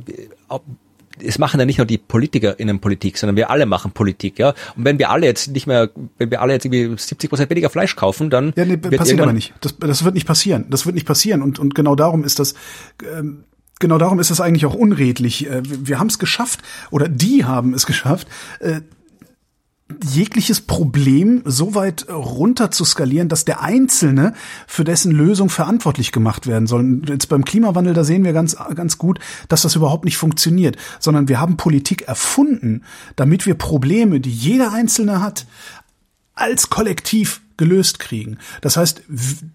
[SPEAKER 3] es machen ja nicht nur die PolitikerInnen Politik, sondern wir alle machen Politik, ja. Und wenn wir alle jetzt nicht mehr, wenn wir alle jetzt irgendwie 70 Prozent weniger Fleisch kaufen, dann
[SPEAKER 2] ja, nee, passiert aber nicht. Das, das wird nicht passieren. Das wird nicht passieren. Und und genau darum ist das. Ähm, Genau darum ist das eigentlich auch unredlich. Äh, wir haben es geschafft, oder die haben es geschafft, äh, jegliches Problem so weit runter zu skalieren, dass der Einzelne für dessen Lösung verantwortlich gemacht werden soll. Jetzt beim Klimawandel, da sehen wir ganz, ganz gut, dass das überhaupt nicht funktioniert, sondern wir haben Politik erfunden, damit wir Probleme, die jeder Einzelne hat, als Kollektiv gelöst kriegen. Das heißt,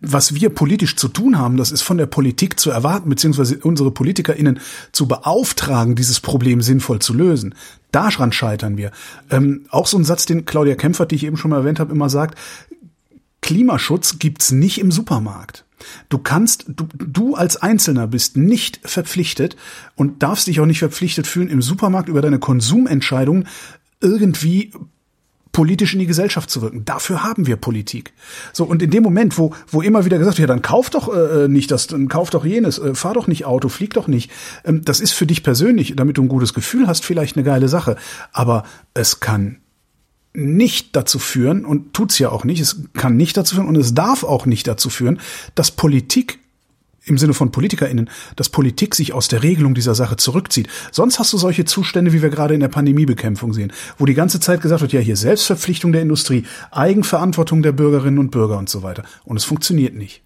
[SPEAKER 2] was wir politisch zu tun haben, das ist von der Politik zu erwarten, beziehungsweise unsere PolitikerInnen zu beauftragen, dieses Problem sinnvoll zu lösen. Daran scheitern wir. Ähm, auch so ein Satz, den Claudia Kempfert, die ich eben schon mal erwähnt habe, immer sagt, Klimaschutz gibt's nicht im Supermarkt. Du kannst, du, du als Einzelner bist nicht verpflichtet und darfst dich auch nicht verpflichtet fühlen, im Supermarkt über deine Konsumentscheidungen irgendwie politisch in die Gesellschaft zu wirken. Dafür haben wir Politik. So und in dem Moment, wo wo immer wieder gesagt wird, ja, dann kauf doch äh, nicht das, dann kauf doch jenes, äh, fahr doch nicht Auto, flieg doch nicht. Ähm, das ist für dich persönlich, damit du ein gutes Gefühl hast, vielleicht eine geile Sache, aber es kann nicht dazu führen und tut's ja auch nicht, es kann nicht dazu führen und es darf auch nicht dazu führen, dass Politik im Sinne von PolitikerInnen, dass Politik sich aus der Regelung dieser Sache zurückzieht. Sonst hast du solche Zustände, wie wir gerade in der Pandemiebekämpfung sehen, wo die ganze Zeit gesagt wird, ja, hier Selbstverpflichtung der Industrie, Eigenverantwortung der Bürgerinnen und Bürger und so weiter. Und es funktioniert nicht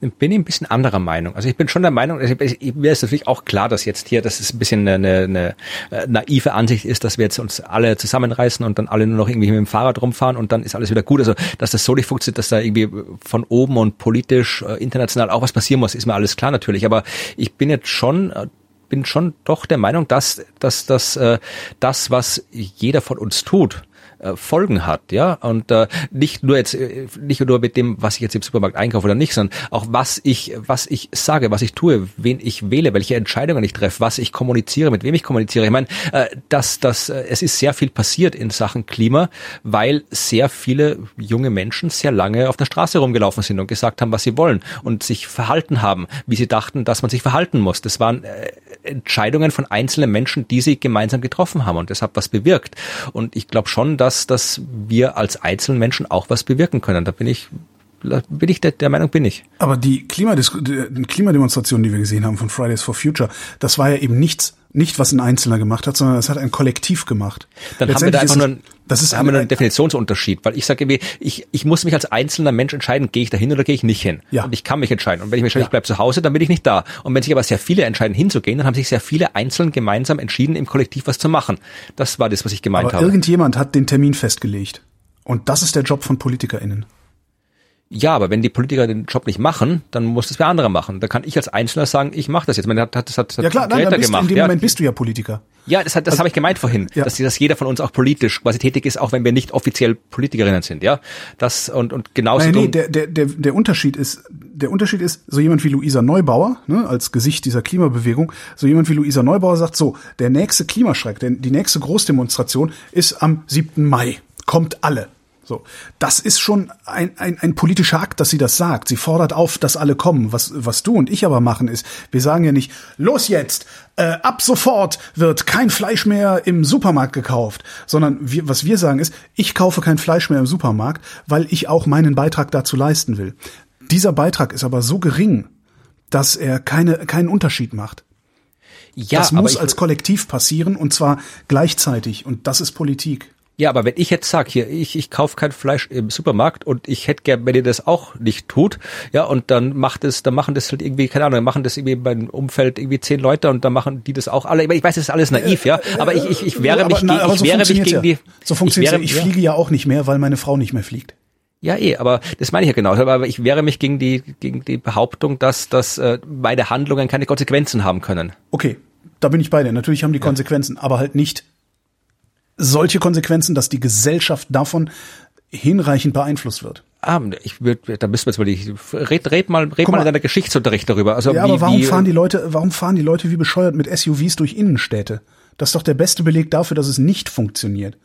[SPEAKER 3] bin ich ein bisschen anderer Meinung. Also ich bin schon der Meinung, also mir ist natürlich auch klar, dass jetzt hier, dass es ein bisschen eine, eine, eine naive Ansicht ist, dass wir jetzt uns alle zusammenreißen und dann alle nur noch irgendwie mit dem Fahrrad rumfahren und dann ist alles wieder gut. Also dass das so nicht funktioniert, dass da irgendwie von oben und politisch, äh, international auch was passieren muss, ist mir alles klar natürlich. Aber ich bin jetzt schon äh, bin schon doch der Meinung, dass, dass, dass äh, das, was jeder von uns tut, äh, Folgen hat, ja, und äh, nicht nur jetzt äh, nicht nur mit dem, was ich jetzt im Supermarkt einkaufe oder nicht, sondern auch was ich was ich sage, was ich tue, wen ich wähle, welche Entscheidungen ich treffe, was ich kommuniziere, mit wem ich kommuniziere. Ich meine, äh, dass dass äh, es ist sehr viel passiert in Sachen Klima, weil sehr viele junge Menschen sehr lange auf der Straße rumgelaufen sind und gesagt haben, was sie wollen und sich verhalten haben, wie sie dachten, dass man sich verhalten muss. Das waren äh, Entscheidungen von einzelnen Menschen, die sie gemeinsam getroffen haben und das hat was bewirkt. Und ich glaube schon, dass dass, wir als einzelnen Menschen auch was bewirken können. Da bin ich bin ich der, der Meinung bin ich.
[SPEAKER 2] Aber die Klimadis die Klimademonstrationen, die wir gesehen haben von Fridays for Future, das war ja eben nichts, nicht was ein Einzelner gemacht hat, sondern das hat ein Kollektiv gemacht.
[SPEAKER 3] Dann haben wir da einfach nur, ein, das ist haben wir einen Definitionsunterschied, weil ich sage, ich, ich muss mich als einzelner Mensch entscheiden, gehe ich da hin oder gehe ich nicht hin. Ja. Und ich kann mich entscheiden. Und wenn ich mich entscheide, ja. ich bleibe zu Hause, dann bin ich nicht da. Und wenn sich aber sehr viele entscheiden, hinzugehen, dann haben sich sehr viele einzeln gemeinsam entschieden, im Kollektiv was zu machen. Das war das, was ich gemeint
[SPEAKER 2] aber
[SPEAKER 3] habe.
[SPEAKER 2] Irgendjemand hat den Termin festgelegt. Und das ist der Job von PolitikerInnen.
[SPEAKER 3] Ja, aber wenn die Politiker den Job nicht machen, dann muss das wer andere machen. Da kann ich als Einzelner sagen, ich mache das jetzt. Man hat, hat, das hat,
[SPEAKER 2] ja klar, nein, dann bist,
[SPEAKER 3] gemacht.
[SPEAKER 2] in dem ja. Moment bist du ja Politiker.
[SPEAKER 3] Ja, das, hat, das also, habe ich gemeint vorhin, ja. dass, dass jeder von uns auch politisch quasi tätig ist, auch wenn wir nicht offiziell Politikerinnen sind. Ja, das und und genauso.
[SPEAKER 2] Nein, nee, der, der der der Unterschied ist der Unterschied ist so jemand wie Luisa Neubauer ne, als Gesicht dieser Klimabewegung. So jemand wie Luisa Neubauer sagt so: Der nächste Klimaschreck, denn die nächste Großdemonstration ist am 7. Mai. Kommt alle. So, das ist schon ein, ein, ein politischer Akt, dass sie das sagt. Sie fordert auf, dass alle kommen. Was, was du und ich aber machen ist, wir sagen ja nicht, los jetzt, äh, ab sofort wird kein Fleisch mehr im Supermarkt gekauft, sondern wir, was wir sagen ist, ich kaufe kein Fleisch mehr im Supermarkt, weil ich auch meinen Beitrag dazu leisten will. Dieser Beitrag ist aber so gering, dass er keine, keinen Unterschied macht. Ja, das muss als Kollektiv passieren und zwar gleichzeitig und das ist Politik.
[SPEAKER 3] Ja, aber wenn ich jetzt sage, hier, ich, ich kaufe kein Fleisch im Supermarkt und ich hätte gern, wenn ihr das auch nicht tut, ja, und dann macht es, dann machen das halt irgendwie, keine Ahnung, dann machen das irgendwie beim Umfeld irgendwie zehn Leute und dann machen die das auch alle. Ich weiß, das ist alles naiv, ja, aber ich, ich, ich wehre mich, aber, gegen, ich so wehre mich gegen
[SPEAKER 2] ja.
[SPEAKER 3] die.
[SPEAKER 2] So funktioniert ich, wäre, ich fliege ja auch nicht mehr, weil meine Frau nicht mehr fliegt.
[SPEAKER 3] Ja, eh, aber das meine ich ja genau. Aber ich wehre mich gegen die, gegen die Behauptung, dass, dass äh, meine Handlungen keine Konsequenzen haben können.
[SPEAKER 2] Okay, da bin ich bei dir. Natürlich haben die Konsequenzen, aber halt nicht solche Konsequenzen, dass die Gesellschaft davon hinreichend beeinflusst wird.
[SPEAKER 3] Ah, ich würde, da müssen wir jetzt mal die, red, red mal, red mal, mal in deiner Geschichtsunterricht darüber. Also
[SPEAKER 2] ja, wie, aber warum wie, fahren die Leute, warum fahren die Leute wie bescheuert mit SUVs durch Innenstädte? Das ist doch der beste Beleg dafür, dass es nicht funktioniert.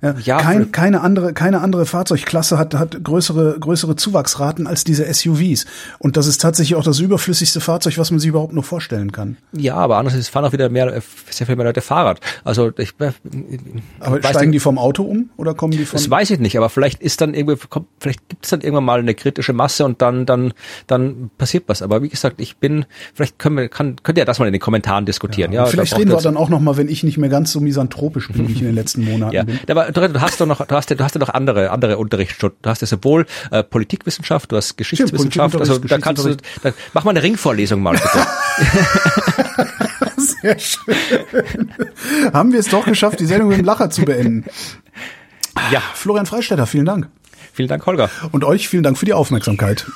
[SPEAKER 2] Ja, ja, kein, keine andere, keine andere Fahrzeugklasse hat, hat größere, größere Zuwachsraten als diese SUVs. Und das ist tatsächlich auch das überflüssigste Fahrzeug, was man sich überhaupt nur vorstellen kann.
[SPEAKER 3] Ja, aber andererseits fahren auch wieder mehr, sehr viel mehr Leute Fahrrad. Also ich, äh,
[SPEAKER 2] aber steigen nicht, die vom Auto um oder kommen die von?
[SPEAKER 3] Das weiß ich nicht, aber vielleicht ist dann irgendwie, vielleicht gibt es dann irgendwann mal eine kritische Masse und dann, dann, dann passiert was. Aber wie gesagt, ich bin, vielleicht können wir, kann, könnt ihr das mal in den Kommentaren diskutieren. Ja,
[SPEAKER 2] ja vielleicht reden wir dann auch noch mal, wenn ich nicht mehr ganz so misanthropisch bin, wie ich in den letzten Monaten ja. bin.
[SPEAKER 3] Aber du hast doch noch, du hast ja, du hast ja noch andere, andere Unterrichtsstunden. Du hast ja sowohl äh, Politikwissenschaft, du hast Geschichtswissenschaft. also da kannst du, da, mach mal eine Ringvorlesung mal bitte.
[SPEAKER 2] Sehr schön. Haben wir es doch geschafft, die Sendung mit dem Lacher zu beenden. Ja, Florian Freistetter, vielen Dank.
[SPEAKER 3] Vielen Dank, Holger.
[SPEAKER 2] Und euch vielen Dank für die Aufmerksamkeit.